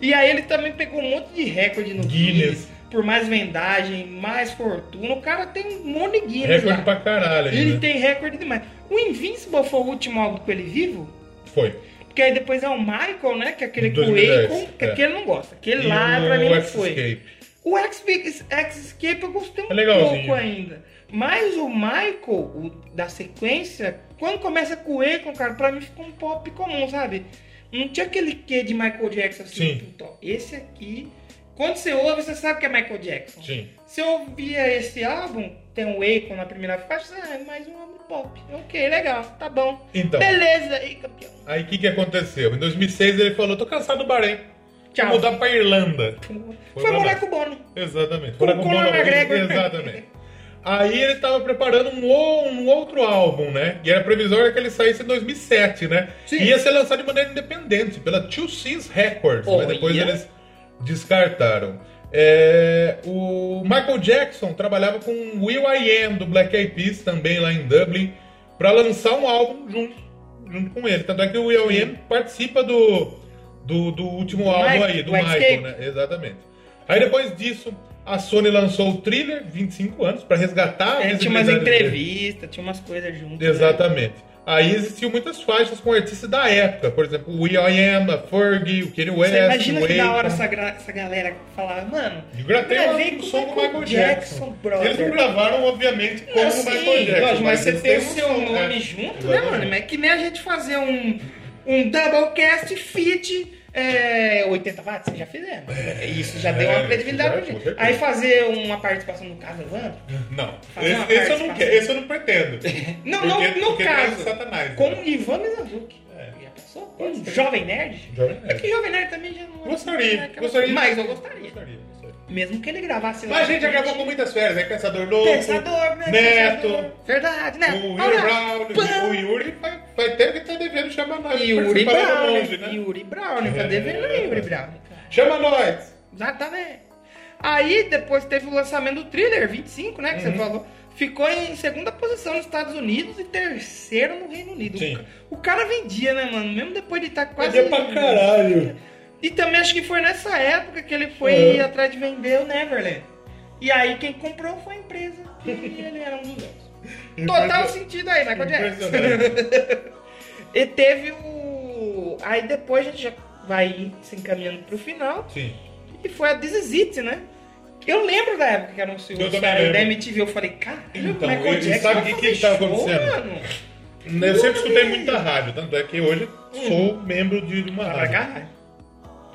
E aí ele também pegou um monte de recorde no Guinness. Guinness. Por mais vendagem, mais fortuna. O cara tem um monte de Guinness recorde lá. pra caralho Ele ainda. tem recorde demais. O Invincible foi o último álbum com ele vivo? Foi. Porque aí depois é o Michael, né? Que é aquele com o 2010, Akon, que é. aquele não gosta. Aquele E lá pra mim não foi. O X- X-Escape eu gostei um É pouco ainda. Mas o Michael, o da sequência, quando começa com o Akon, cara, pra mim ficou um pop comum, sabe? Não tinha aquele quê de Michael Jackson assim. Sim. puta, ó, esse aqui, quando você ouve, você sabe que é Michael Jackson. Sim. Se eu ouvia esse álbum, tem o Akon na primeira faixa, ah, é mais um álbum pop. Ok, legal, tá bom. Então. Beleza, aí, campeão. Aí o que, que aconteceu? Em 2006 ele falou: tô cansado do Bahrein. Tchau. Vou mudar pra Irlanda. Foi, pra morar com o Bono. Exatamente. Com Foi o com Conor Bono- McGregor. Exatamente. Aí ele tava preparando um, o- um outro álbum, né? E era previsório que ele saísse em 2007, né? Sim. Ia ser lançado de maneira independente, pela Two Seas Records, mas Olha. depois eles descartaram. É, o Michael Jackson trabalhava com o Will I Am do Black Eyed Peas, também lá em Dublin, para lançar um álbum junto, junto com ele. Tanto é que o Will I Am participa do, do, do último Do álbum Mike- aí, do Michael, né? Exatamente. Aí depois disso, a Sony lançou o Thriller, 25 anos, para resgatar É, tinha umas entrevistas, tinha umas coisas juntas. né? Exatamente. Aí existiam muitas faixas com artistas da época, por exemplo, o Will I Am, a Fergie, o Kanye West, Você imagina o que da hora essa, essa galera falava, mano, E gravei gravei um com som o com o Michael Jackson. brother. Eles não gravaram, obviamente, como o Michael Jackson. lógico, mas você tem o um seu som, nome né? junto, né, Exatamente. mano? Mas é que nem a gente fazer um, um Doublecast Fit é, 80 watts, vocês já fizeram. Isso já deu É, uma credibilidade já, pra gente. Aí fazer uma participação do caso Evandro, Não, esse, esse eu não quero, esse eu não pretendo. [laughs] Não, Porque- não, no é caso. Satanás. com né? Ivan Mizanzuki. Já pensou? Pode Um jovem nerd? Jovem É Nerd. que jovem nerd também já não Gostaria, é gostaria. Mas eu. Gostaria, gostaria. Mesmo que ele gravasse Mas a gente já gravou com muitas férias, né? Pensador Louco, Pensador, né? Neto, Pensador. Verdade, né? o Yuri. Brown, o Yuri vai, vai ter que estar devendo chamar nós. Yuri Brown, longe, né? Yuri Brown? Tá É. devendo aí, Yuri Brown. Chama nós! Exatamente. Aí depois teve o lançamento do Thriller 25, né? Que Uhum. você falou. Ficou em segunda posição nos Estados Unidos e terceiro no Reino Unido. Sim. O cara vendia, né, mano? Mesmo depois de estar quase. Vendia pra caralho. E também acho que foi nessa época que ele foi Uhum. atrás de vender o Neverland. E aí quem comprou foi a empresa. E ele era um dos donos. Total sentido aí, Michael Jackson. [laughs] E teve o. Aí depois a gente já vai se encaminhando pro final. Sim. E foi a This Is It, né? Eu lembro da época que Eu o também da. MTV. Eu falei, cara, Então, o Michael Jackson sabe o que que tava show, acontecendo? mano. Eu sempre escutei muita rádio, tanto é que hoje sou membro de uma rádio.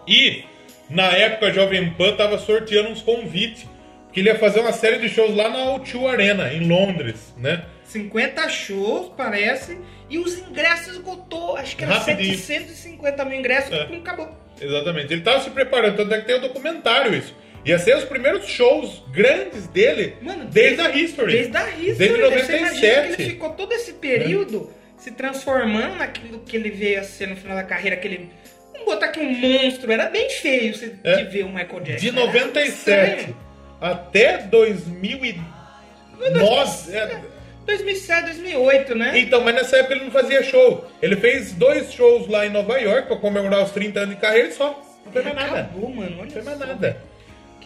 E na época a Jovem Pan tava sorteando uns convites. Que ele ia fazer uma série de shows lá na O2 Arena, em Londres, né? 50 shows, parece. E os ingressos esgotou. Acho que era Rapidinho. 750 mil ingressos. É. E acabou. Exatamente. Ele tava se preparando, tanto é que tem o documentário isso. Ia ser os primeiros shows grandes dele Mano, desde, a History. Desde a History. Desde né? Você imagina 97. que ele ficou todo esse período se transformando naquilo que ele veio a ser no final da carreira, aquele. Vamos botar aqui um monstro. Era bem feio você É. de ver o Michael Jackson. De Era 97 estranho. até 2009. é, 2007, 2008, né? Então, mas nessa época ele não fazia show. Ele fez dois shows lá em Nova York pra comemorar os 30 anos de carreira e só. Não foi mais nada. Acabou, mano. Olha Não foi mais nada.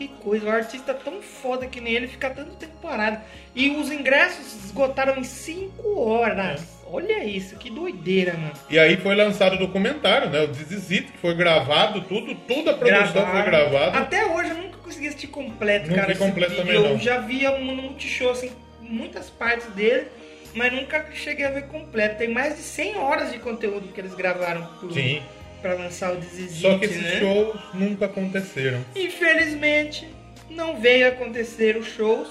Que coisa, o artista tão foda que nem ele fica tanto tempo parado. E os ingressos esgotaram em 5 horas. É. Olha isso, que doideira, mano. E aí foi lançado o documentário, né? O This Is It, que foi gravado, tudo, toda a produção foi gravada. Até hoje eu nunca consegui assistir completo, Não cara. vi completo também, Eu não. já via no Multishow, assim, muitas partes dele, mas nunca cheguei a ver completo. Tem mais de 100 horas de conteúdo que eles gravaram pro, Sim. Pra lançar o Is Só que esses né? shows nunca aconteceram. Infelizmente, não veio acontecer os shows.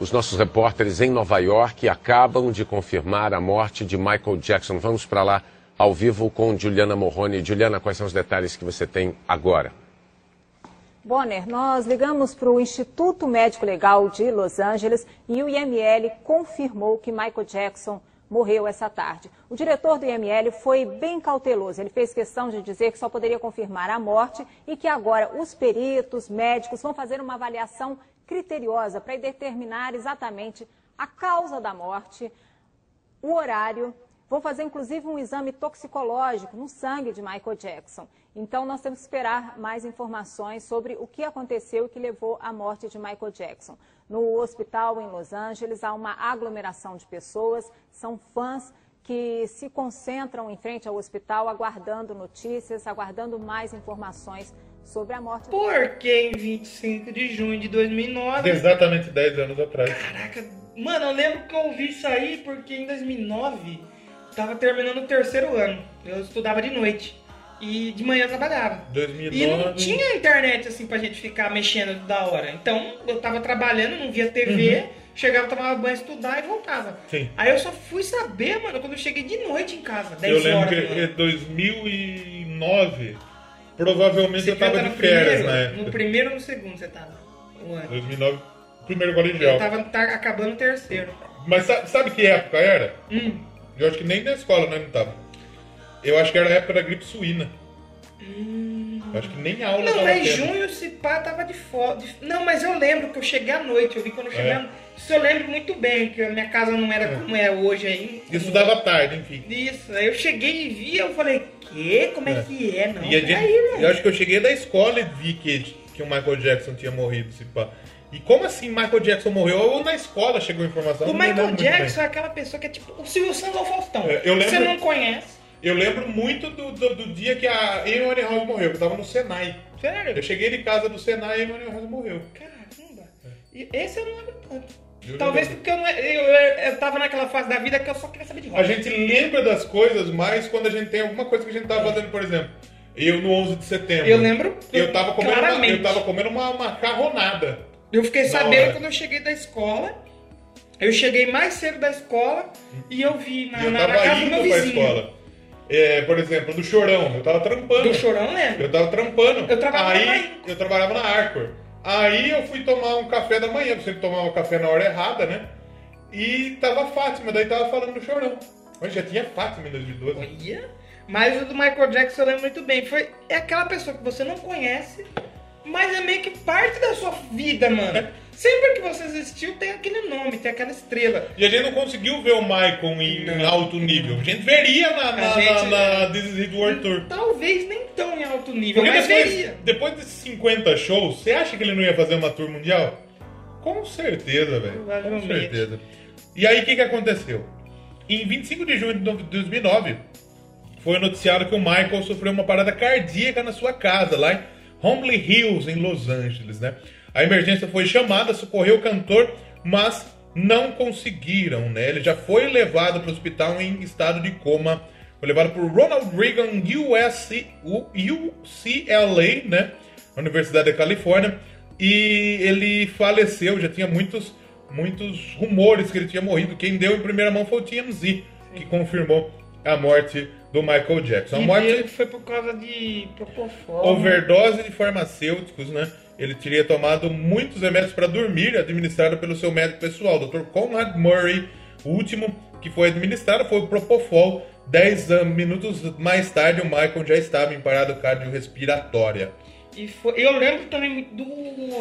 Os nossos repórteres em Nova York acabam de confirmar a morte de Michael Jackson. Vamos para lá ao vivo com Juliana Morrone. Juliana, quais são os detalhes que você tem agora? Bonner, nós ligamos para o Instituto Médico Legal de Los Angeles e o IML confirmou que Michael Jackson morreu essa tarde. O diretor do IML foi bem cauteloso. Ele fez questão de dizer que só poderia confirmar a morte e que agora os peritos, médicos vão fazer uma avaliação criteriosa para determinar exatamente a causa da morte, o horário. Vou fazer inclusive um exame toxicológico no sangue de Michael Jackson. Então nós temos que esperar mais informações sobre o que aconteceu e que levou à morte de Michael Jackson. No hospital em Los Angeles há uma aglomeração de pessoas, são fãs que se concentram em frente ao hospital aguardando notícias, aguardando mais informações sobre a morte. Porque em 25 de junho de 2009. Exatamente 10 anos atrás. Caraca, mano, eu lembro que eu ouvi isso aí porque em 2009 tava terminando o terceiro ano. Eu estudava de noite. E de manhã eu trabalhava. 2009. E não tinha internet assim pra gente ficar mexendo da hora. Então eu tava trabalhando, não via TV, Uhum. chegava, tomava banho, estudar e voltava. Sim. Aí eu só fui saber, mano, quando eu cheguei de noite em casa, 10 Eu lembro horas. que em 2009, provavelmente eu tava de no férias primeiro, na época. No primeiro ou no segundo você tava? O ano. 2009, primeiro colegial. Eu tava tá acabando o terceiro. Mas sabe, sabe que época era? Hum. Eu acho que nem na escola nós não tava. Eu acho que era a época da gripe suína. Eu acho que nem aula Hum. Não, mas junho se pá tava de fora. Não, mas eu lembro que eu cheguei à noite. Eu vi quando eu cheguei É. à. Isso eu lembro muito bem, que a minha casa não era como é hoje aí. Isso dava tarde, enfim. Isso, aí eu cheguei e vi, eu falei, que? Como é, É. que é? Não, E gente, peraí, mano. eu acho que eu cheguei da escola e vi que, que o Michael Jackson tinha morrido, se pá. E como assim Michael Jackson morreu? Ou na escola chegou a informação? O Michael Jackson é aquela pessoa que é tipo o Silvio Santos ou o Faustão. É, eu lembro- Você não conhece. Eu lembro muito do, do, do dia que a Amy Winehouse morreu, que eu tava no Senai. Sério? Eu cheguei de casa do Senai e a Amy Winehouse morreu. Caramba. E esse eu não lembro tanto. Eu Talvez porque eu, não, eu, eu, eu tava naquela fase da vida que eu só queria saber de rock. A gente lembra das coisas mais quando a gente tem alguma coisa que a gente tava fazendo, por exemplo. Eu no 11 de setembro. Eu lembro Eu tava comendo, uma, claramente. eu tava comendo uma macarronada. Eu fiquei sabendo hora. quando eu cheguei da escola. Eu cheguei mais cedo da escola e eu vi na, eu na, na casa do meu pra vizinho. É, por exemplo, do Chorão, eu tava trampando. Do Chorão, né? Eu tava trampando. Eu trabalhava Aí, na eu trabalhava na Arcor. Aí eu fui tomar um café da manhã, eu sempre tomava café na hora errada, né? E tava a Fátima, daí tava falando do Chorão. Mas já tinha Fátima em 2012. Olha. Mas o do Michael Jackson eu lembro muito bem. Foi, é aquela pessoa que você não conhece, mas é meio que parte da sua vida, mano. [laughs] Sempre que você existiu, tem aquele nome, tem aquela estrela. E a gente não conseguiu ver o Michael em, em alto nível. A gente veria na, na, A gente- na, na This Is World Tour. Talvez nem tão em alto nível, Porque mas depois, veria. depois desses 50 shows, você acha que ele não ia fazer uma tour mundial? Com certeza, velho. Com certeza. E aí, o que, que aconteceu? Em 25 de junho de 2009, foi noticiado que o Michael sofreu uma parada cardíaca na sua casa, lá em Homley Hills, em Los Angeles, né? A emergência foi chamada, socorreu o cantor, mas não conseguiram, né? Ele já foi levado para o hospital em estado de coma. Foi levado por Ronald Reagan USC, U- UCLA, né? Universidade da Califórnia. E ele faleceu, já tinha muitos, muitos rumores que ele tinha morrido. Quem deu em primeira mão foi o TMZ, que confirmou a morte do Michael Jackson. A morte foi por causa de Propofol. overdose de farmacêuticos, né? Ele teria tomado muitos remédios para dormir, administrado pelo seu médico pessoal, Dr. Conrad Murray. O último que foi administrado foi o Propofol. Dez minutos mais tarde, o Michael já estava em parada cardiorrespiratória. E foi, eu lembro também do.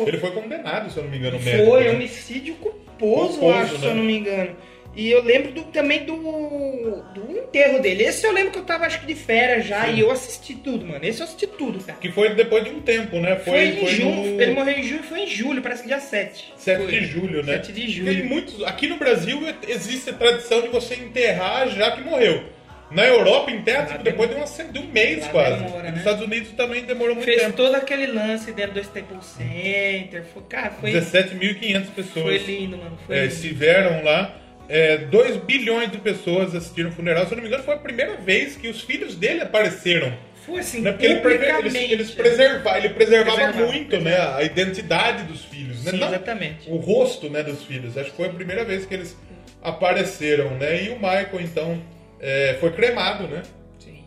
Ele foi condenado, se eu não me engano, o médico. Foi né? homicídio culposo, Culposo, acho, se né? eu não me engano. E eu lembro do- também do, do enterro dele. Esse eu lembro que eu tava, acho que de férias já, Sim. e eu assisti tudo, mano. Esse eu assisti tudo, cara. Que foi depois de um tempo, né? Foi, Foi, em foi junho, no... ele morreu em junho, foi em julho, parece que dia 7. 7 Foi. de julho, né? 7 de julho. Tem muitos. Aqui no Brasil existe a tradição de você enterrar já que morreu. Na Europa, enterra tipo, depois de, uma, de um mês quase. demora, E nos né? Estados Unidos também demorou muito Fez tempo. todo aquele lance dentro do Staples Center. Foi, cara, foi, 17.500 pessoas foi lindo, mano. Foi é, lindo. estiveram lá. É, 2 bilhões de pessoas assistiram o funeral. Se eu não me engano, foi a primeira vez que os filhos dele apareceram. Foi assim, Né? Porque ele, eles, eles preserva- ele preservava Preservava, muito né, a identidade dos filhos. Né? Sim, exatamente. O rosto né, dos filhos. Acho que foi a primeira vez que eles apareceram. Né? E o Michael, então, é, foi cremado, né? Sim.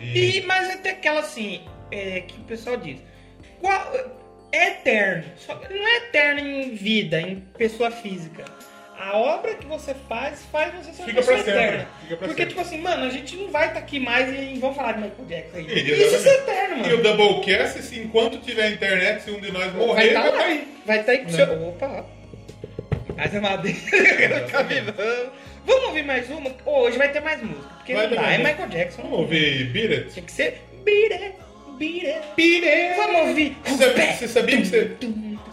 E, E, mas até aquela assim, é, que o pessoal diz. Qual, é eterno. Só não é eterno em vida, em pessoa física. A obra que você faz, faz você ser uma Fica pessoa pra sempre, eterna. fica pra Porque, sempre. tipo assim, mano, a gente não vai estar aqui mais e vamos falar de Michael Jackson aí. E, Isso exatamente. é eterno, mano. E o Doublecast, se enquanto tiver internet, se um de nós morrer, vai estar vai lá. cair. Vai estar aí com Né? seu. Opa! Asa madeira, [laughs] capivão. Vamos ouvir mais uma? Hoje vai ter mais música. Porque Vai não ter dá, é. Michael Jackson. Vamos ouvir Beat It? Tinha que ser Beat It, Beat It. Beat It. Vamos ouvir. Você, você sabia que você...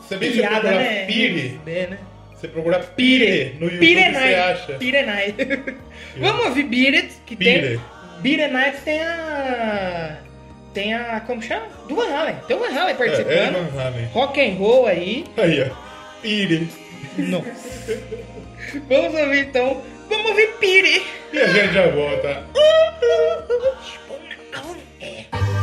Sabia que você Piada, né? Pire? É, né? Você procurar Pire. Pire no YouTube, Pire você acha. Pire Night. [laughs] Vamos ouvir Beat It, que Beat tem... Beat It Night tem a... Tem a... Como chama? Do Van Halen. Tem o Van Halen É, é participando. Van Halen. Rock and roll aí. Aí, ó. Pire. Nossa. Vamos ouvir então. Vamos ouvir Pire. E a gente já volta. [laughs]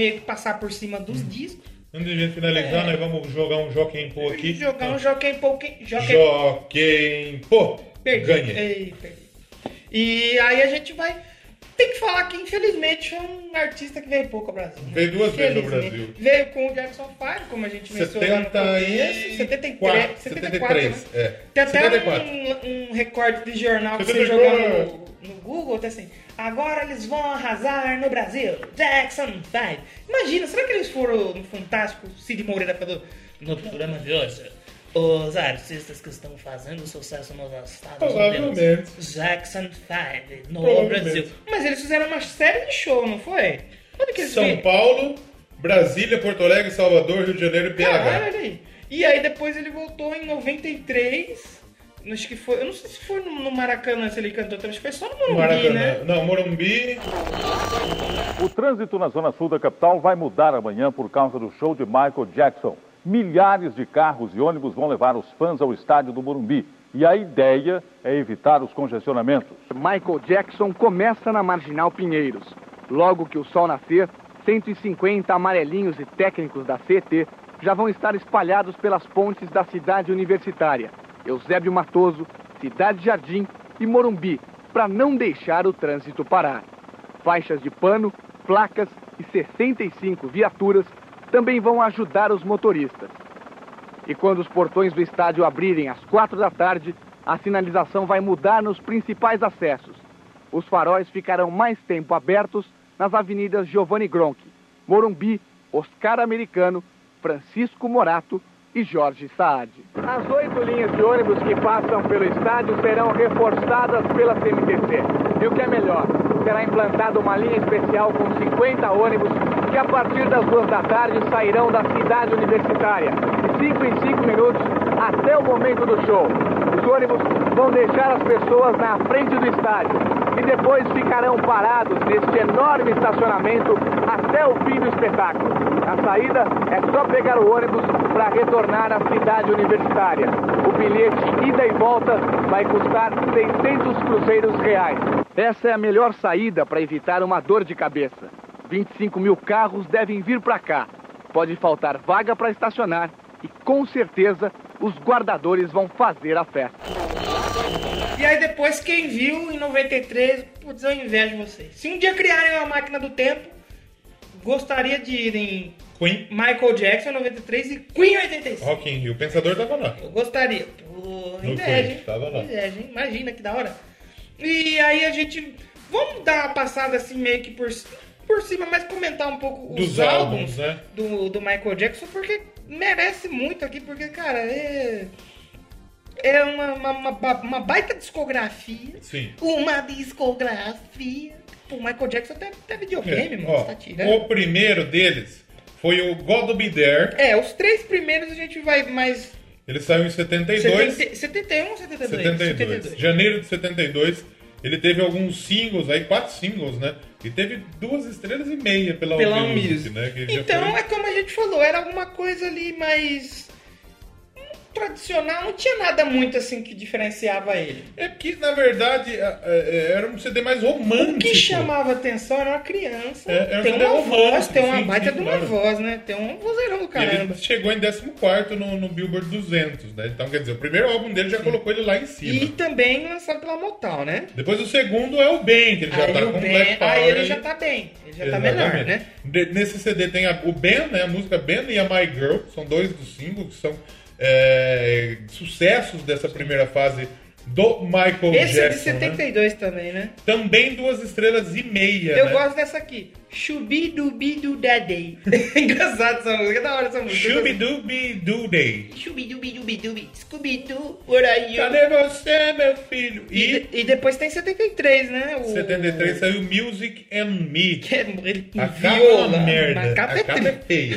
meio que passar por cima dos discos, Antes de a gente finalizar, nós vamos jogar um Joaquim Pô aqui. Jogar um Joaquim Pouquinho. Joaquim Joaquim Pô. Perdi. Ei, perdi. E aí a gente vai. Tem que falar que, infelizmente, é um artista que veio pouco ao Brasil. né? Veio duas vezes ao Infelizmente. Brasil. Veio com o Jackson 5, como a gente mencionou lá no 70 e- começo. 73. 74, 73, né? é. Tem até 74. um, um recorte de jornal que você 74. jogar no, no Google, tá assim. Agora eles vão arrasar no Brasil. Jackson 5. Foram no Fantástico? Cid Moreira falou no programa de hoje. Os artistas que estão fazendo sucesso nos Estados. Unidos. Jackson 5 no. Brasil. Mas eles fizeram uma série de show, não foi? Onde que eles São vieram? Paulo, Brasília, Porto Alegre, Salvador, Rio de Janeiro e BH. Caralho, olha aí. E aí depois ele voltou em 93. Acho que foi. Eu não sei se foi no, no Maracanã se ele cantou, acho que foi só no Morumbi, Maracanã. né? Não, Morumbi. O trânsito na zona sul da capital vai mudar amanhã por causa do show de Michael Jackson. Milhares de carros e ônibus vão levar os fãs ao estádio do Morumbi. E a ideia é evitar os congestionamentos. Michael Jackson começa na Marginal Pinheiros. Logo que o sol nascer, 150 amarelinhos e técnicos da CET já vão estar espalhados pelas pontes da cidade universitária, Eusébio Matoso, Cidade Jardim e Morumbi, para não deixar o trânsito parar. Faixas de pano, placas e 65 viaturas também vão ajudar os motoristas. E quando os portões do estádio abrirem às quatro da tarde, a sinalização vai mudar nos principais acessos. Os faróis ficarão mais tempo abertos nas avenidas Giovanni Gronchi, Morumbi, Oscar Americano, Francisco Morato e Jorge Saad. As oito linhas de ônibus que passam pelo estádio serão reforçadas pela CMTC. E o que é melhor, será implantada uma linha especial com 50 ônibus que a partir das duas da tarde sairão da cidade universitária. 5 em 5 minutos até o momento do show. Os ônibus vão deixar as pessoas na frente do estádio e depois ficarão parados neste enorme estacionamento até o fim do espetáculo. A saída é só pegar o ônibus para retornar à cidade universitária. O bilhete ida e volta vai custar 600 cruzeiros reais. Essa é a melhor saída para evitar uma dor de cabeça. 25 mil carros devem vir para cá. Pode faltar vaga para estacionar e com certeza os guardadores vão fazer a festa. E aí depois, quem viu em 93, putz, eu invejo vocês. Se um dia criarem uma máquina do tempo, gostaria de ir em Queen. Michael Jackson 93 e Queen 85. Rock in Rio. Pensador tava lá. Eu gostaria. Pô, inveja, hein? tava lá. Inveja, hein? Imagina que da hora. E aí a gente. Vamos dar uma passada assim meio que por, por cima, mas comentar um pouco Dos os álbuns, né? do, do Michael Jackson, porque merece muito aqui, porque, cara, é. É uma, uma, uma, uma baita discografia. Sim. Uma discografia. O Michael Jackson até, até videogame, É, mano. ó, tá tirando. o primeiro deles foi o God Be There. É, os três primeiros a gente vai mais. Ele saiu em 72. 70, 71 ou 72? 72. Janeiro de 72. Ele teve alguns singles aí, quatro singles, né? E teve duas estrelas e meia pela, Pela né? Então, é como a gente falou, era alguma coisa ali mais tradicional, não tinha nada muito assim que diferenciava ele. É que, na verdade, é- é- era um CD mais romântico. O que chamava atenção era uma criança, É, era um tem CD uma romântico, voz, tem uma sim, baita sim, de uma claro. voz, né? Tem um vozeirão do caramba. ele chegou em 14 no, no Billboard 200, né? Então, quer dizer, o primeiro álbum dele já colocou ele lá em cima. E também lançado pela Motown, né? Depois o segundo é o Ben, que ele já aí, tá com Ben- Black Power. aí ele já tá bem, ele já tá melhor, Exatamente. né? De- nesse CD tem a- o Ben, né? A música Ben e a My Girl. São dois dos singles que são é, sucessos dessa primeira fase do Michael Esse é de Jackson. né? 72 também, né? Também duas estrelas e meia. Eu né? gosto dessa aqui. Shubidubidu Daddy. Engraçado essa música, da hora essa música. Shubidubidu Day. Shubidubidubidubi. Scooby-Doo, what are you? Cadê você, meu filho? E, e depois tem 73, né? O... 73 saiu Music and Me. Que é ele A com capa é viola. uma merda. A capa é, A capa é feia.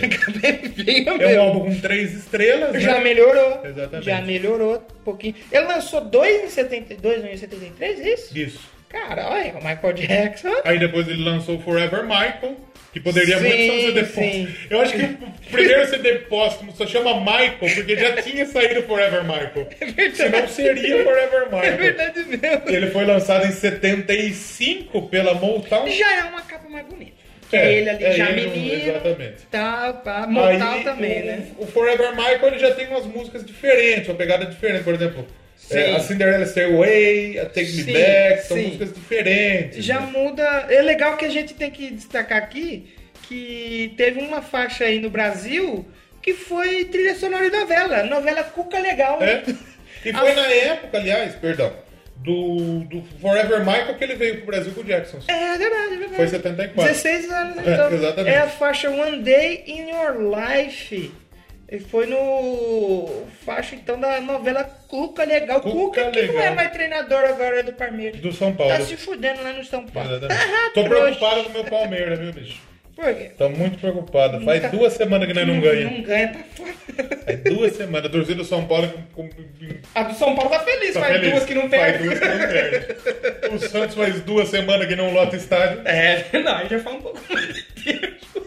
feia É um álbum com três estrelas, Já melhorou. Exatamente. Já melhorou um pouquinho. Ele lançou dois em 72, um em 73, é isso? Isso. Cara, olha, o Michael Jackson. Aí depois ele lançou Forever Michael, que poderia Sim, muito ser um CD póstumo. Eu acho que o primeiro CD póstumo só chama Michael, porque já tinha saído Forever Michael. Senão seria Forever Michael. É verdade mesmo. Ele foi lançado em 75 pela Motown. Já é uma capa mais bonita. que é, ele ali é já ele, menino, Exatamente. tal, pá, mortal Aí, também, o, né? O Forever Michael ele já tem umas músicas diferentes, uma pegada diferente. Por exemplo. É, a Cinderella Stairway, a Take Me Sim, Back, são sim. músicas diferentes. Já né? muda. É legal que a gente tem que destacar aqui que teve uma faixa aí no Brasil que foi trilha sonora de novela. Novela Cuca Legal. É. E foi A- na época, aliás, perdão, do, do Forever Michael que ele veio pro Brasil com o Jackson. É verdade, é verdade. Foi 74. 16 anos, [laughs] É, então. exatamente. É a faixa One Day in Your Life. E foi no faixa então da novela Cuca Legal. Cuca, que não é Legal. mais treinador agora é do Palmeiras. Do São Paulo. Tá se fudendo lá no São Paulo. Ah, Tô preocupado com o meu Palmeiras, viu, bicho? Por quê? Tô muito preocupado. Faz Tá- duas semanas que nós não ganhamos. Não ganha, tá fora. Faz duas semanas. A torcida do São Paulo A do São Paulo tá feliz, Tá faz feliz. duas que não Faz perde. duas que não perde. O Santos faz duas semanas que não lota estádio. É, [laughs] não, aí já fala um pouco mais de [laughs] tempo.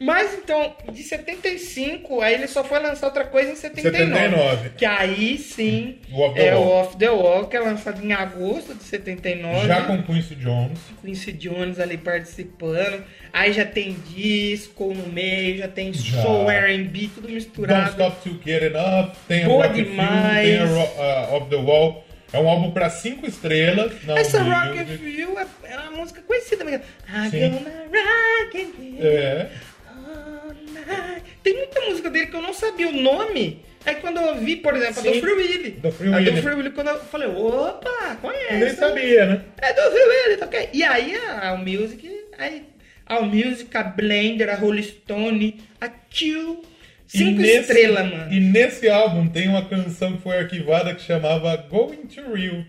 Mas então, de 75, aí ele só foi lançar outra coisa em 79. 79. Que aí sim Off é o. Off the Wall, que é lançado em agosto de 79. Já com Quincy Jones. Quincy Jones ali participando. Aí já tem disco no meio, já tem Já. soul R&B, tudo Don't misturado. Stop To Get Enough. Tem a Boa Rock Field, demais. tem a a Off the Wall. É um álbum pra cinco estrelas. Essa. Rock and Feel é, é uma música conhecida. Mas... I'm Sim. gonna rock and feel É. [laughs] Tem muita música dele que eu não sabia o nome. Aí quando eu vi, por exemplo, a Sim. do Free Willy. Do Free a Willy. do Free Willy, quando eu falei, opa, conhece. Nem sabia, né? É do Free Willy, tá ok. E aí a All Music, aí, a Music, a Blender, a Rolling Stone, a Chill. Cinco estrelas, mano. E nesse álbum tem uma canção que foi arquivada que chamava Going to Rio.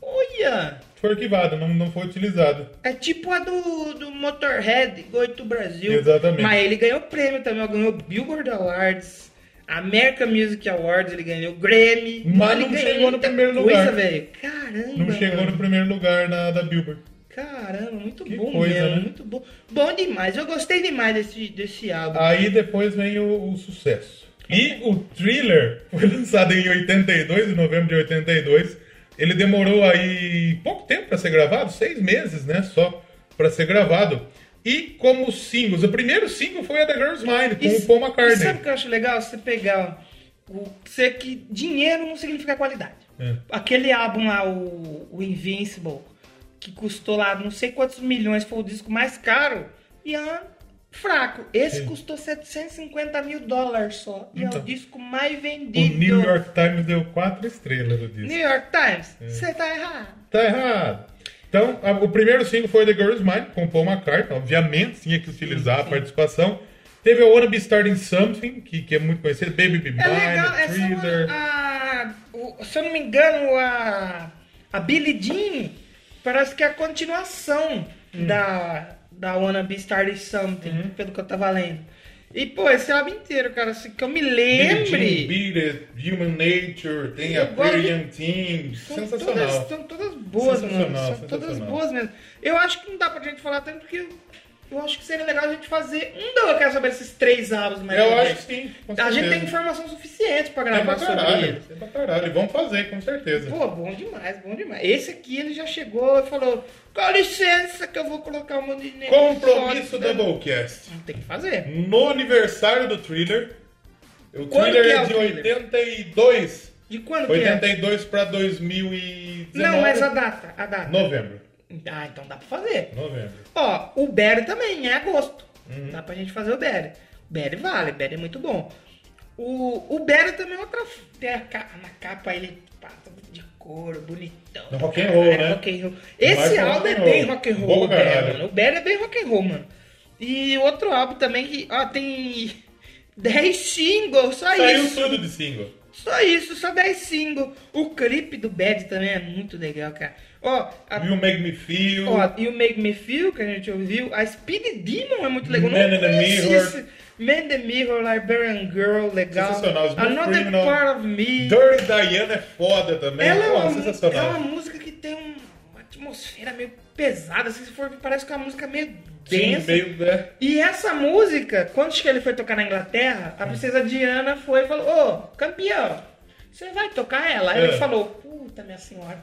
Olha! Foi arquivada, não, não foi utilizada. É tipo a do, do Motorhead, Go to Brasil. Exatamente. Mas ele ganhou prêmio também, ganhou Billboard Awards, American Music Awards, ele ganhou Grammy. Mas não chegou no primeiro coisa, lugar. Caramba. Não chegou mano. no primeiro lugar na, da Billboard. Caramba, muito Que bom coisa, mesmo, né? muito bom. Bom demais, eu gostei demais desse, desse álbum. Aí depois vem o, o sucesso. E o Thriller foi lançado em 82, em novembro de 82. Ele demorou aí pouco tempo para ser gravado, seis meses, né? Só para ser gravado. E como singles, o primeiro single foi a The Girl's Mind, com E o Paul McCartney. sabe o que eu acho legal? Você pegar o. Você que dinheiro não significa qualidade. É. Aquele álbum lá, o, o Invincible, que custou lá não sei quantos milhões, foi o disco mais caro, e é fraco. Esse Sim. custou 750 mil dólares só. E é Então. o disco mais O vendido. New York Times deu quatro estrelas no disco. New York Times, É. você tá errado. Tá errado. Então, a- o primeiro single foi The Girl's Mind, com o Paul McCartney. Obviamente, tinha que utilizar a participação. Teve a Wanna Be Starting Something, que, que é muito conhecido. Baby Be Mine, É legal, essa é Thriller. uma, a, o- se eu não me engano, a, a Billie Jean parece que é a continuação Hum. da, da Wanna Be Starting Something, Uhum. pelo que eu tava lendo. E, pô, esse álbum inteiro, cara, assim, que eu me lembre... Beat It, Human Nature, tem a Eu Teen. São Sensacional. todas, são todas boas, mano. Sensacional, São todas boas mesmo. Eu acho que não dá pra gente falar tanto porque eu acho que seria legal a gente fazer um do Eu Quero Saber esses três álbuns mais Eu acho que sim, A gente tem informação suficiente pra É gravar pra sobre caralho, eles. é pra caralho. E vamos fazer, com certeza. Pô, bom demais, bom demais. Esse aqui ele já chegou e falou: com licença que eu vou colocar um monte de negócio Compromisso foda." Doublecast. Tem que fazer. No aniversário do Thriller. O Quando Thriller é é o de Thriller? 82. De quando que é? 82 pra 2019. Não, mas a data, a data. Novembro. Ah, então dá pra fazer. Novembro. Ó, o Berry também é agosto. Uhum. Dá pra gente fazer o Berry. Berry vale, Berry é muito bom. O, o Berry também é outra. Tem a na capa ele de couro, bonitão. É rock and roll, É né? rock and roll. Esse álbum é bem rock and roll, o Berry, mano. O Berry é bem rock and roll, mano. E outro álbum também que, ó, tem 10 singles, só Saiu isso. tudo de single. Só isso, só 10 singles. O clipe do Bad também é muito legal, cara. Ó, a- o Make Me Feel. Ó, o Make Me Feel, que a gente ouviu, a Speed Demon é muito legal. Man Não in the Mirror. Man in the Mirror, Liberian Girl, legal. Sensacional. Smooth Another Criminal. Part of Me. Dirty Diana é foda também. Ela é Pô, uma, é sensacional. uma música que tem um- uma atmosfera meio pesada, assim, se for parece que é uma música meio Sim, densa. meio, é. E essa música, quando que ele foi tocar na Inglaterra, a princesa Diana foi e falou, ô, campeão, você vai tocar ela? Aí É. ele falou, puta minha senhora,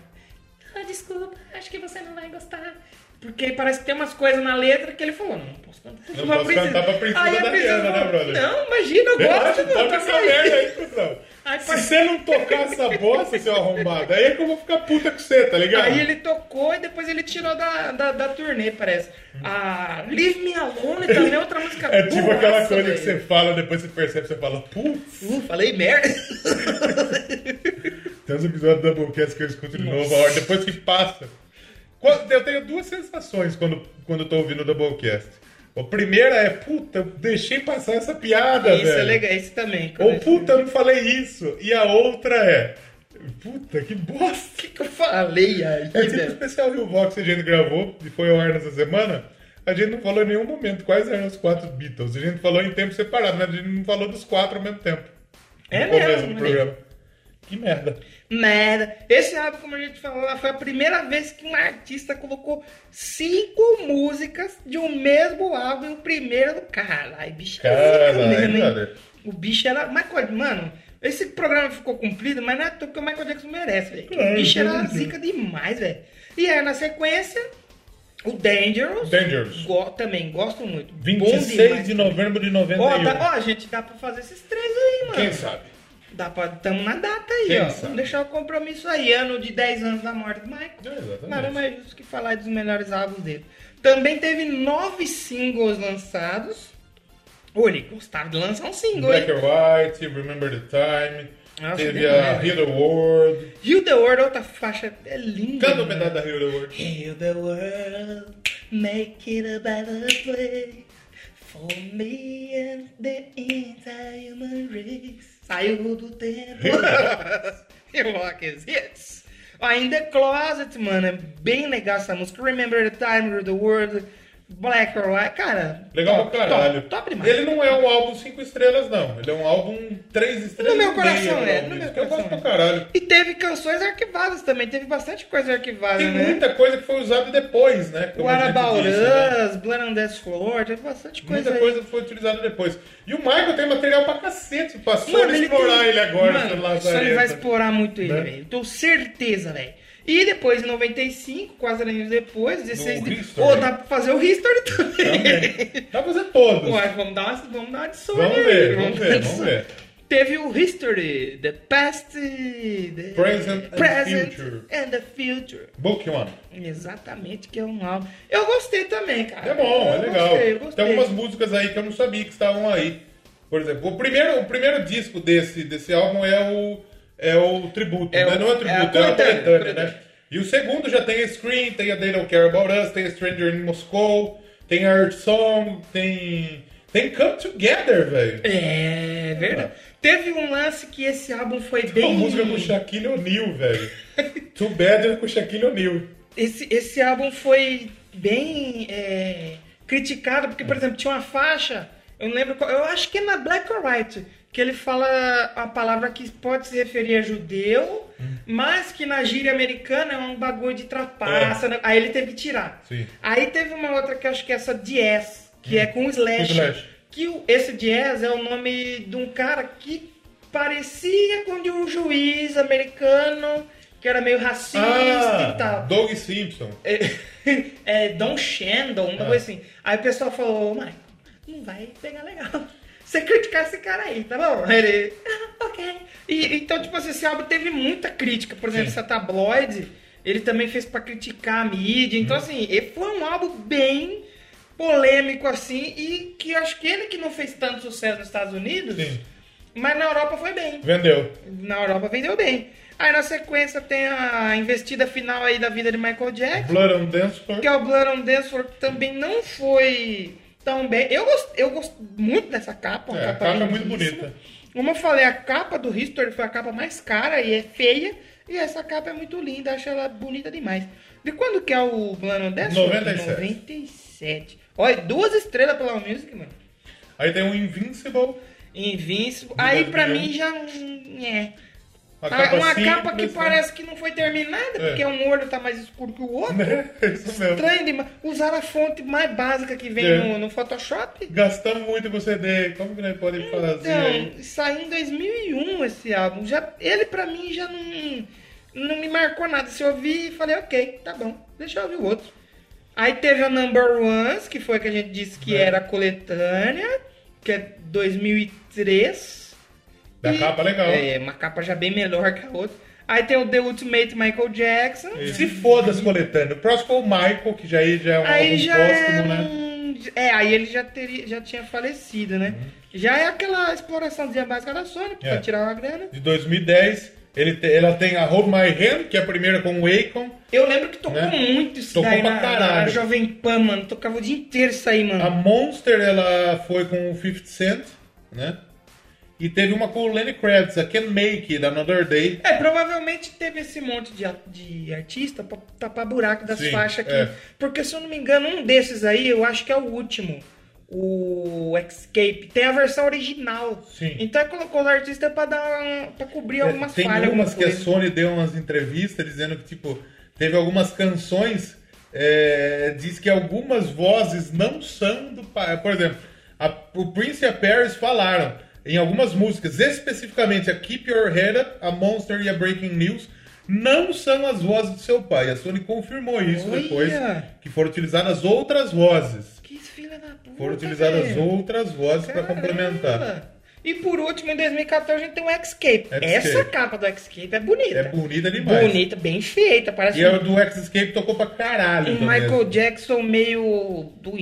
ah, desculpa, acho que você não vai gostar. Porque parece que tem umas coisas na letra que ele falou, não, não posso cantar. Não posso cantar pra princesa Aí da princesa Diana, né, brother? Não, imagina, eu Relaxa, gosto, toca mano. essa merda aí, cuzão. Se você não tocar essa bosta, seu arrombado, aí é que eu vou ficar puta com você, tá ligado? Aí ele tocou e depois ele tirou da, da, da turnê, parece. A Leave Me Alone também é outra música [laughs] É tipo aquela coisa que você fala, depois você percebe, você fala, putz. Uh, falei merda. [laughs] Tem uns episódios do Doublecast que eu escuto de novo, a hora depois que passa. Eu tenho duas sensações quando, quando eu tô ouvindo o Doublecast. A primeira é, puta, deixei passar essa piada, Isso velho. é legal, esse também. Ou, puta, eu não falei isso. E a outra é, puta, que bosta. O que, que eu falei aí, É tipo o velho? especial Rio Vox que a gente gravou e foi ao ar nessa semana. A gente não falou em nenhum momento quais eram os quatro Beatles. A gente falou em tempo separado, mas a gente não falou dos quatro ao mesmo tempo. É no começo mesmo, do né? programa. Que merda. Merda. Esse álbum, como a gente falou foi a primeira vez que um artista colocou cinco músicas de um mesmo álbum o primeiro do cara. Ai, bicho é Caralho, mesmo. O bicho era. Michael, mano, esse programa ficou comprido, mas não é toa que o Michael Jackson merece, velho. Claro, O bicho era zica demais, velho. E aí, na sequência, o Dangerous. Dangerous. Go- também, gosto muito. Bom 26 demais de novembro de 91. Ó, tá- ó, gente, dá pra fazer esses três aí, mano. Quem sabe? Dá pra, tamo na data aí, Quem ó. Vamos deixar o compromisso aí. Ano de 10 anos da morte do Michael. exatamente. Nada mais justo que falar dos melhores álbuns dele. Também teve nove singles lançados. Ô, ele gostava de lançar um single, Black or White, Remember the Time. Nossa, teve a. Heal the World. Heal the World, outra faixa, é linda. Canta um mano. pedaço da Heal the World. Heal the world, make it a better place for me and the entire human race. Saiu do tempo. Eu rock is hits. In the Closet, mano, é bem legal essa música. Remember the time, the world, Black or White. Cara, Legal top, pra caralho. Top, top demais. Ele não é um álbum 5 estrelas, não. Ele é um álbum 3 estrelas. No meu e meia, coração, é. eu No meu Eu gosto coração. pra caralho. E teve canções arquivadas também. Teve bastante coisa arquivada, Tem né? muita coisa que foi usada depois, né? Disse, né? Blood on Dance Floor, teve bastante coisa Muita aí. coisa foi utilizada depois. E o Michael tem material pra cacete. Passou Mano, a ele explorar tem- ele agora. Mano, só ele vai explorar muito ele, Né? velho. Tô certeza, velho. E depois, em 95, quase anos depois, 16 de... Pô, dá pra fazer o History também. Dá pra fazer todos. Ué, vamos dar uma, vamos dar de sorte Vamos ver, vamos ver, vamos ver. Teve o History, The Past, the Present and present Future. and the Future. Book One. Exatamente, que é um álbum. Eu gostei também, cara. É bom, é Eu legal. Gostei, eu gostei. Tem algumas músicas aí que eu não sabia que estavam aí. Por exemplo, o primeiro, o primeiro disco desse, desse álbum é o, é o tributo, É né? o- Não é o é a tributo, é, a coletânea, coletânea, né? E o segundo já tem a Scream, tem a They Don't Care About Us, tem a Stranger in Moscow, tem a Earth Song, tem... Tem Come Together, velho. É verdade. Teve um lance que esse álbum foi Tem bem. uma música com Shaquille O'Neal, velho. [laughs] Too Bad é com Shaquille O'Neal. Esse, esse álbum foi bem é, criticado, porque, por exemplo, tinha uma faixa, eu não lembro qual, eu acho que é na Black or White, que ele fala a palavra que pode se referir a judeu, mas que na gíria americana é um bagulho de trapaça, É. né? aí ele teve que tirar. Sim. Aí teve uma outra que acho que é essa Diez, que é com Slash. Slash. Que o- esse Diez é o nome de um cara que parecia com de um juiz americano que era meio racista Ah, e tal. Doug Simpson. É, [laughs] é Don Shandon, um bagulho Ah. assim. Aí o pessoal falou, mas não vai pegar legal. Você criticar esse cara aí, tá bom? [laughs] Ele, ah, ok. E, então, tipo assim, esse álbum teve muita crítica. Por exemplo, essa tabloide, ele também fez pra criticar a mídia. Então, assim, ele foi um álbum bem polêmico, assim, e que eu acho que ele que não fez tanto sucesso nos Estados Unidos, mas na Europa foi bem. Vendeu. Na Europa vendeu bem. Aí na sequência tem a investida final aí da vida de Michael Jackson. Blood on Dance Floor. Que é o Blood on Dance Floor, que também não foi tão bem. Eu gosto, eu gosto muito dessa capa. Uma É, a capa, capa é muito bonita. Como eu falei, a capa do History foi a capa mais cara e é feia. E essa capa é muito linda, acho ela bonita demais. De quando que é o Dance Floor? 97. 97. Olha, duas estrelas pela Music, mano. Aí tem o Invincible. Invincible. Aí pra 2001. mim já não é. Uma Ah, capa uma simples, capa que né? parece que não foi terminada, É. porque um olho tá mais escuro que o outro. [laughs] É, isso mesmo. Estranho demais. Usaram a fonte mais básica que vem É. no, no Photoshop. Gastamos muito com CD. Como que nós podemos fazer aí? Então, saiu em 2001 esse álbum. Já, ele pra mim já não, não me marcou nada. Se eu ouvi e falei, ok, tá bom, deixa eu ouvir o outro. Aí teve a Number Ones, que foi a que a gente disse que É. era a coletânea, que é 2003. Da capa legal. É, uma capa já bem melhor que a outra. Aí tem o The Ultimate Michael Jackson. Se foda as coletâneas. O próximo foi o Michael, que já, aí já é um Aí já póstumo, é, né? um- é, aí ele já, teria, já tinha falecido, né? Já é aquela exploraçãozinha básica da Sony, pra É. tirar uma grana. De 2010, ele te- ela tem a Hold My Hand, que é a primeira com o Akon. Eu lembro que tocou Né? muito isso Tocou daí pra na, caralho. na Jovem Pan, mano. Tocava o dia inteiro isso aí, mano. A Monster, ela foi com o 50 Cent, né? E teve uma com o Lenny Kravitz, a Can Make It, Another Day. É, provavelmente teve esse monte de, de artista pra tapar buraco das Sim, faixas aqui. é. Porque, se eu não me engano, um desses aí, eu acho que é o último. O Escape. Tem a versão original. Sim. Então colocou os artistas pra, dar, pra cobrir algumas É, Tem falhas. algumas alguma que a. Sony deu umas entrevistas dizendo que, tipo, teve algumas canções, é, diz que algumas vozes não são do pai. Por exemplo, a- o Prince e a Paris falaram em algumas músicas, especificamente a Keep Your Head Up, a Monster e a Breaking News, não são as vozes do seu pai. A Sony confirmou isso Olha! depois, que foram utilizadas outras vozes. Que filha da puta. Foram utilizadas velho. outras vozes para complementar. E por último, em 2014, a gente tem o Escape. Escape. Essa capa do Escape é bonita. É bonita demais. Bonita, bem feita. Parece E a um- do X-Escape tocou pra caralho. um. Michael Jackson meio do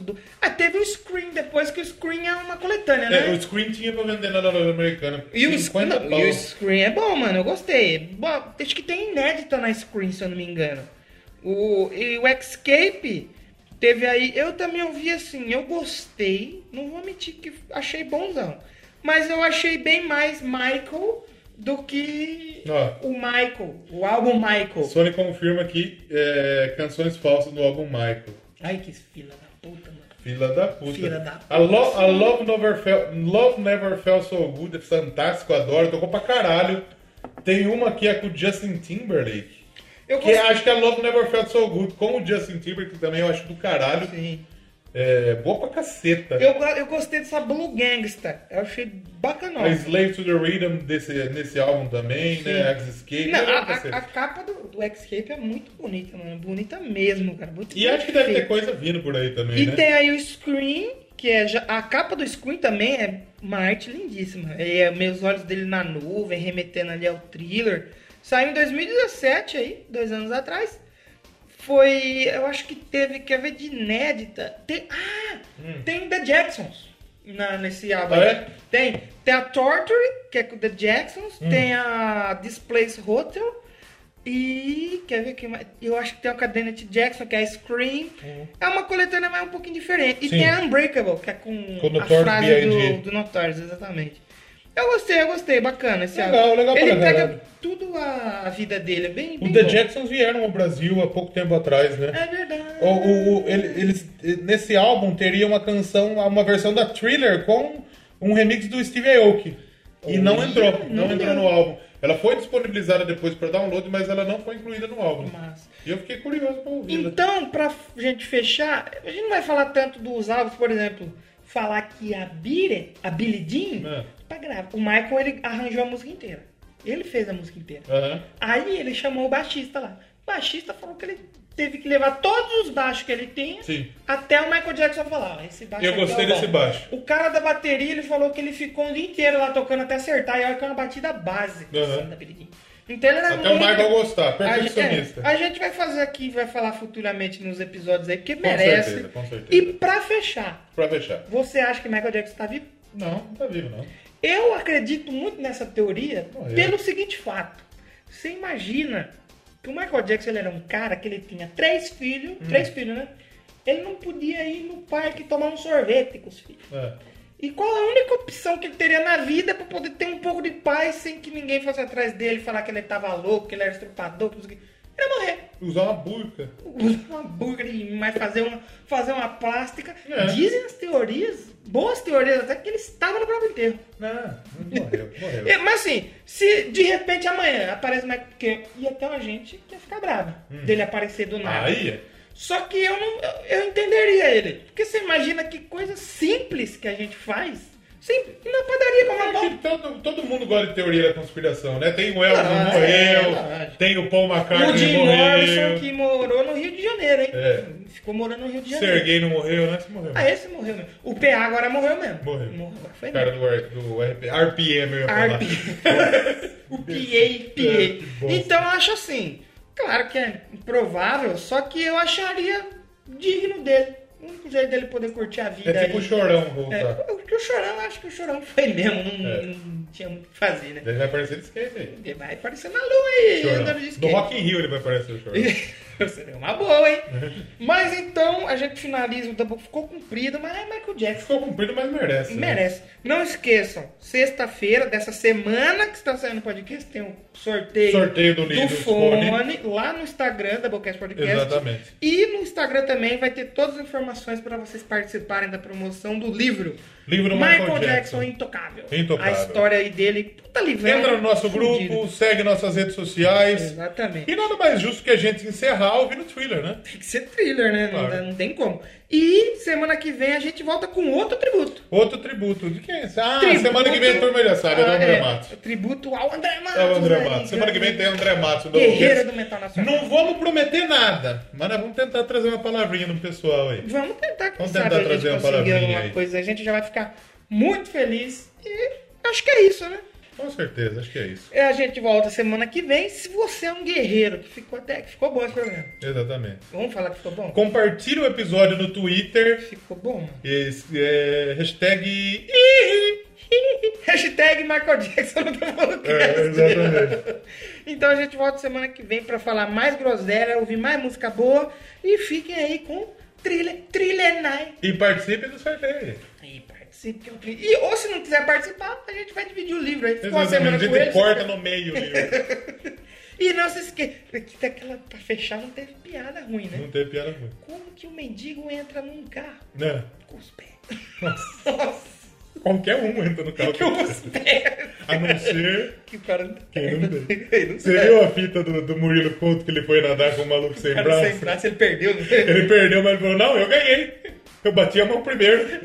Do... Ah, teve o Scream depois, que o Scream é uma coletânea, É, né? o Screen tinha pra vender na loja americana. E o, 50 não, pau. e o Scream é bom, mano. Eu gostei. Bom, acho que tem inédita na Scream, se eu não me engano. O, e o Escape teve aí. Eu também ouvi assim, eu gostei. Não vou mentir que achei bonzão. Mas eu achei bem mais Michael do que Ó. o Michael, o álbum Michael. Sony confirma aqui é, canções falsas do álbum Michael. Ai, que filha da puta, mano. Fila da puta. Fila da A, Lo- a Love, Never Felt, Love Never Felt So Good é fantástico, adoro, tocou pra caralho. Tem uma que é com o Justin Timberlake. Eu que gost- acho que é a Love Never Felt So Good com o Justin Timberlake, que também eu acho do caralho. Sim. É, boa pra caceta. Eu, eu gostei dessa Blue Gangsta. Eu achei bacanona. A Slave to the Rhythm desse, nesse álbum também, né? X-Escape. Não, é a, a- a capa do, do Escape é muito bonita, mano. Bonita mesmo, cara. Muito E acho que deve ter coisa vindo por aí também, E né? tem aí o Screen, que é já, a capa do Screen também é uma arte lindíssima. É meus olhos dele na nuvem, remetendo ali ao thriller. Saiu em 2017 aí, dois anos atrás. Foi, eu acho que teve, quer ver de inédita. Tem, ah, tem The Jacksons na, nesse álbum. Hum. Ah, é? Tem, tem a Torture, que é com The Jacksons, Hum. tem a Displace Hotel. E quer ver que mais? Eu acho que tem a Cadence Jackson, que é a Scream. É uma coletânea mais um pouquinho diferente. E Hum. Sim. tem a Unbreakable, que é com, Com a frase do, do Notorious, exatamente. Eu gostei, eu gostei, bacana esse Legal, álbum. legal pra Ele pega caralho. tudo a, vida dele, é bem, O bem The bom. Jacksons vieram ao Brasil há pouco tempo atrás, né? É verdade. O, o- o- ele- eles, nesse álbum teria uma canção, uma versão da Thriller com um remix do Steve Aoki. E não entrou, não não entrou no álbum. Ela foi disponibilizada depois para download, mas ela não foi incluída no álbum. Massa. E eu fiquei curioso pra ouvi-la. Então, pra gente fechar, a gente não vai falar tanto dos álbuns, por exemplo, falar que a Bire, a Billie Jean, É. pra gravar. O Michael, ele arranjou a música inteira. Ele fez a música inteira. Aham. Aí ele chamou o baixista lá. O baixista falou que ele teve que levar todos os baixos que ele tinha Sim. até o Michael Jackson falar. "Ó, Esse baixo Eu gostei é o desse bom." baixo. O cara da bateria, ele falou que ele ficou o dia inteiro lá tocando até acertar. E olha que é uma batida básica Aham. assim, da. Então ele era Até o muito... Michael gostar, A gente- perfeccionista. é, A gente vai fazer aqui, vai falar futuramente nos episódios aí, porque Com merece. certeza, com certeza. E pra fechar, Pra fechar. você acha que Michael Jackson tá vivo? Não, não tá vivo, não. Eu acredito muito nessa teoria pelo seguinte fato. Você imagina que o Michael Jackson era um cara que ele tinha três filhos, Hum. três filhos, né? Ele não podia ir no parque tomar um sorvete com os filhos. É. E qual a única opção que ele teria na vida para poder ter um pouco de paz sem que ninguém fosse atrás dele falar que ele tava louco, que ele era estrupador, que não sei o? Era morrer. Usar uma burca. Usar [laughs] uma burca e mais fazer uma, fazer uma plástica. É. Dizem as teorias, boas teorias até, que ele estava no próprio enterro. Não, morreu, morreu. É, Mas assim, se de repente amanhã aparece mais. Porque ia ter uma gente que ia ficar brava Hum. dele aparecer do nada. Aí é. Só que eu não. Eu, eu entenderia ele. Porque você imagina que coisa simples que a gente faz Sempre. Na padaria é bom. Todo, todo mundo gosta de teoria da conspiração, né? Tem o Elvis Ah, que morreu, é, é. tem o Paul McCartney O Jim morreu. Morrison que morou no Rio de Janeiro, hein? É. Ficou morando no Rio de Janeiro. Serguei não morreu, né? Você morreu. Ah, esse morreu mesmo. O PA agora morreu mesmo. Morreu. Morreu, agora foi O cara mesmo. do, do RP, RPM, eu ia falar. [laughs] o PA, É, PA. bosta. Então eu acho assim, claro que é improvável, só que eu acharia digno dele. O único jeito dele poder curtir a vida É tipo o Chorão voltar. É, o Chorão, acho que o Chorão foi mesmo, não, É. não tinha muito o que fazer, né? Ele vai aparecer de skate aí. Ele vai aparecer na lua aí, andando de No. Rock in Rio ele vai aparecer o Chorão. [laughs] [laughs] Seria uma boa, hein? Mas então a gente finaliza o Double. Ficou comprido, mas é Michael Jackson. Ficou comprido, mas merece. né? Merece. Não esqueçam, sexta-feira dessa semana que está saindo o podcast, tem um sorteio, Sorteio do livro, fone, fone. lá no Instagram da Bocast Podcast. Exatamente. E no Instagram também vai ter todas as informações para vocês participarem da promoção do livro. Livro do Michael Jackson. Intocável. Intocável. A história aí dele, puta livrão. Entra no nosso fudido. grupo, segue nossas redes sociais. Exatamente. E nada mais justo que a gente encerrar ouvindo thriller, né? Tem que ser thriller, né? Não, Claro. dá- não tem como. E semana que vem a gente volta com outro tributo. Outro tributo. De quem é esse? Ah, Tributo- semana que vem a turma sabe, é do Ah, André é, Matos. Tributo ao André Matos. É o André Matos. Semana que vem tem André Matos. do Guerreiro do Metal Nacional. Não vamos prometer nada, mas nós vamos tentar trazer uma palavrinha no pessoal aí. Vamos tentar, Vamos sabe tentar gente trazer uma palavrinha alguma aí. coisa. A gente já vai ficar muito feliz. E acho que é isso, né? Com certeza, acho que é isso. E a gente volta semana que vem. Se você é um guerreiro, que ficou até que ficou bom esse programa. Exatamente. Vamos falar que ficou bom? Compartilhe o episódio no Twitter. Ficou bom. Esse, é, hashtag. [laughs] Hashtag Michael Jackson no Doublecast. É, exatamente. [laughs] então a gente volta semana que vem pra falar mais groselha, ouvir mais música boa. E fiquem aí com thriller Night. E participe do sorteio. E é tri- E, ou se não quiser participar, a gente vai dividir o livro aí. Ficou uma semana. A com gente ele. corta no meio o livro. [laughs] E não se esqueça, que daquela pra fechar não teve piada ruim, né? Não teve piada ruim. Como que o mendigo entra num carro Né? com os pés? Nossa. Qualquer um entra no carro. [laughs] Com os pés. A não ser Que o cara não [laughs] tem. Você viu a fita do, do Murilo Couto que ele foi nadar com o maluco sem O cara braço? sem braço, ele perdeu. né? Ele perdeu, mas ele falou, não, eu ganhei. Eu bati a mão primeiro.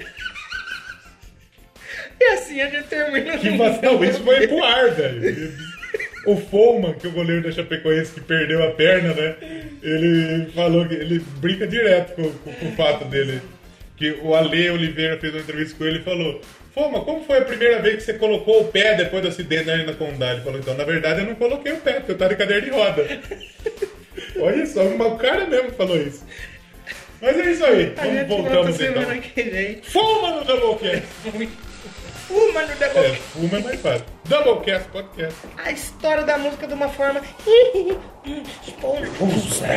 E assim a gente termina. Que vacilo, isso foi pro ar, [laughs] velho. O Foman, que é o goleiro da Chapecoense que perdeu a perna, né? Ele falou que ele brinca direto com, com- com o fato dele. Que o Ale Oliveira fez uma entrevista com ele e falou: Foma, como foi a primeira vez que você colocou o pé depois do acidente na Arena Condá? Ele falou: então, na verdade, eu não coloquei o pé, porque eu tava de cadeira de roda. [laughs] Olha só, o cara mesmo falou isso. Mas é isso aí, A vamos voltamos volta então. semana que vem. Fuma no Doublecast! Fuma no É, Doublecast. fuma é mais fácil. Doublecast Podcast. A história da música de uma forma. [laughs] esponjosa.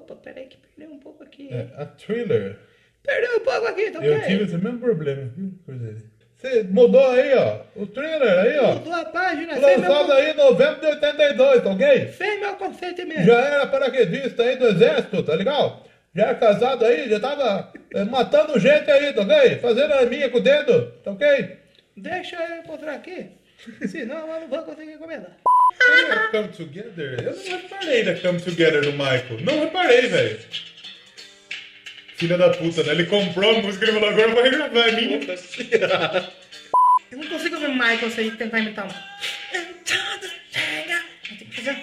Opa, peraí que perdeu um pouco aqui. É, a thriller. Perdeu um pouco aqui, então Eu peraí. tive esse mesmo problema. coisa. Você mudou aí, ó. O thriller aí, ó. Mudou a página, fez meu, Lançado aí em novembro de 82, tá ok? fez meu consentimento. Já era paraquedista aí do exército, tá legal? Já era casado aí, já tava eh, matando gente aí, tá ok? Fazendo arminha com o dedo, tá ok? Deixa eu encontrar aqui. [laughs] Senão eu não vou conseguir comentar. Come Together? Eu não reparei da Come Together do Michael. Não reparei, velho. Filha da puta, né? Ele comprou a música e falou, agora eu vou regravar, é minha. Eu não consigo ver o Michael sem tentar imitar um. Tem que fazer.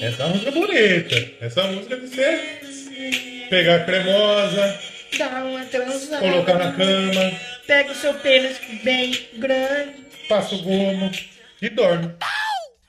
Essa é uma música bonita. Essa música de ser pegar a cremosa, Dá uma transada. colocar na cama, Pega o seu pênis bem grande. passa o gomo e dorme.